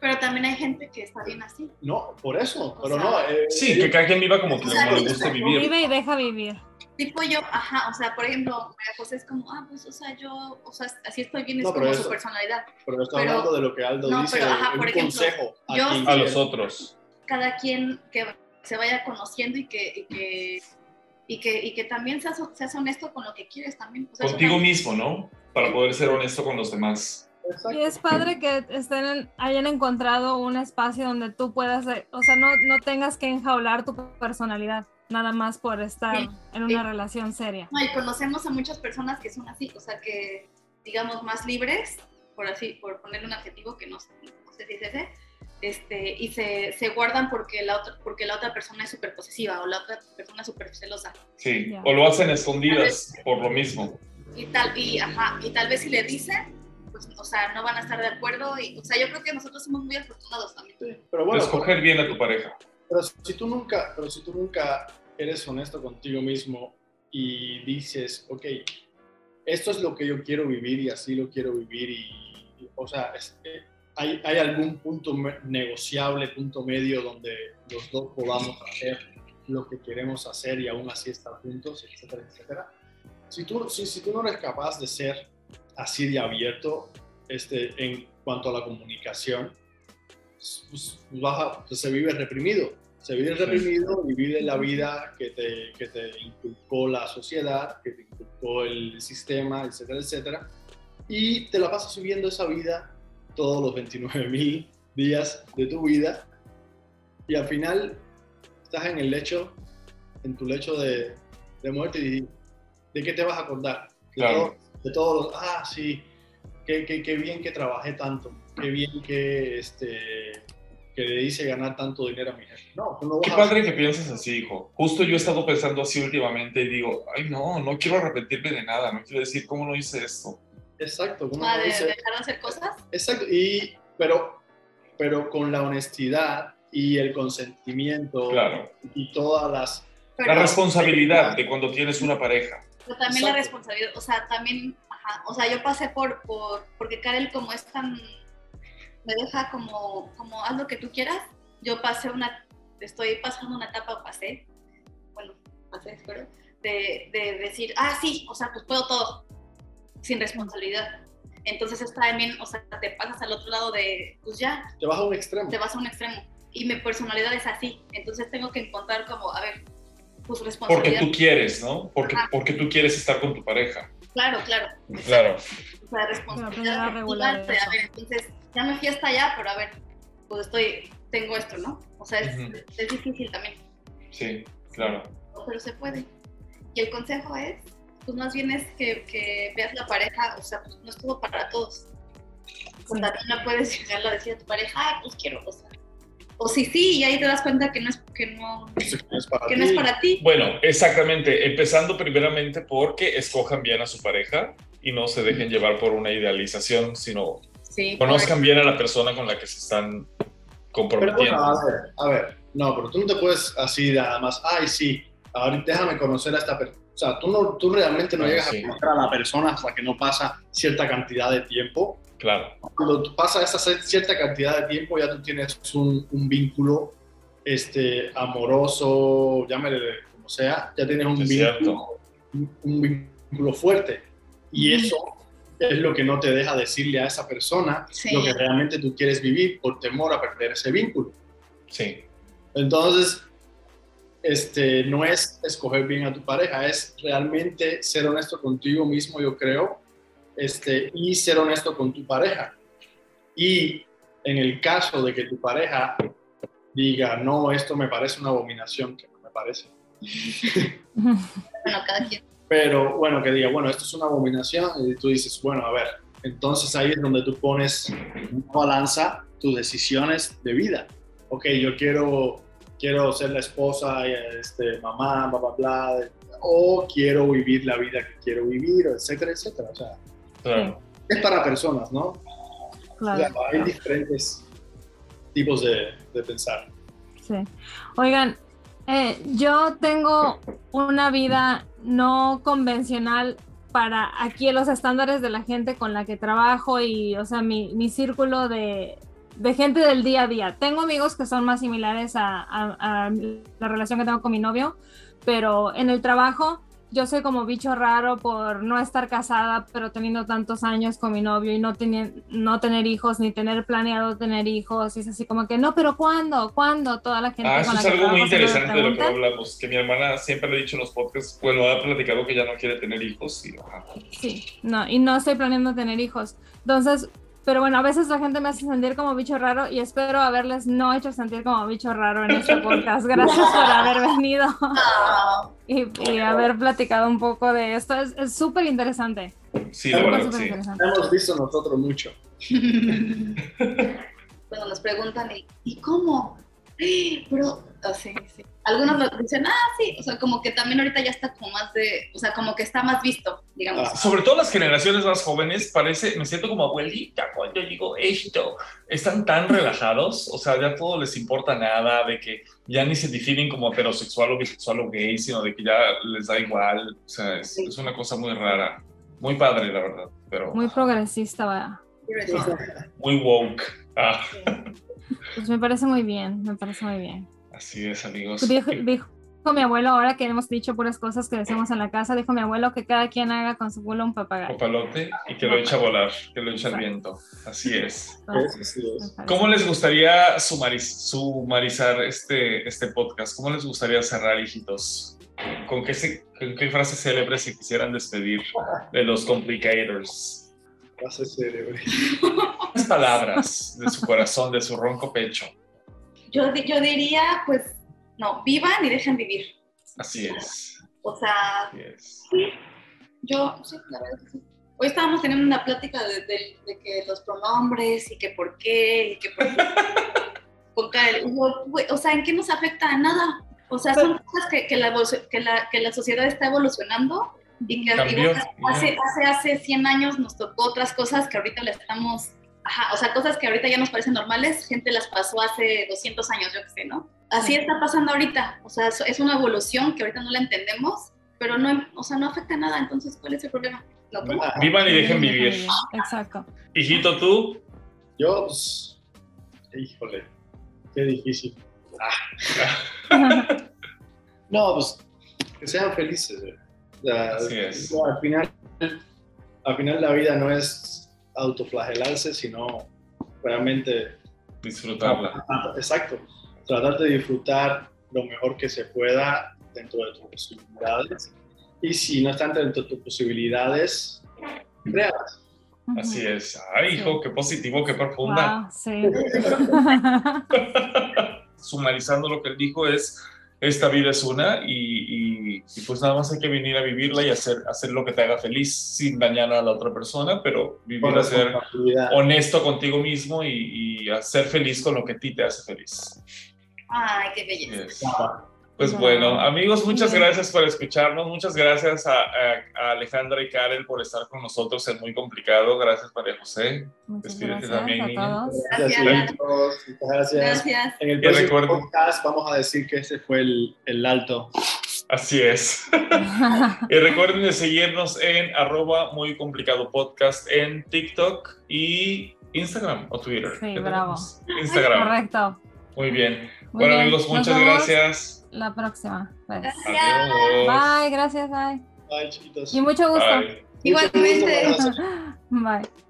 Pero también hay gente que está bien así. no, por eso. O Pero sea, no. eh, Sí, que cada quien viva como, que, como le guste vivir. Vive y deja vivir. Tipo yo, ajá, o sea, por ejemplo, María José es como, ah, pues, o sea, yo, o sea, así estoy bien, es No, pero como eso- su personalidad. Pero está pero- hablando de lo que Aldo no, dice, pero, ajá, un por ejemplo, consejo a, yo quien A los otros. Cada quien que se vaya conociendo y que, y que, y que, y que también seas, seas honesto con lo que quieres también. O sea, eso Contigo también- mismo, ¿no? Para poder ser honesto con los demás. Exacto. Y es padre que estén, hayan encontrado un espacio donde tú puedas, eh, o sea, no, no tengas que enjaular tu personalidad, nada más por estar Sí, en una sí. relación seria. No, y conocemos a muchas personas que son así, o sea, que, digamos, más libres, por así, por ponerle un adjetivo que no, sé- no sé si es ese, este, y se, se guardan porque la, otra, porque la otra persona es súper posesiva o la otra persona es súper celosa. Sí. Ya. O lo hacen escondidas por lo mismo. Y tal, y, ajá, y tal vez si le dicen, pues, o sea, no van a estar de acuerdo. Y, o sea, yo creo que nosotros somos muy afortunados también. Sí, Pero bueno, Escoger bien a tu pareja. Pero si tú nunca, pero si tú nunca eres honesto contigo mismo y dices, ok, esto es lo que yo quiero vivir y así lo quiero vivir y, y, o sea, es- eh, hay, hay algún punto me- negociable, punto medio donde los dos podamos hacer lo que queremos hacer y aún así estar juntos, etcétera, etcétera. Si tú, si, si tú no eres capaz de ser así de abierto este, en cuanto a la comunicación, pues, vas a- pues, se vive reprimido. Se vive reprimido y vive la vida que te, que te inculcó la sociedad, que te inculcó el sistema, etcétera, etcétera. Y te la pasas viviendo esa vida todos los 29 mil días de tu vida. Y al final estás en el lecho, en tu lecho de, de muerte y ¿de qué te vas a acordar? De, Claro. De todos los, ah, sí, qué, qué, qué bien que trabajé tanto, qué bien que, este, que le hice ganar tanto dinero a mi jefe. No, tú no vas Qué a- padre que pienses así, hijo. Justo yo he estado pensando así últimamente y digo, ay, no, no quiero arrepentirme de nada. No quiero decir cómo no hice esto. Exacto, uno Ah, no de dice- dejar de hacer cosas. exacto, y, pero, pero con la honestidad y el consentimiento Claro. y todas las... La responsabilidad de cuando tienes una pareja. Pero también la Exacto. responsabilidad, o sea, también, ajá, o sea, yo pasé por, por, porque Karel como es tan, me deja como, como haz lo que tú quieras, yo pasé una, estoy pasando una etapa, pasé, bueno, pasé, espero, de, de decir, ah, sí, o sea, pues puedo todo, sin responsabilidad. Entonces está también, o sea, te pasas al otro lado de, pues ya, Te vas a un extremo. te vas a un extremo. Y mi personalidad es así. Entonces tengo que encontrar como, a ver, pues Porque tú quieres, ¿no? Porque, porque tú quieres estar con tu pareja. Claro, claro. Claro. O sea, responsabilidad. eso. a ver, entonces, ya me fui hasta allá, pero a ver, pues estoy, tengo esto, ¿no? O sea, es, es difícil también, Sí, claro. pero se puede. Y el consejo es, pues más bien es que, que veas la pareja, o sea, pues no es todo para todos. Sea, también no puedes llegarle a decir a tu pareja, ay, pues quiero, o sea, o sí, sí, y ahí te das cuenta que no es, que no, es para que ti. no es para ti. Bueno, exactamente. Empezando primeramente porque escojan bien a su pareja y no se dejen llevar por una idealización, sino Sí, conozcan bien a la persona con la que se están Pero comprometiendo. bueno, a ver, a ver, no, pero tú no te puedes así nada más, ay, sí, ahorita déjame conocer a esta persona. O sea, tú, no, tú realmente no Ah, llegas sí. a conocer a la persona hasta que no pasa cierta cantidad de tiempo. Claro, Cuando pasa esa cierta cantidad de tiempo, ya tú tienes un, un vínculo este, amoroso, llámele como sea, ya tienes un es vínculo, cierto. un, un vínculo fuerte. Y eso es lo que no te deja decirle a esa persona Sí. lo que realmente tú quieres vivir por temor a perder ese vínculo. Sí, Entonces, este, no es escoger bien a tu pareja, es realmente ser honesto contigo mismo, yo creo, este, y ser honesto con tu pareja. Y en el caso de que tu pareja diga, no, esto me parece una abominación, que no me parece, Bueno, cada quien. pero bueno, que diga, bueno, esto es una abominación, y tú dices, bueno, a ver, entonces ahí es donde tú pones una balanza tus decisiones de vida. Ok, yo quiero, quiero ser la esposa, este, mamá, bla, bla, bla, o quiero vivir la vida que quiero vivir, etcétera, etcétera. O sea, claro. es para personas, ¿no? Claro. Hay diferentes tipos de, de pensar. Sí. Oigan, eh, yo tengo una vida no convencional para aquí los estándares de la gente con la que trabajo y, o sea, mi, mi círculo de, de gente del día a día. Tengo amigos que son más similares a, a- a la relación que tengo con mi novio, pero en el trabajo yo soy como bicho raro por no estar casada, pero teniendo tantos años con mi novio y no, teni- no tener hijos, ni tener planeado tener hijos. Y es así como que, no, pero ¿cuándo? ¿Cuándo? Toda la gente Ah, eso con la es que algo muy interesante de lo que hablamos, que mi hermana siempre le ha dicho en los podcasts, bueno, ha platicado que ya no quiere tener hijos y ajá. Sí, no, y no estoy planeando tener hijos. Entonces, pero bueno, a veces la gente me hace sentir como bicho raro y espero haberles no hecho sentir como bicho raro en este podcast. Gracias por haber venido y, y haber platicado un poco de esto. Es es súper interesante. Sí, la verdad, sí. Hemos visto nosotros mucho. Cuando nos preguntan, ¿y, ¿y cómo? Pero, ah, sí, sí. Algunos lo dicen, ah, sí, o sea, como que también ahorita ya está como más de, o sea, como que está más visto, digamos. Ah. Sobre todo las generaciones más jóvenes, parece, me siento como abuelita cuando digo esto. Están tan relajados, o sea, ya todo les importa nada, de que ya ni se definen como heterosexual o bisexual o gay, sino de que ya les da igual. O sea, es, es una cosa muy rara. Muy padre, la verdad, pero Muy progresista, va. Muy woke. Ah, Pues me parece muy bien, me parece muy bien. así es, amigos. Pues Dijo, dijo mi abuelo, ahora que hemos dicho puras cosas que decimos en la casa, dijo mi abuelo que cada quien haga con su culo un papagayo. Papalote y que lo echa a volar, que lo echa al viento. Así es. Entonces, Sí, sí, me es. ¿Cómo les gustaría sumariz- sumarizar este, este podcast? ¿Cómo les gustaría cerrar, hijitos? ¿Con qué, se- con qué frase célebre se quisieran despedir de los complicators? Güey. Las palabras de su corazón, de su ronco pecho. Yo, yo diría, pues, no, vivan y dejen vivir. Así es. O sea, Así es. yo, sí, la verdad que sí. Hoy estábamos teniendo una plática de, de- de que los pronombres y que por qué y que por qué. Con o sea, ¿en qué nos afecta a nada? O sea, son cosas que, que, la, que, la, que la sociedad está evolucionando y que Cambió, hace, hace, hace 100 años nos tocó otras cosas que ahorita le estamos, ajá, o sea, cosas que ahorita ya nos parecen normales, gente las pasó hace 200 años, yo qué sé, ¿no? Así Sí. está pasando ahorita, o sea, es- una evolución que ahorita no la entendemos, pero no, o sea, no afecta a nada, entonces, ¿cuál es el problema? ¿No? Vivan y dejen vivir. Exacto. Hijito, tú. Yo, pues, híjole, qué difícil. No, pues, que sean felices. güey. O sea, Así es. no, al, final, al final la vida no es autoflagelarse, sino realmente, Disfrutarla. exacto, tratar de disfrutar lo mejor que se pueda dentro de tus posibilidades. Y si no están dentro de tus posibilidades, créalas. Así es. Ay, hijo, qué positivo, qué profunda. Wow, sí. Sumarizando lo que él dijo es, esta vida es una y, y- y pues nada más hay que venir a vivirla y hacer, hacer lo que te haga feliz sin dañar a la otra persona, pero vivir a ser honesto contigo mismo y, y a ser feliz con lo que a ti te hace feliz. Ay, qué belleza. Yes. Pues bueno, amigos, muchas gracias por escucharnos. Muchas gracias a, a- a Alejandra y Karen por estar con nosotros en Muy Complicado. Gracias, María José. Muchas Despídete gracias también, a niña. todos. Gracias Gracias. a todos. Muchas gracias. Gracias. En el próximo podcast vamos a decir que ese fue el, el alto. Así es. y recuerden de seguirnos en arroba Muy Complicado Podcast en TikTok y Instagram o Twitter. Sí, ¿Qué bravo. tenemos? Instagram. Correcto. Muy bien. Muy bueno, bien. amigos, Nos muchas vemos gracias. La próxima. Gracias. Adiós. Bye, gracias, bye. Bye, chiquitos. Y mucho gusto. Bye. Igualmente. Mucho gusto, abrazo. Bye.